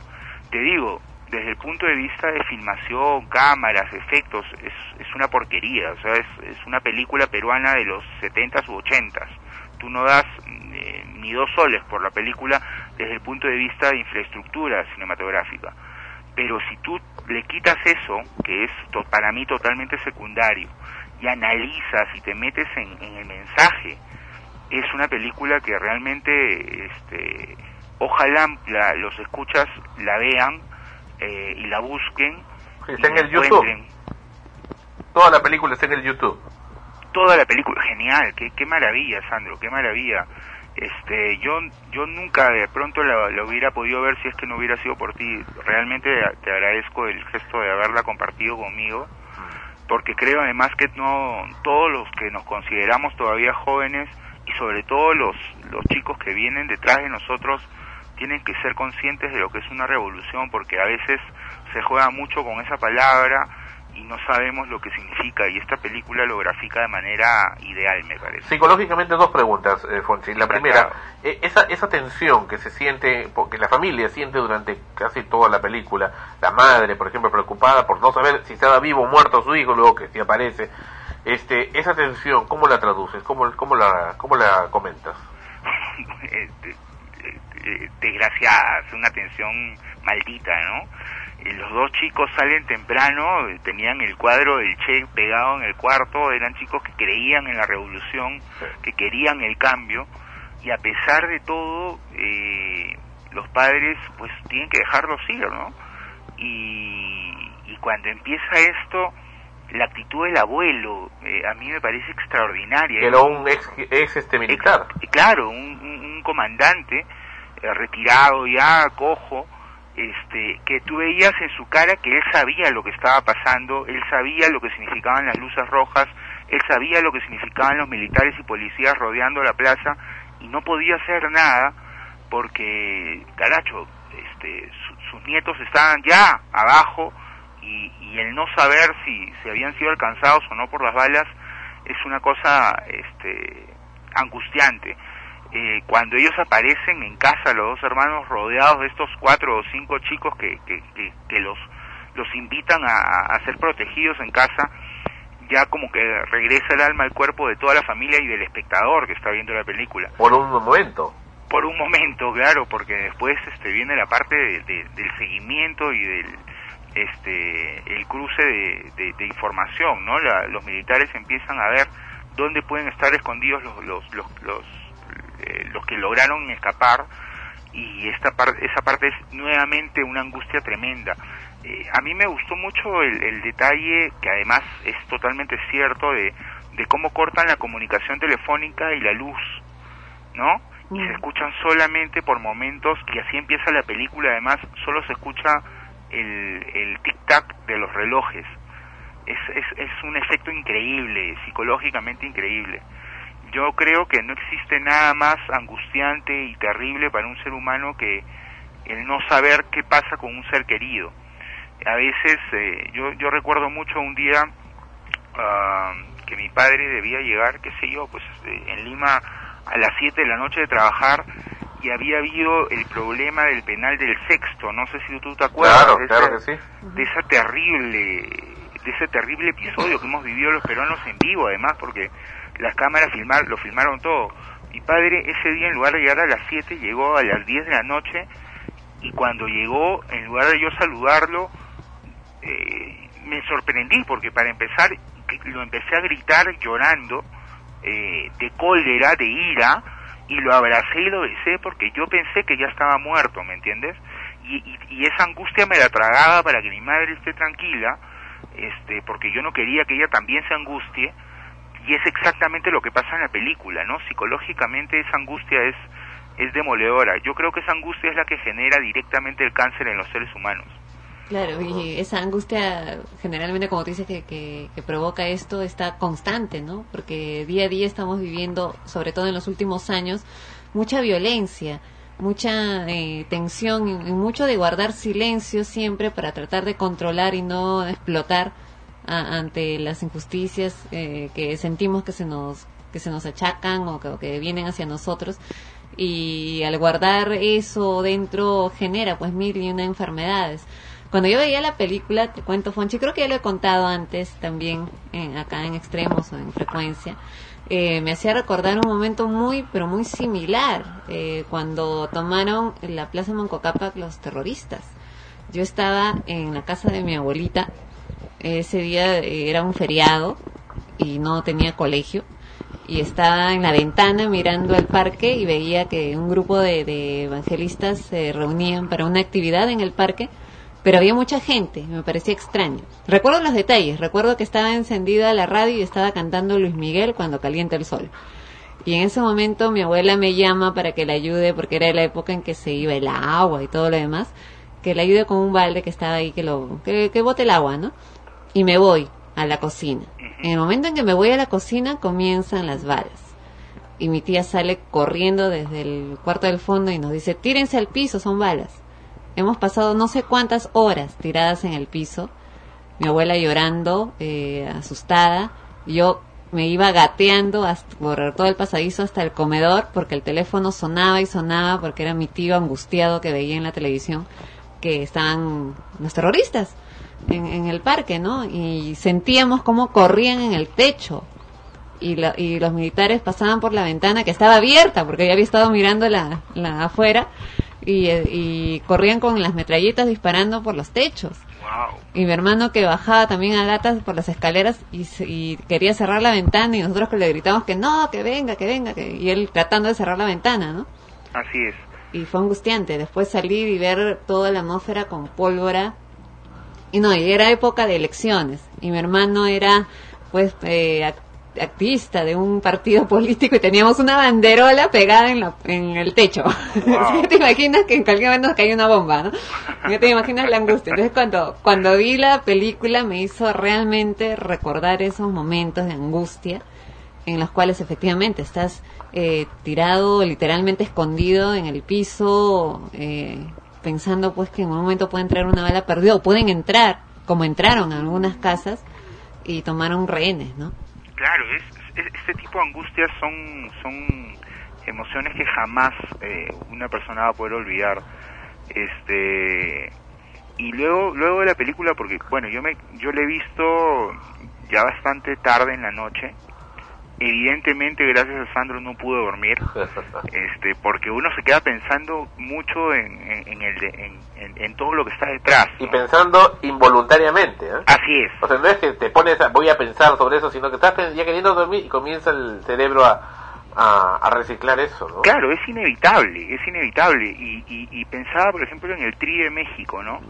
Te digo, desde el punto de vista de filmación, cámaras, efectos, es, una porquería, o sea, es, una película peruana de los 70s u 80s. Tú no das eh, ni dos soles por la película desde el punto de vista de infraestructura cinematográfica. Pero si tú le quitas eso, que es to- para mí totalmente secundario, y analizas y te metes en, en el mensaje, es una película que realmente, este, ojalá la- los escuchas la vean eh, y la busquen. Está en el YouTube. Toda la película está en el YouTube. toda la película genial qué, qué maravilla Sandro qué maravilla este yo yo nunca de pronto la, la hubiera podido ver si es que no hubiera sido por ti realmente te agradezco el gesto de haberla compartido conmigo porque creo además que no todos los que nos consideramos todavía jóvenes y sobre todo los los chicos que vienen detrás de nosotros tienen que ser conscientes de lo que es una revolución porque a veces se juega mucho con esa palabra y no sabemos lo que significa y esta película lo grafica de manera ideal me parece Psicológicamente dos preguntas, eh, Fonchi. La primera, eh, esa, esa tensión que se siente, porque la familia siente durante casi toda la película, la madre, por ejemplo, preocupada por no saber si estaba vivo o muerto su hijo, luego que si aparece, este, esa tensión, ¿cómo la traduces? ¿Cómo, cómo, la, cómo la comentas? Eh, de- de- desgraciada, es una tensión maldita, ¿no? Los dos chicos salen temprano, tenían el cuadro del Che pegado en el cuarto, eran chicos que creían en la revolución, que querían el cambio, y a pesar de todo, eh, los padres pues tienen que dejarlos ir, ¿no? Y, y cuando empieza esto, la actitud del abuelo eh, a mí me parece extraordinaria. Que era un ex, ex este militar. Ex- claro, un comandante eh, retirado ya, cojo, este, que tú veías en su cara que él sabía lo que estaba pasando, él sabía lo que significaban las luces rojas, él sabía lo que significaban los militares y policías rodeando la plaza y no podía hacer nada porque, caracho, este, su- sus nietos estaban ya abajo y, y el no saber si, si habían sido alcanzados o no por las balas es una cosa este, angustiante. Eh, cuando ellos aparecen en casa, los dos hermanos rodeados de estos cuatro o cinco chicos que, que, que, que los, los invitan a, a ser protegidos en casa, ya como que regresa el alma al cuerpo de toda la familia y del espectador que está viendo la película Por un momento. por un momento, claro, porque después este viene la parte de- de- del seguimiento y del este el cruce de, de- de información, ¿no? La- los militares empiezan a ver dónde pueden estar escondidos los los los los, eh, los que lograron escapar y esta parte esa parte es nuevamente una angustia tremenda. Eh, a mí me gustó mucho el, el detalle que además es totalmente cierto de de cómo cortan la comunicación telefónica y la luz, ¿no? y se escuchan solamente por momentos y así empieza la película además solo se escucha el, el tic tac de los relojes. Es, es, un efecto increíble psicológicamente increíble. Yo creo que no existe nada más angustiante y terrible para un ser humano que el no saber qué pasa con un ser querido. A veces eh, yo yo recuerdo mucho un día ah, que mi padre debía llegar qué sé yo pues eh, en Lima a las 7 de la noche de trabajar y había habido el problema del penal del sexto, no sé si tú te acuerdas Claro, de, claro ese, que sí. de esa terrible de ese terrible episodio que hemos vivido los peruanos en vivo además porque las cámaras filmar, lo filmaron todo. Mi padre ese día en lugar de llegar a las 7 llegó a las 10 de la noche y cuando llegó en lugar de yo saludarlo eh, me sorprendí porque para empezar lo empecé a gritar llorando eh, de cólera, de ira, y lo abracé y lo besé porque yo pensé que ya estaba muerto, ¿me entiendes? Y, y, y esa angustia me la tragaba para que mi madre esté tranquila, este, porque yo no quería que ella también se angustie, y es exactamente lo que pasa en la película, ¿no? Psicológicamente esa angustia es, es demoledora. Yo creo que esa angustia es la que genera directamente el cáncer en los seres humanos. Claro, y esa angustia generalmente, como tú dices, que, que, que provoca esto está constante, ¿no? Porque día a día estamos viviendo, sobre todo en los últimos años, mucha violencia, mucha eh, tensión y, mucho de guardar silencio siempre para tratar de controlar y no explotar a- ante las injusticias eh, que sentimos que se nos que se nos achacan o que, o que vienen hacia nosotros y al guardar eso dentro genera pues mil y una enfermedades. Cuando yo veía la película, te cuento Fonchi, creo que ya lo he contado antes también en- acá en extremos o en frecuencia, eh, me hacía recordar un momento muy, pero muy similar, eh, cuando tomaron la Plaza Moncocapac los terroristas. Yo estaba en la casa de mi abuelita, ese día eh, era un feriado y no tenía colegio y estaba en la ventana mirando el parque y veía que un grupo de, de evangelistas se reunían para una actividad en el parque, pero había mucha gente, me parecía extraño. Recuerdo los detalles, recuerdo que estaba encendida la radio y estaba cantando Luis Miguel cuando calienta el sol. Y en ese momento mi abuela me llama para que la ayude, porque era la época en que se iba el agua y todo lo demás, que la ayude con un balde que estaba ahí, que lo, que, que bote el agua, ¿no? Y me voy a la cocina. En el momento en que me voy a la cocina comienzan las balas. Y mi tía sale corriendo desde el cuarto del fondo y nos dice, tírense al piso, son balas. Hemos pasado no sé cuántas horas tiradas en el piso. Mi abuela llorando, eh, asustada. Yo me iba gateando hasta, por todo el pasadizo hasta el comedor porque el teléfono sonaba y sonaba porque era mi tío angustiado que veía en la televisión que estaban los terroristas en, en el parque, ¿no? Y sentíamos cómo corrían en el techo y, la- y los militares pasaban por la ventana que estaba abierta porque yo había estado mirando la, la afuera y, eh, y corrían con las metralletas disparando por los techos. Y mi hermano que bajaba también a gatas por las escaleras y, y quería cerrar la ventana y nosotros que le gritamos que no, que venga, que venga, que, y él tratando de cerrar la ventana, ¿no? Así es. y fue angustiante después salir y ver toda la atmósfera con pólvora y no y era época de elecciones y mi hermano era pues eh, activista de un partido político y teníamos una banderola pegada en, la- en el techo. Así que te imaginas que en cualquier momento nos cae una bomba no ya te imaginas la angustia. Entonces cuando cuando vi la película me hizo realmente recordar esos momentos de angustia en los cuales efectivamente estás eh, tirado, literalmente escondido en el piso, eh, pensando pues que en un momento puede entrar una bala perdida o pueden entrar, como entraron a algunas casas y tomaron rehenes, ¿no? Claro, es, es- este tipo de angustias son, son emociones que jamás eh, una persona va a poder olvidar. Este y luego luego de la película porque bueno yo me yo la he visto ya bastante tarde en la noche evidentemente gracias a Sandro no pude dormir este porque uno se queda pensando mucho en, en, en el de- en, todo lo que está detrás Y pensando involuntariamente, ¿eh? Así es. O sea, no es que te pones a, voy a pensar sobre eso, sino que estás ya queriendo dormir y comienza el cerebro a, a, reciclar eso, ¿no? Claro, es inevitable, es inevitable. Y, pensaba, por ejemplo, en el Tri de México, ¿no?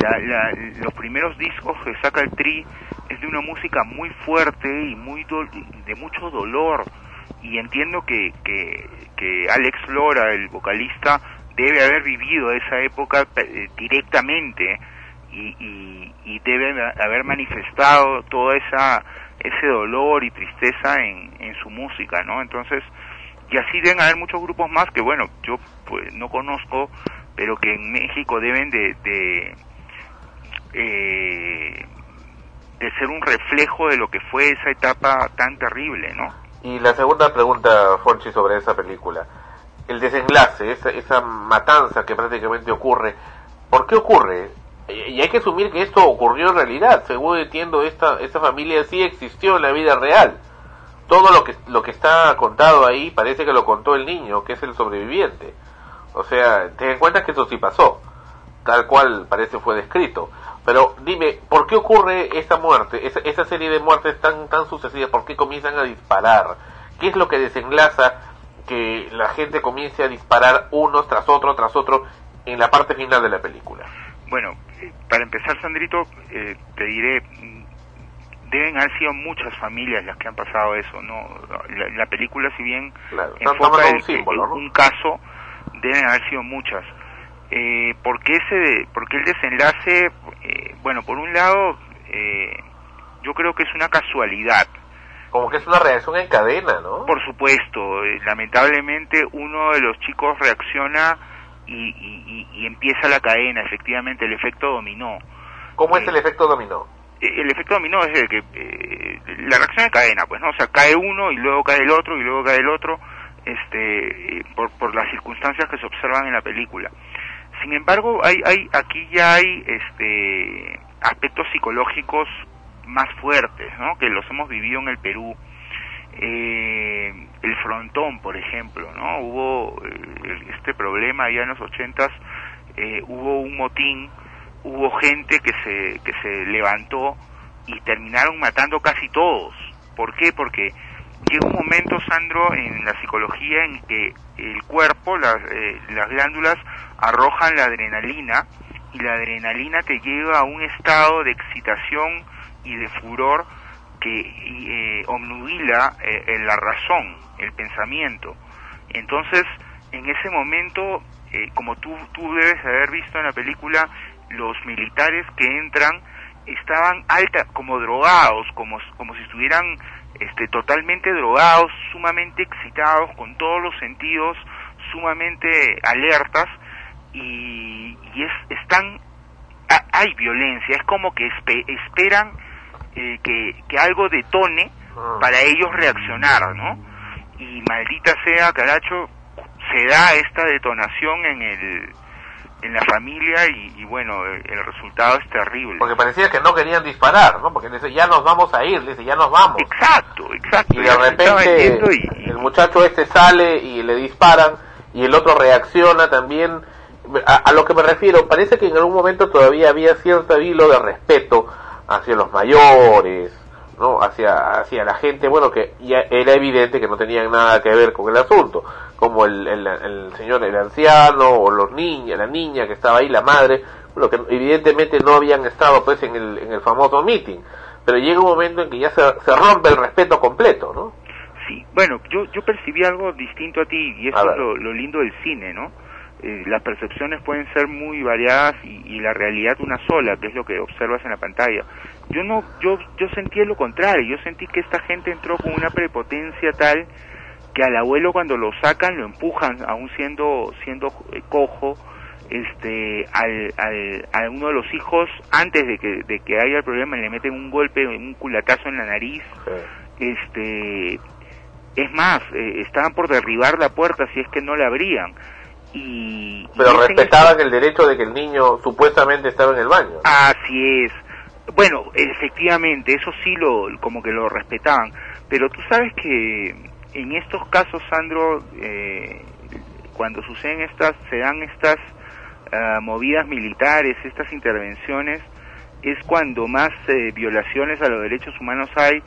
La- los primeros discos que saca el Tri es de una música muy fuerte y muy dol- de mucho dolor. Y entiendo que, que, que Alex Flora, el vocalista, debe haber vivido esa época eh, directamente y, y, y debe haber manifestado toda esa ese dolor y tristeza en, en su música, ¿no? Entonces, y así deben haber muchos grupos más que, bueno, yo pues no conozco, pero que en México deben de, de, eh, de ser un reflejo de lo que fue esa etapa tan terrible, ¿no? Y la segunda pregunta, Fonchi, sobre esa película. El desenlace, esa, esa matanza que prácticamente ocurre, ¿por qué ocurre? Y hay que asumir que esto ocurrió en realidad. Según entiendo, esta, esta familia sí existió en la vida real. Todo lo que, lo que está contado ahí parece que lo contó el niño, que es el sobreviviente. O sea, ten en cuenta que eso sí pasó, tal cual parece fue descrito. Pero dime, ¿por qué ocurre esta muerte, esa, esa serie de muertes tan, tan sucesivas? ¿Por qué comienzan a disparar? ¿Qué es lo que desenlaza que la gente comience a disparar unos tras otro, tras otro, en la parte final de la película? Bueno, para empezar, Sandrito, eh, te diré, deben haber sido muchas familias las que han pasado eso, ¿no? La, la película, si bien están enfoca un el- símbolo, el- ¿no? un caso, deben haber sido muchas. Eh, ¿por, qué ese, ¿Por qué el desenlace? Eh, bueno, por un lado, eh, yo creo que es una casualidad. Como que es una reacción en cadena, ¿no? Por supuesto, eh, lamentablemente uno de los chicos reacciona y, y- empieza la cadena, efectivamente, el efecto dominó. ¿Cómo es el efecto dominó? Eh, El efecto dominó es el que eh, la reacción de cadena, pues, ¿no? O sea, cae uno y luego cae el otro y luego cae el otro, este, eh, por, por las circunstancias que se observan en la película. Sin embargo, hay, hay, aquí ya hay, este, aspectos psicológicos más fuertes, ¿no? Que los hemos vivido en el Perú. Eh, el frontón, por ejemplo, ¿no? Hubo eh, este problema allá en los ochentas, eh, hubo un motín, hubo gente que se, que se levantó y terminaron matando casi todos. ¿Por qué? Porque llega un momento, Sandro, en la psicología en que el cuerpo, las, eh, las glándulas arrojan la adrenalina y la adrenalina te lleva a un estado de excitación y de furor que eh, obnubila eh, eh, la razón, el pensamiento. Entonces, en ese momento, eh, como tú, tú debes haber visto en la película, los militares que entran estaban alta, como drogados, como, como si estuvieran este, totalmente drogados, sumamente excitados, con todos los sentidos sumamente alertas y, y es, están, ha- hay violencia, es como que espe- esperan eh, que, que algo detone para ellos reaccionar, ¿no? Y maldita sea, caracho, se da esta detonación en el en la familia y, y bueno, el, el resultado es terrible. Porque parecía que no querían disparar, ¿no? Porque dice, ya nos vamos a ir, dice, ya nos vamos. Exacto, exacto. Y de repente y- el muchacho este sale y le disparan y el otro reacciona también. A, a lo que me refiero, parece que en algún momento todavía había cierto hilo de respeto hacia los mayores, ¿no? Hacia, hacia la gente, bueno, que ya era evidente que no tenían nada que ver con el asunto, como el, el, el señor, el anciano, o los niños, la niña que estaba ahí, la madre, bueno, que evidentemente no habían estado pues en el, en el famoso meeting, pero llega un momento en que ya se, se rompe el respeto completo, ¿no? Sí, bueno, yo, yo percibí algo distinto a ti y eso es lo, lo lindo del cine, ¿no? Eh, las percepciones pueden ser muy variadas y, y la realidad una sola, que es lo que observas en la pantalla. Yo no, yo, yo sentí lo contrario, yo sentí que esta gente entró con una prepotencia tal que al abuelo cuando lo sacan lo empujan, aún siendo, siendo eh, cojo, este, al, al, a uno de los hijos antes de que, de que haya el problema le meten un golpe, un culatazo en la nariz, este, es más, eh, estaban por derribar la puerta si es que no la abrían. Y, y Pero es en respetaban el derecho de que el niño supuestamente estaba en el baño. Así es. Bueno, efectivamente, eso sí lo, como que lo respetaban. Pero tú sabes que en estos casos, Sandro, eh, cuando suceden estas, se dan estas ah, movidas militares, estas intervenciones, es cuando más eh, violaciones a los derechos humanos hay,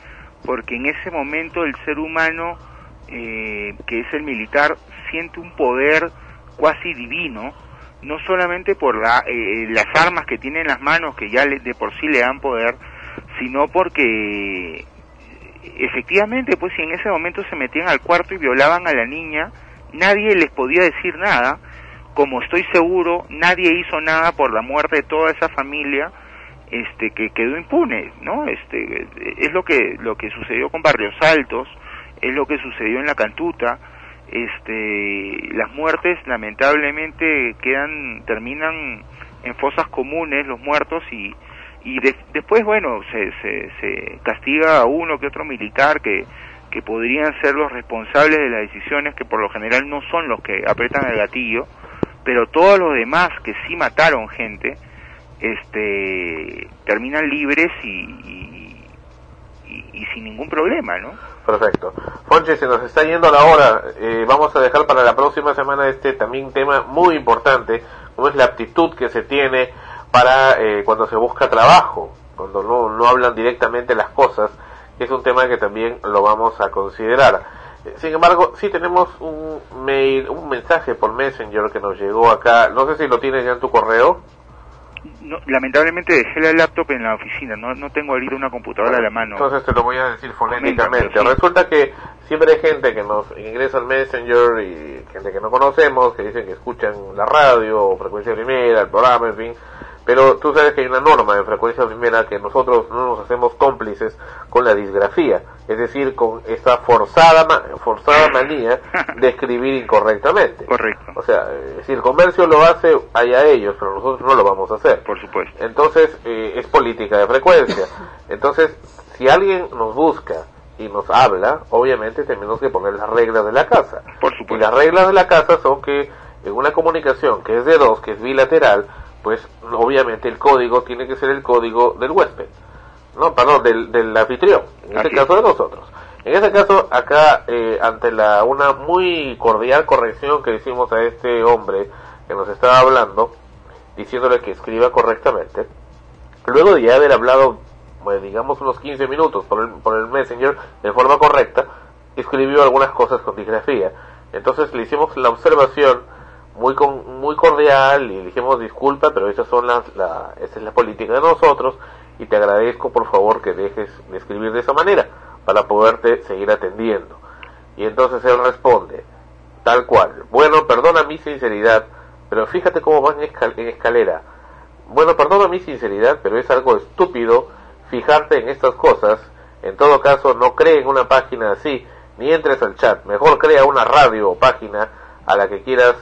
porque en ese momento el ser humano, eh, que es el militar, siente un poder cuasi divino, no solamente por la, eh, las armas que tiene en las manos, que ya le- de por sí le dan poder, sino porque efectivamente, pues si en ese momento se metían al cuarto y violaban a la niña, nadie les podía decir nada, como estoy seguro, nadie hizo nada por la muerte de toda esa familia, este que quedó impune, ¿no? Este es lo que lo que sucedió con Barrios Altos, es lo que sucedió en la Cantuta, este las muertes lamentablemente quedan terminan en fosas comunes los muertos y y de- después bueno se, se, se castiga a uno que otro militar que que podrían ser los responsables de las decisiones que por lo general no son los que apretan el gatillo pero todos los demás que sí mataron gente este terminan libres y, y, y- sin ningún problema no Perfecto. Fonche, se nos está yendo la hora. Eh, vamos a dejar para la próxima semana este también tema muy importante, como es la aptitud que se tiene para eh, cuando se busca trabajo, cuando no, no hablan directamente las cosas, que es un tema que también lo vamos a considerar. Eh, Sin embargo, sí tenemos un mail, un mensaje por Messenger que nos llegó acá. No sé si lo tienes ya en tu correo. No, lamentablemente dejé la laptop en la oficina, no, no tengo ahorita una computadora a la mano. Entonces te lo voy a decir fonéticamente. Sí. Resulta que siempre hay gente que nos ingresa al Messenger y gente que no conocemos, que dicen que escuchan la radio o frecuencia primera, el programa, en fin. Pero tú sabes que hay una norma en frecuencia primera que nosotros no nos hacemos cómplices con la disgrafía, es decir, con esa forzada ma- forzada manía de escribir incorrectamente. Correcto. O sea, si el comercio lo hace, allá ellos, pero nosotros no lo vamos a hacer. Por supuesto. Entonces, eh, es política de frecuencia. Entonces, si alguien nos busca y nos habla, obviamente tenemos que poner las reglas de la casa. Por Y las reglas de la casa son que en una comunicación que es de dos, que es bilateral, pues obviamente el código tiene que ser el código del huésped. No, perdón, del, del anfitrión, en este caso de nosotros. En este caso, acá, eh, ante la una muy cordial corrección que hicimos a este hombre que nos estaba hablando, diciéndole que escriba correctamente, luego de ya haber hablado, pues, digamos, unos 15 minutos por el, por el Messenger de forma correcta, escribió algunas cosas con disgrafía. Entonces le hicimos la observación muy con, muy cordial y dijimos disculpa, pero esas son las, la, esa es la política de nosotros y te agradezco por favor que dejes de escribir de esa manera para poderte seguir atendiendo. Y entonces él responde, tal cual, bueno, perdona mi sinceridad, pero fíjate cómo escal- en escalera. Bueno, perdona mi sinceridad, pero es algo estúpido fijarte en estas cosas. En todo caso, no cree en una página así, ni entres al chat. Mejor crea una radio o página a la que quieras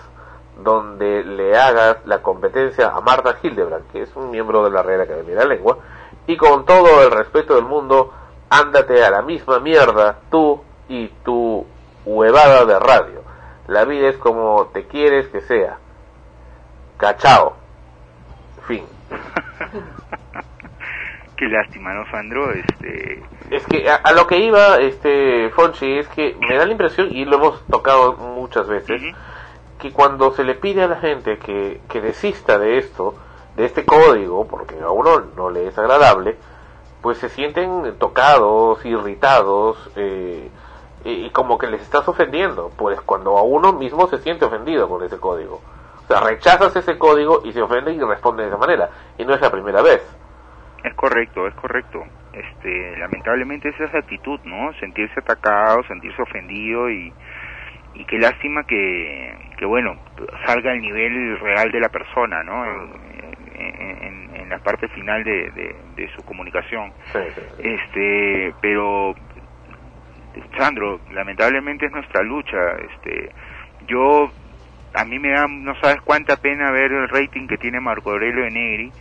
donde le hagas la competencia a Marta Hildebrand, que es un miembro de la Real Academia de la Lengua, y con todo el respeto del mundo, ándate a la misma mierda, tú y tu huevada de radio. La vida es como te quieres que sea. Cachao. Fin. Qué lástima, ¿no, Sandro? Este, Es que a, a lo que iba, este, Fonchi, es que me da la impresión, y lo hemos tocado muchas veces, que cuando se le pide a la gente que, que desista de esto, de este código, porque a uno no le es agradable, pues se sienten tocados, irritados, eh, y, como que les estás ofendiendo, pues cuando a uno mismo se siente ofendido con ese código. O sea, rechazas ese código y se ofende y responde de esa manera, y no es la primera vez. Es correcto, es correcto. Este, lamentablemente esa es la actitud, ¿no? Sentirse atacado, sentirse ofendido y, y qué lástima que, que bueno, salga al nivel real de la persona, ¿no? En, en- en- la parte final de, de, de su comunicación. Este, pero Sandro, lamentablemente es nuestra lucha. Este, yo, a mí me da, no sabes cuánta pena ver el rating que tiene Marco Aurelio de Negri,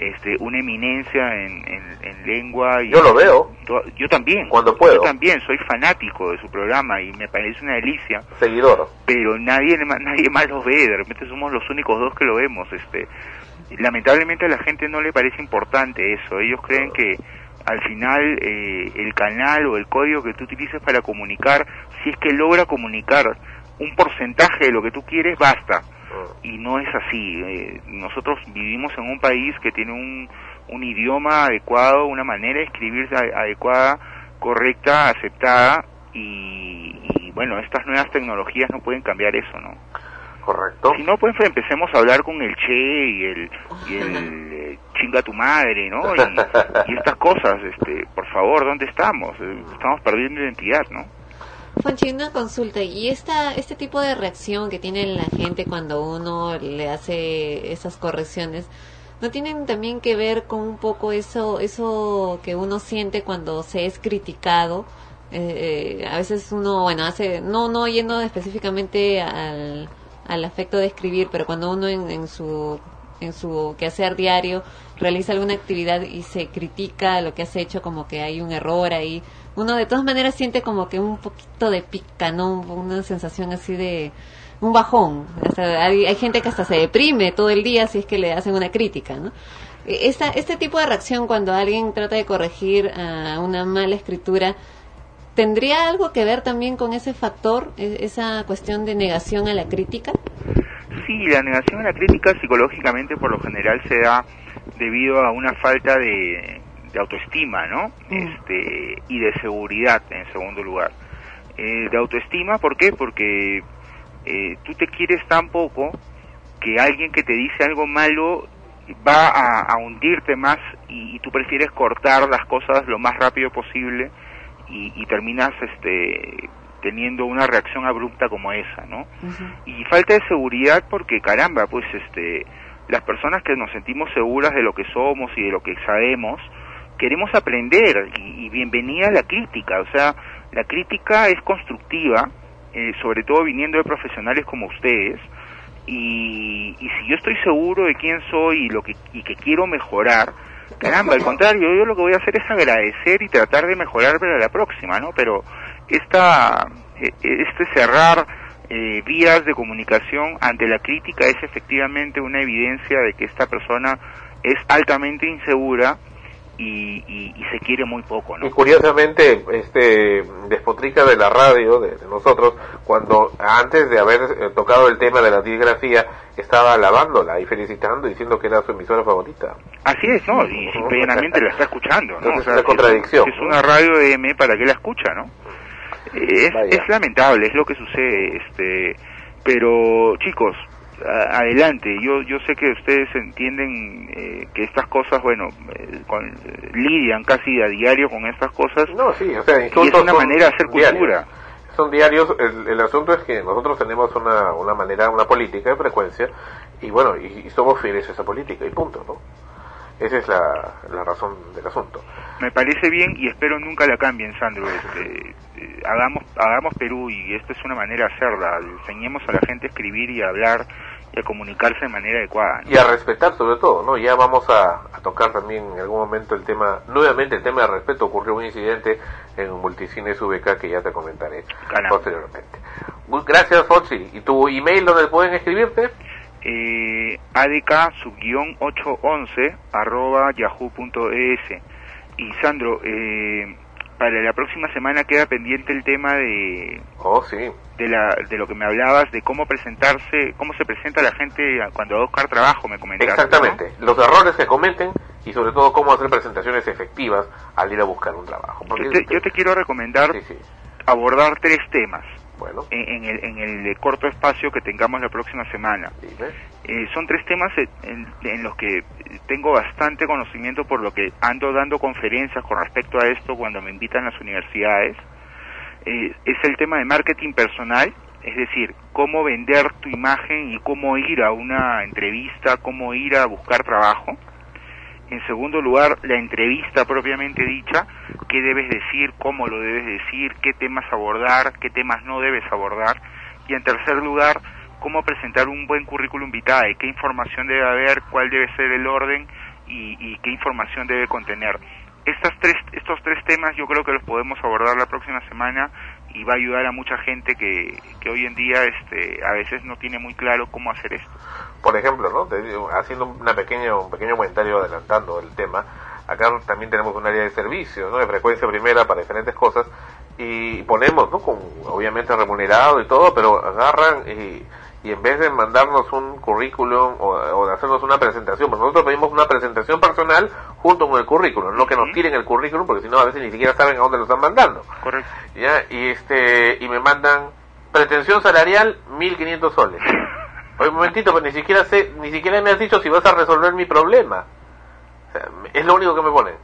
este, una eminencia en, en- en lengua. Y Yo lo veo. Yo, yo también. Cuando puedo. Yo también, soy fanático de su programa y me parece una delicia. Seguidor. Pero nadie, nadie más lo ve, de repente somos los únicos dos que lo vemos. Este, lamentablemente a la gente no le parece importante eso. Ellos creen que al final eh, el canal o el código que tú utilices para comunicar, si es que logra comunicar un porcentaje de lo que tú quieres, basta. Y no es así. Eh, nosotros vivimos en un país que tiene un, un idioma adecuado, una manera de escribir a- adecuada, correcta, aceptada, y, y bueno, estas nuevas tecnologías no pueden cambiar eso, ¿no? Correcto. Si no, pues empecemos a hablar con el Che y el, y el eh, chinga tu madre, ¿no? Y, y estas cosas, este, por favor, ¿dónde estamos? Eh, Estamos perdiendo identidad, ¿no? Fonchi, una consulta. ¿Y esta, este tipo de reacción que tiene la gente cuando uno le hace esas correcciones, no tienen también que ver con un poco eso, eso que uno siente cuando se es criticado? Eh, eh, a veces uno, bueno, hace, no, no yendo específicamente al, al afecto de escribir, pero cuando uno en, en su en su quehacer diario realiza alguna actividad y se critica lo que has hecho como que hay un error ahí uno de todas maneras siente como que un poquito de pica no una sensación así de un bajón. Hay, hay gente que hasta se deprime todo el día si es que le hacen una crítica no E- esta, este tipo de reacción cuando alguien trata de corregir a una mala escritura ¿Tendría algo que ver también con ese factor, e- esa cuestión de negación a la crítica? Sí, la negación a la crítica psicológicamente por lo general se da debido a una falta de, de autoestima, ¿no? Este, y de seguridad en segundo lugar. Eh, de autoestima, ¿por qué? Porque eh, tú te quieres tan poco que alguien que te dice algo malo va a, a hundirte más y, y tú prefieres cortar las cosas lo más rápido posible y, y terminas este teniendo una reacción abrupta como esa, ¿no? Y falta de seguridad porque caramba, pues este las personas que nos sentimos seguras de lo que somos y de lo que sabemos, queremos aprender y, bienvenida la crítica, o sea, la crítica es constructiva, eh, sobre todo viniendo de profesionales como ustedes, y, y si yo estoy seguro de quién soy y lo que y que quiero mejorar, caramba, al contrario, yo lo que voy a hacer es agradecer y tratar de mejorar para la próxima, ¿no? Pero esta eh, este cerrar eh, vías de comunicación ante la crítica es efectivamente una evidencia de que esta persona es altamente insegura y, y- y se quiere muy poco, ¿no? Y curiosamente, este despotrica de la radio, de, de nosotros, cuando antes de haber eh, tocado el tema de la disgrafía, estaba alabándola y felicitando, diciendo que era su emisora favorita. Así es, ¿no? Y simplemente la está escuchando, ¿no? Entonces, O sea, una contradicción, es una radio de M, ¿para qué la escucha, no? Es, es lamentable, es lo que sucede, este, pero chicos, adelante. Yo yo sé que ustedes entienden eh, que estas cosas, bueno, eh, con- lidian casi a diario con estas cosas. No, sí, o sea, y es una son manera de hacer diarios. cultura. Son diarios, el, el asunto es que nosotros tenemos una, una manera, una política de frecuencia, y bueno, y, y somos fieles a esa política, y punto, ¿no? Esa es la, la razón del asunto. Me parece bien y espero nunca la cambien, Sandro. Este, eh, hagamos, hagamos Perú y esta es una manera de hacerla. Enseñemos a la gente a escribir y a hablar y a comunicarse de manera adecuada. ¿no? Y a respetar sobre todo, ¿no? Ya vamos a, a tocar también en algún momento el tema, nuevamente el tema de respeto, ocurrió un incidente en Multicines VK que ya te comentaré posteriormente. Gracias, Foxy. ¿Y tu email donde pueden escribirte? Eh, ADK subguión 811 arroba yahoo.es. Y Sandro, eh, para la próxima semana queda pendiente el tema de Oh, sí. de, la, de lo que me hablabas, de cómo presentarse, cómo se presenta la gente cuando va a buscar trabajo, me comentaste. ¿no? Exactamente. Los errores que cometen y sobre todo cómo hacer presentaciones efectivas al ir a buscar un trabajo. Porque Yo te, yo te quiero recomendar abordar tres temas Bueno. en, en el, en el corto espacio que tengamos la próxima semana. Eh, son tres temas en los que tengo bastante conocimiento por lo que ando dando conferencias con respecto a esto cuando me invitan las universidades. Eh, es el tema de marketing personal, es decir, cómo vender tu imagen y cómo ir a una entrevista, cómo ir a buscar trabajo. En segundo lugar, la entrevista propiamente dicha, qué debes decir, cómo lo debes decir, qué temas abordar, qué temas no debes abordar. Y en tercer lugar, cómo presentar un buen currículum vitae, qué información debe haber, cuál debe ser el orden y, y qué información debe contener. Estas tres, estos tres temas yo creo que los podemos abordar la próxima semana y va a ayudar a mucha gente que, que hoy en día este, a veces no tiene muy claro cómo hacer esto. Por ejemplo, ¿no? Haciendo una pequeña, un pequeño comentario adelantando el tema, acá también tenemos un área de servicio, ¿no? De frecuencia primera para diferentes cosas y ponemos, ¿no? Con, obviamente remunerado y todo, pero agarran y, y en vez de mandarnos un currículum o, o de hacernos una presentación, pues nosotros pedimos una presentación personal junto con el currículum, no que nos tiren el currículum porque si no a veces ni siquiera saben a dónde lo están mandando. Correcto. Ya, y este, y me mandan pretensión salarial 1500 soles. Oye, un momentito, pues ni siquiera sé, ni siquiera me has dicho si vas a resolver mi problema. O sea, es lo único que me ponen.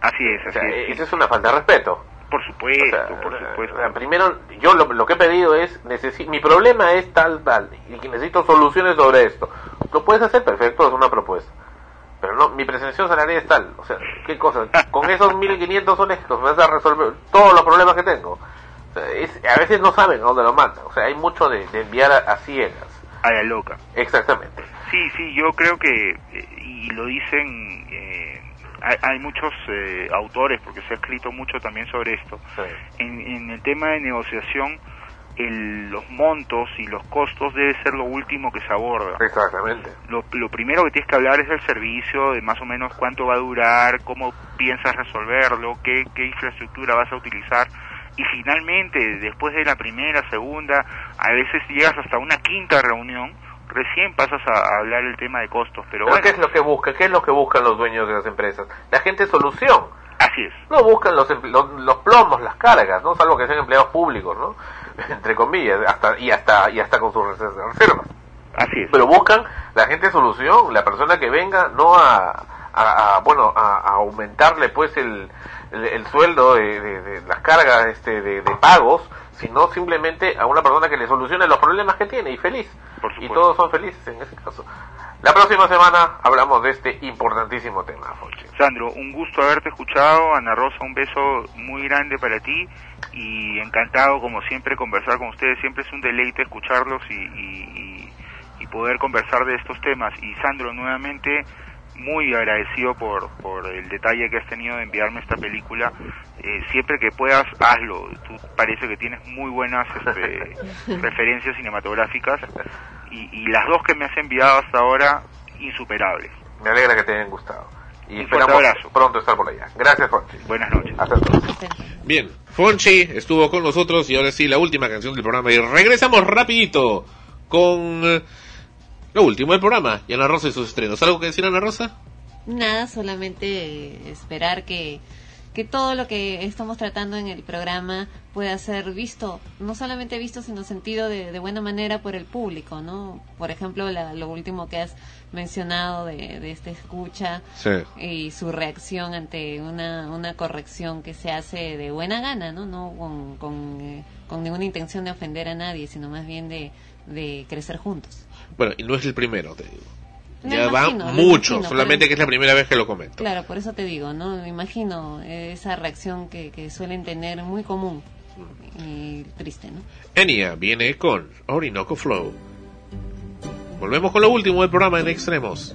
Así es, así O sea, es. Esa es una falta de respeto. Por supuesto, O sea, por supuesto. o sea, primero, yo lo, lo que he pedido es, mi problema es tal, tal, y que necesito soluciones sobre esto. Lo puedes hacer, perfecto, es una propuesta. Pero no, mi presencia salarial es tal. O sea, ¿qué cosa? Con esos 1500 soles vas a resolver todos los problemas que tengo. O sea, es- a veces no saben a dónde lo mandan. O sea, hay mucho de, de enviar a, a ciegas. A la loca. Exactamente. Sí, sí, yo creo que, eh, y lo dicen, eh, hay, hay muchos eh, autores, porque se ha escrito mucho también sobre esto, en, en el tema de negociación, el- los montos y los costos debe ser lo último que se aborda. Exactamente. Lo, lo primero que tienes que hablar es del servicio, de más o menos cuánto va a durar, cómo piensas resolverlo, qué, qué infraestructura vas a utilizar. Y finalmente, después de la primera, segunda, a veces llegas hasta una quinta reunión, recién pasas a, hablar el tema de costos. Pero, Pero bueno, ¿qué es lo que busca? ¿Qué es lo que buscan los dueños de las empresas? La gente solución. Así es. No buscan los, los, los plomos, las cargas, ¿no? Salvo que sean empleados públicos, ¿no? Entre comillas, hasta, y hasta, y hasta con sus reservas. Así es. Pero buscan la gente solución, la persona que venga, no a, a- a, bueno, a, a aumentarle pues el, el, el sueldo de, de- de las cargas este, de, de pagos, sino simplemente a una persona que le solucione los problemas que tiene y feliz. Y todos son felices en ese caso. La próxima semana hablamos de este importantísimo tema. Sandro, un gusto haberte escuchado. Ana Rosa, un beso muy grande para ti y encantado, como siempre, conversar con ustedes. Siempre es un deleite escucharlos y, y- y- y poder conversar de estos temas. Y Sandro, nuevamente, muy agradecido por, por el detalle que has tenido de enviarme esta película. Eh, siempre que puedas, hazlo. Tú parece que tienes muy buenas este, referencias cinematográficas y, y las dos que me has enviado hasta ahora, insuperables. Me alegra que te hayan gustado. Y Un fuerte esperamos abrazo. pronto estar por allá. Gracias, Fonchi. Buenas noches. Hasta. Bien, Fonchi estuvo con nosotros y ahora sí, la última canción del programa. Y regresamos rapidito con eh, lo último del programa. Y Ana Rosa y sus estrenos. ¿Algo que decir, Ana Rosa? Nada, solamente eh, esperar que, que todo lo que estamos tratando en el programa pueda ser visto, no solamente visto, sino sentido de, de buena manera por el público, ¿no? Por ejemplo, la- lo último que has mencionado de, de esta escucha Sí. y su reacción ante una, una corrección que se hace de buena gana, ¿no? No con, con, eh, con ninguna intención de ofender a nadie, sino más bien de, de crecer juntos. Bueno, y no es el primero, te digo. Me Ya imagino, van me muchos, imagino, solamente pero- que es la primera vez que lo comento. Claro, por eso te digo, ¿no? Me imagino esa reacción que, que suelen tener muy común y triste, ¿no? Enya viene con Orinoco Flow. Volvemos con lo último del programa en extremos.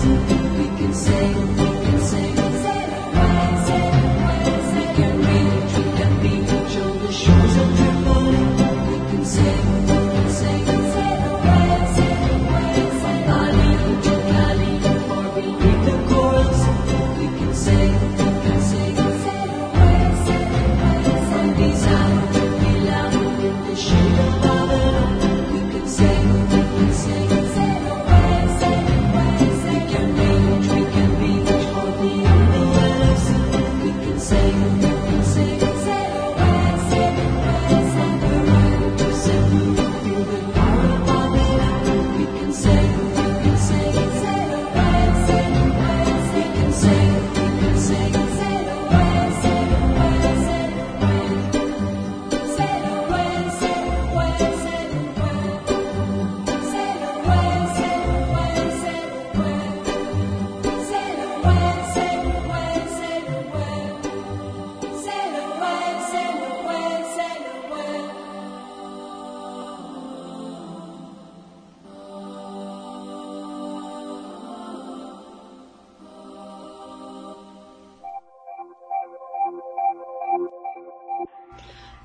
Thank you.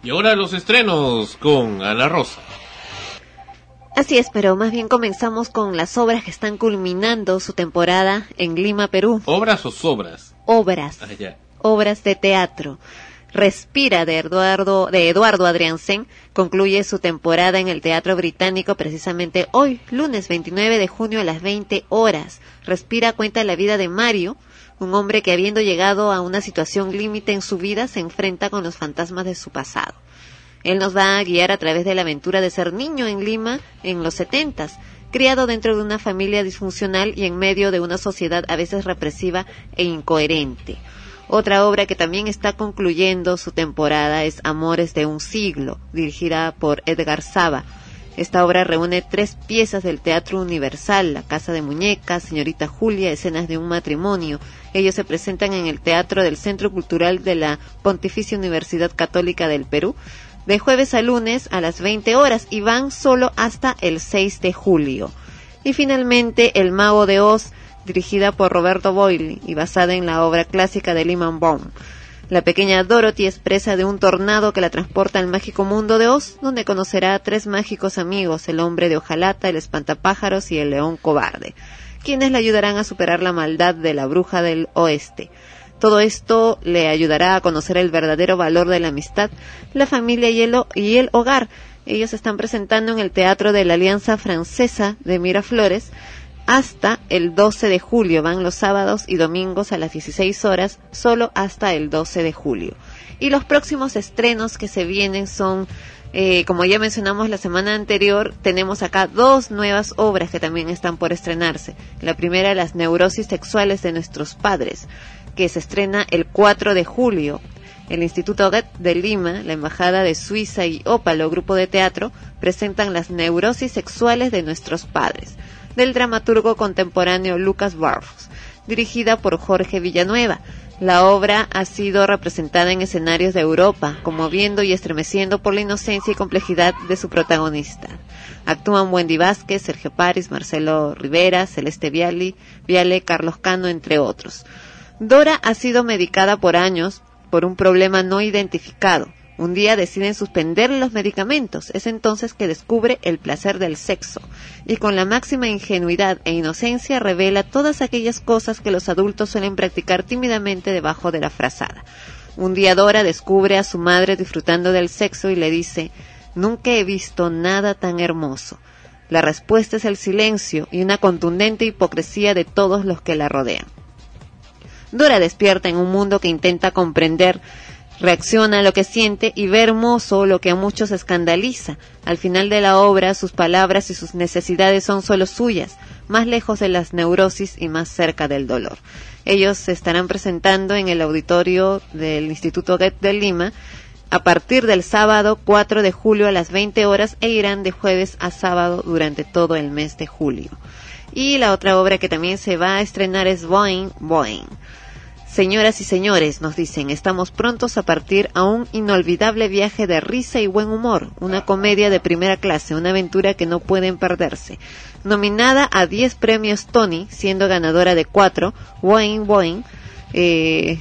Y ahora los estrenos con Ana Rosa. Así es, pero más bien comenzamos con las obras que están culminando su temporada en Lima, Perú. ¿Obras o sobras? Obras. Ah, ya. Obras de teatro. Respira de Eduardo, de Eduardo Adriansen concluye su temporada en el Teatro Británico precisamente hoy, lunes 29 de junio a las 20 horas. Respira cuenta la vida de Mario, un hombre que habiendo llegado a una situación límite en su vida se enfrenta con los fantasmas de su pasado. Él nos va a guiar a través de la aventura de ser niño en Lima en los setentas, criado dentro de una familia disfuncional y en medio de una sociedad a veces represiva e incoherente. Otra obra que también está concluyendo su temporada es Amores de un siglo, dirigida por Edgar Saba. Esta obra reúne tres piezas del Teatro Universal, La Casa de Muñecas, Señorita Julia, Escenas de un matrimonio. Ellos se presentan en el Teatro del Centro Cultural de la Pontificia Universidad Católica del Perú, de jueves a lunes a las 20 horas y van solo hasta el 6 de julio. Y finalmente El Mago de Oz, dirigida por Roberto Boyle y basada en la obra clásica de Lyman Baum. La pequeña Dorothy es presa de un tornado que la transporta al mágico mundo de Oz, donde conocerá a tres mágicos amigos, el hombre de hojalata, el espantapájaros y el león cobarde, quienes le ayudarán a superar la maldad de la bruja del oeste. Todo esto le ayudará a conocer el verdadero valor de la amistad, la familia y el, y el hogar. Ellos están presentando en el Teatro de la Alianza Francesa de Miraflores, hasta el 12 de julio. Van los sábados y domingos a las 16 horas, solo hasta el 12 de julio. Y los próximos estrenos que se vienen son, eh, como ya mencionamos la semana anterior, tenemos acá dos nuevas obras que también están por estrenarse. La primera, Las neurosis sexuales de nuestros padres, que se estrena el 4 de julio. El Instituto Goethe de Lima, la Embajada de Suiza y Ópalo, grupo de teatro, presentan las neurosis sexuales de nuestros padres del dramaturgo contemporáneo Lucas Barros, dirigida por Jorge Villanueva. La obra ha sido representada en escenarios de Europa, conmoviendo y estremeciendo por la inocencia y complejidad de su protagonista. Actúan Wendy Vázquez, Sergio Paris, Marcelo Rivera, Celeste Viali, Viale, Carlos Cano, entre otros. Dora ha sido medicada por años por un problema no identificado. Un día deciden suspender los medicamentos. Es entonces que descubre el placer del sexo y con la máxima ingenuidad e inocencia revela todas aquellas cosas que los adultos suelen practicar tímidamente debajo de la frazada. Un día Dora descubre a su madre disfrutando del sexo y le dice, Nunca he visto nada tan hermoso. La respuesta es el silencio y una contundente hipocresía de todos los que la rodean. Dora despierta en un mundo que intenta comprender reacciona a lo que siente y ve hermoso lo que a muchos escandaliza. Al final de la obra, sus palabras y sus necesidades son solo suyas, más lejos de las neurosis y más cerca del dolor. Ellos se estarán presentando en el auditorio del Instituto Goethe de Lima a partir del sábado 4 de julio a las 20 horas e irán de jueves a sábado durante todo el mes de julio. Y la otra obra que también se va a estrenar es Boing Boing. Señoras y señores, nos dicen, estamos prontos a partir a un inolvidable viaje de risa y buen humor, una comedia de primera clase, una aventura que no pueden perderse. Nominada a 10 premios Tony, siendo ganadora de 4, Wayne Boing, eh,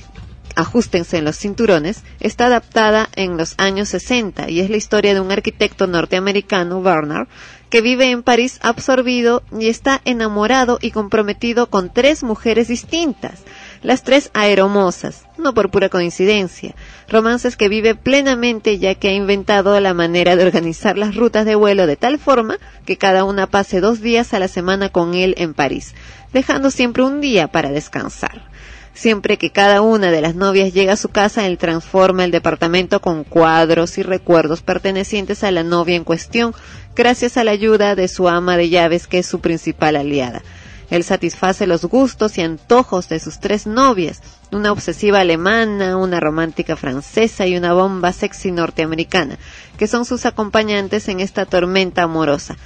ajustense en los cinturones, está adaptada en los años 60 y es la historia de un arquitecto norteamericano, Bernard, que vive en París absorbido y está enamorado y comprometido con tres mujeres distintas las tres aeromosas, no por pura coincidencia, romances que vive plenamente ya que ha inventado la manera de organizar las rutas de vuelo de tal forma que cada una pase dos días a la semana con él en París, dejando siempre un día para descansar. Siempre que cada una de las novias llega a su casa, él transforma el departamento con cuadros y recuerdos pertenecientes a la novia en cuestión, gracias a la ayuda de su ama de llaves, que es su principal aliada. Él satisface los gustos y antojos de sus tres novias, una obsesiva alemana, una romántica francesa y una bomba sexy norteamericana, que son sus acompañantes en esta tormenta amorosa.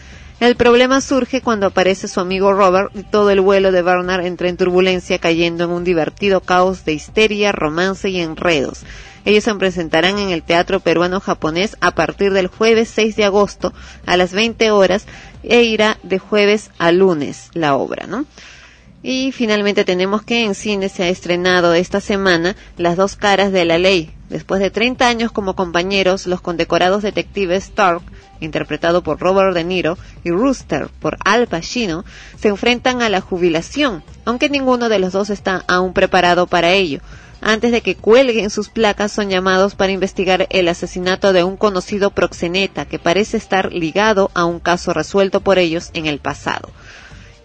El problema surge cuando aparece su amigo Robert y todo el vuelo de Bernard entra en turbulencia cayendo en un divertido caos de histeria, romance y enredos. Ellos se presentarán en el Teatro Peruano Japonés a partir del jueves 6 de agosto a las 20 horas e irá de jueves a lunes la obra, ¿no? Y finalmente tenemos que en cine se ha estrenado esta semana Las dos caras de la ley, Después de 30 años como compañeros, los condecorados detectives Stark, interpretado por Robert De Niro, y Rooster, por Al Pacino, se enfrentan a la jubilación, aunque ninguno de los dos está aún preparado para ello. Antes de que cuelguen sus placas, son llamados para investigar el asesinato de un conocido proxeneta que parece estar ligado a un caso resuelto por ellos en el pasado.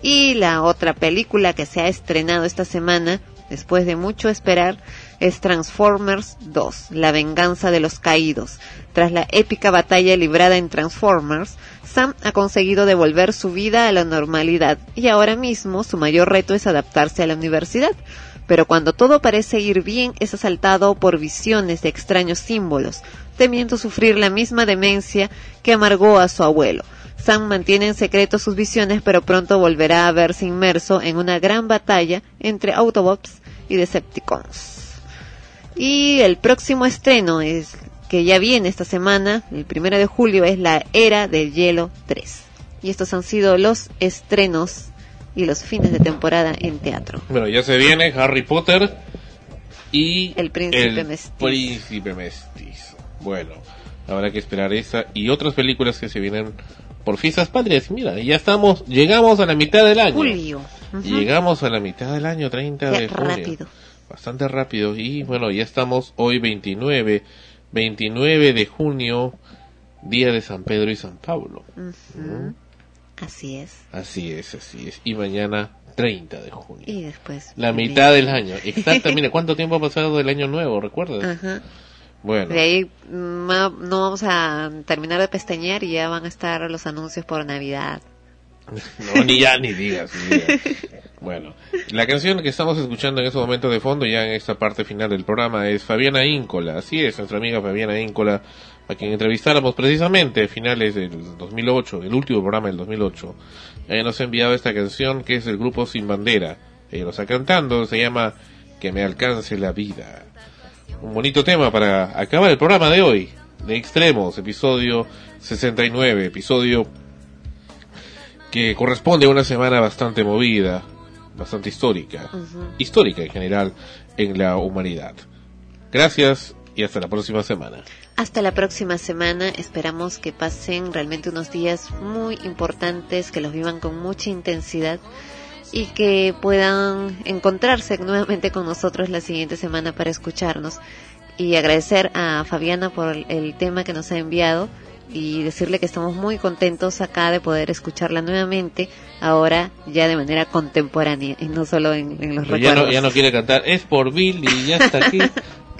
Y la otra película que se ha estrenado esta semana, después de mucho esperar, es Transformers 2, La venganza de los caídos. Tras la épica batalla librada en Transformers, Sam ha conseguido devolver su vida a la normalidad y ahora mismo su mayor reto es adaptarse a la universidad. Pero cuando todo parece ir bien es asaltado por visiones de extraños símbolos, temiendo sufrir la misma demencia que amargó a su abuelo. Sam mantiene en secreto sus visiones, pero pronto volverá a verse inmerso en una gran batalla entre Autobots y Decepticons. Y el próximo estreno es que ya viene esta semana, el primero de julio, es la Era del Hielo 3. Y estos han sido los estrenos y los fines de temporada en teatro. Bueno, ya se viene Harry Potter y El Príncipe el Mestizo. Príncipe Mestizo. Bueno, habrá que esperar esa y otras películas que se vienen por fiestas patrias. Mira, ya estamos, llegamos a la mitad del año. Julio. Ujú. Llegamos a la mitad del año 30 Qué de junio. rápido. Bastante rápido. Y bueno, ya estamos hoy 29, 29 de junio, día de San Pedro y San Pablo. Ujú. Así es. Así es, así es. Y mañana 30 de junio. Y después. La mitad del año. Exacto, mira, ¿cuánto tiempo ha pasado del año nuevo? ¿Recuerdas? Ajá. Bueno, De ahí mm, no vamos a terminar de pestañear y ya van a estar los anuncios por Navidad. no, ni ya ni digas, ni digas. Bueno, la canción que estamos escuchando en este momento de fondo, ya en esta parte final del programa, es Fabiana Íncola. Así es, nuestra amiga Fabiana Íncola, a quien entrevistáramos precisamente a finales del 2008, del último programa del 2008. Ella nos ha enviado esta canción que es del grupo Sin Bandera. Ella lo está cantando, se llama Que me alcance la vida. Un bonito tema para acabar el programa de hoy, de Extremos, episodio 69, episodio que corresponde a una semana bastante movida, bastante histórica, histórica en general en la humanidad. Gracias y hasta la próxima semana. Hasta la próxima semana. Esperamos que pasen realmente unos días muy importantes, que los vivan con mucha intensidad y que puedan encontrarse nuevamente con nosotros la siguiente semana para escucharnos. Y agradecer a Fabiana por el, tema que nos ha enviado y decirle que estamos muy contentos acá de poder escucharla nuevamente, ahora ya de manera contemporánea y no solo en, en los Pero ya, recuerdos. no, ya no quiere cantar, es por Bill y ya está aquí.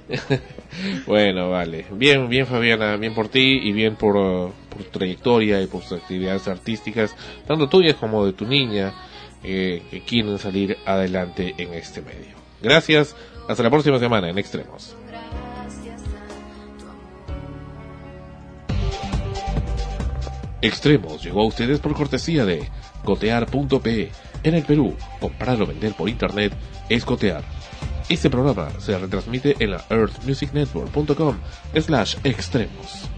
bueno, vale. Bien, bien Fabiana, bien por ti y bien por, uh, por tu trayectoria y por tus actividades artísticas, tanto tuyas como de tu niña, eh, que quieren salir adelante en este medio. Gracias, hasta la próxima semana en Extremos. Extremos llegó a ustedes por cortesía de cotear.pe. En el Perú, comprar o vender por internet es cotear. Este programa se retransmite en la earthmusicnetwork.com slash extremos.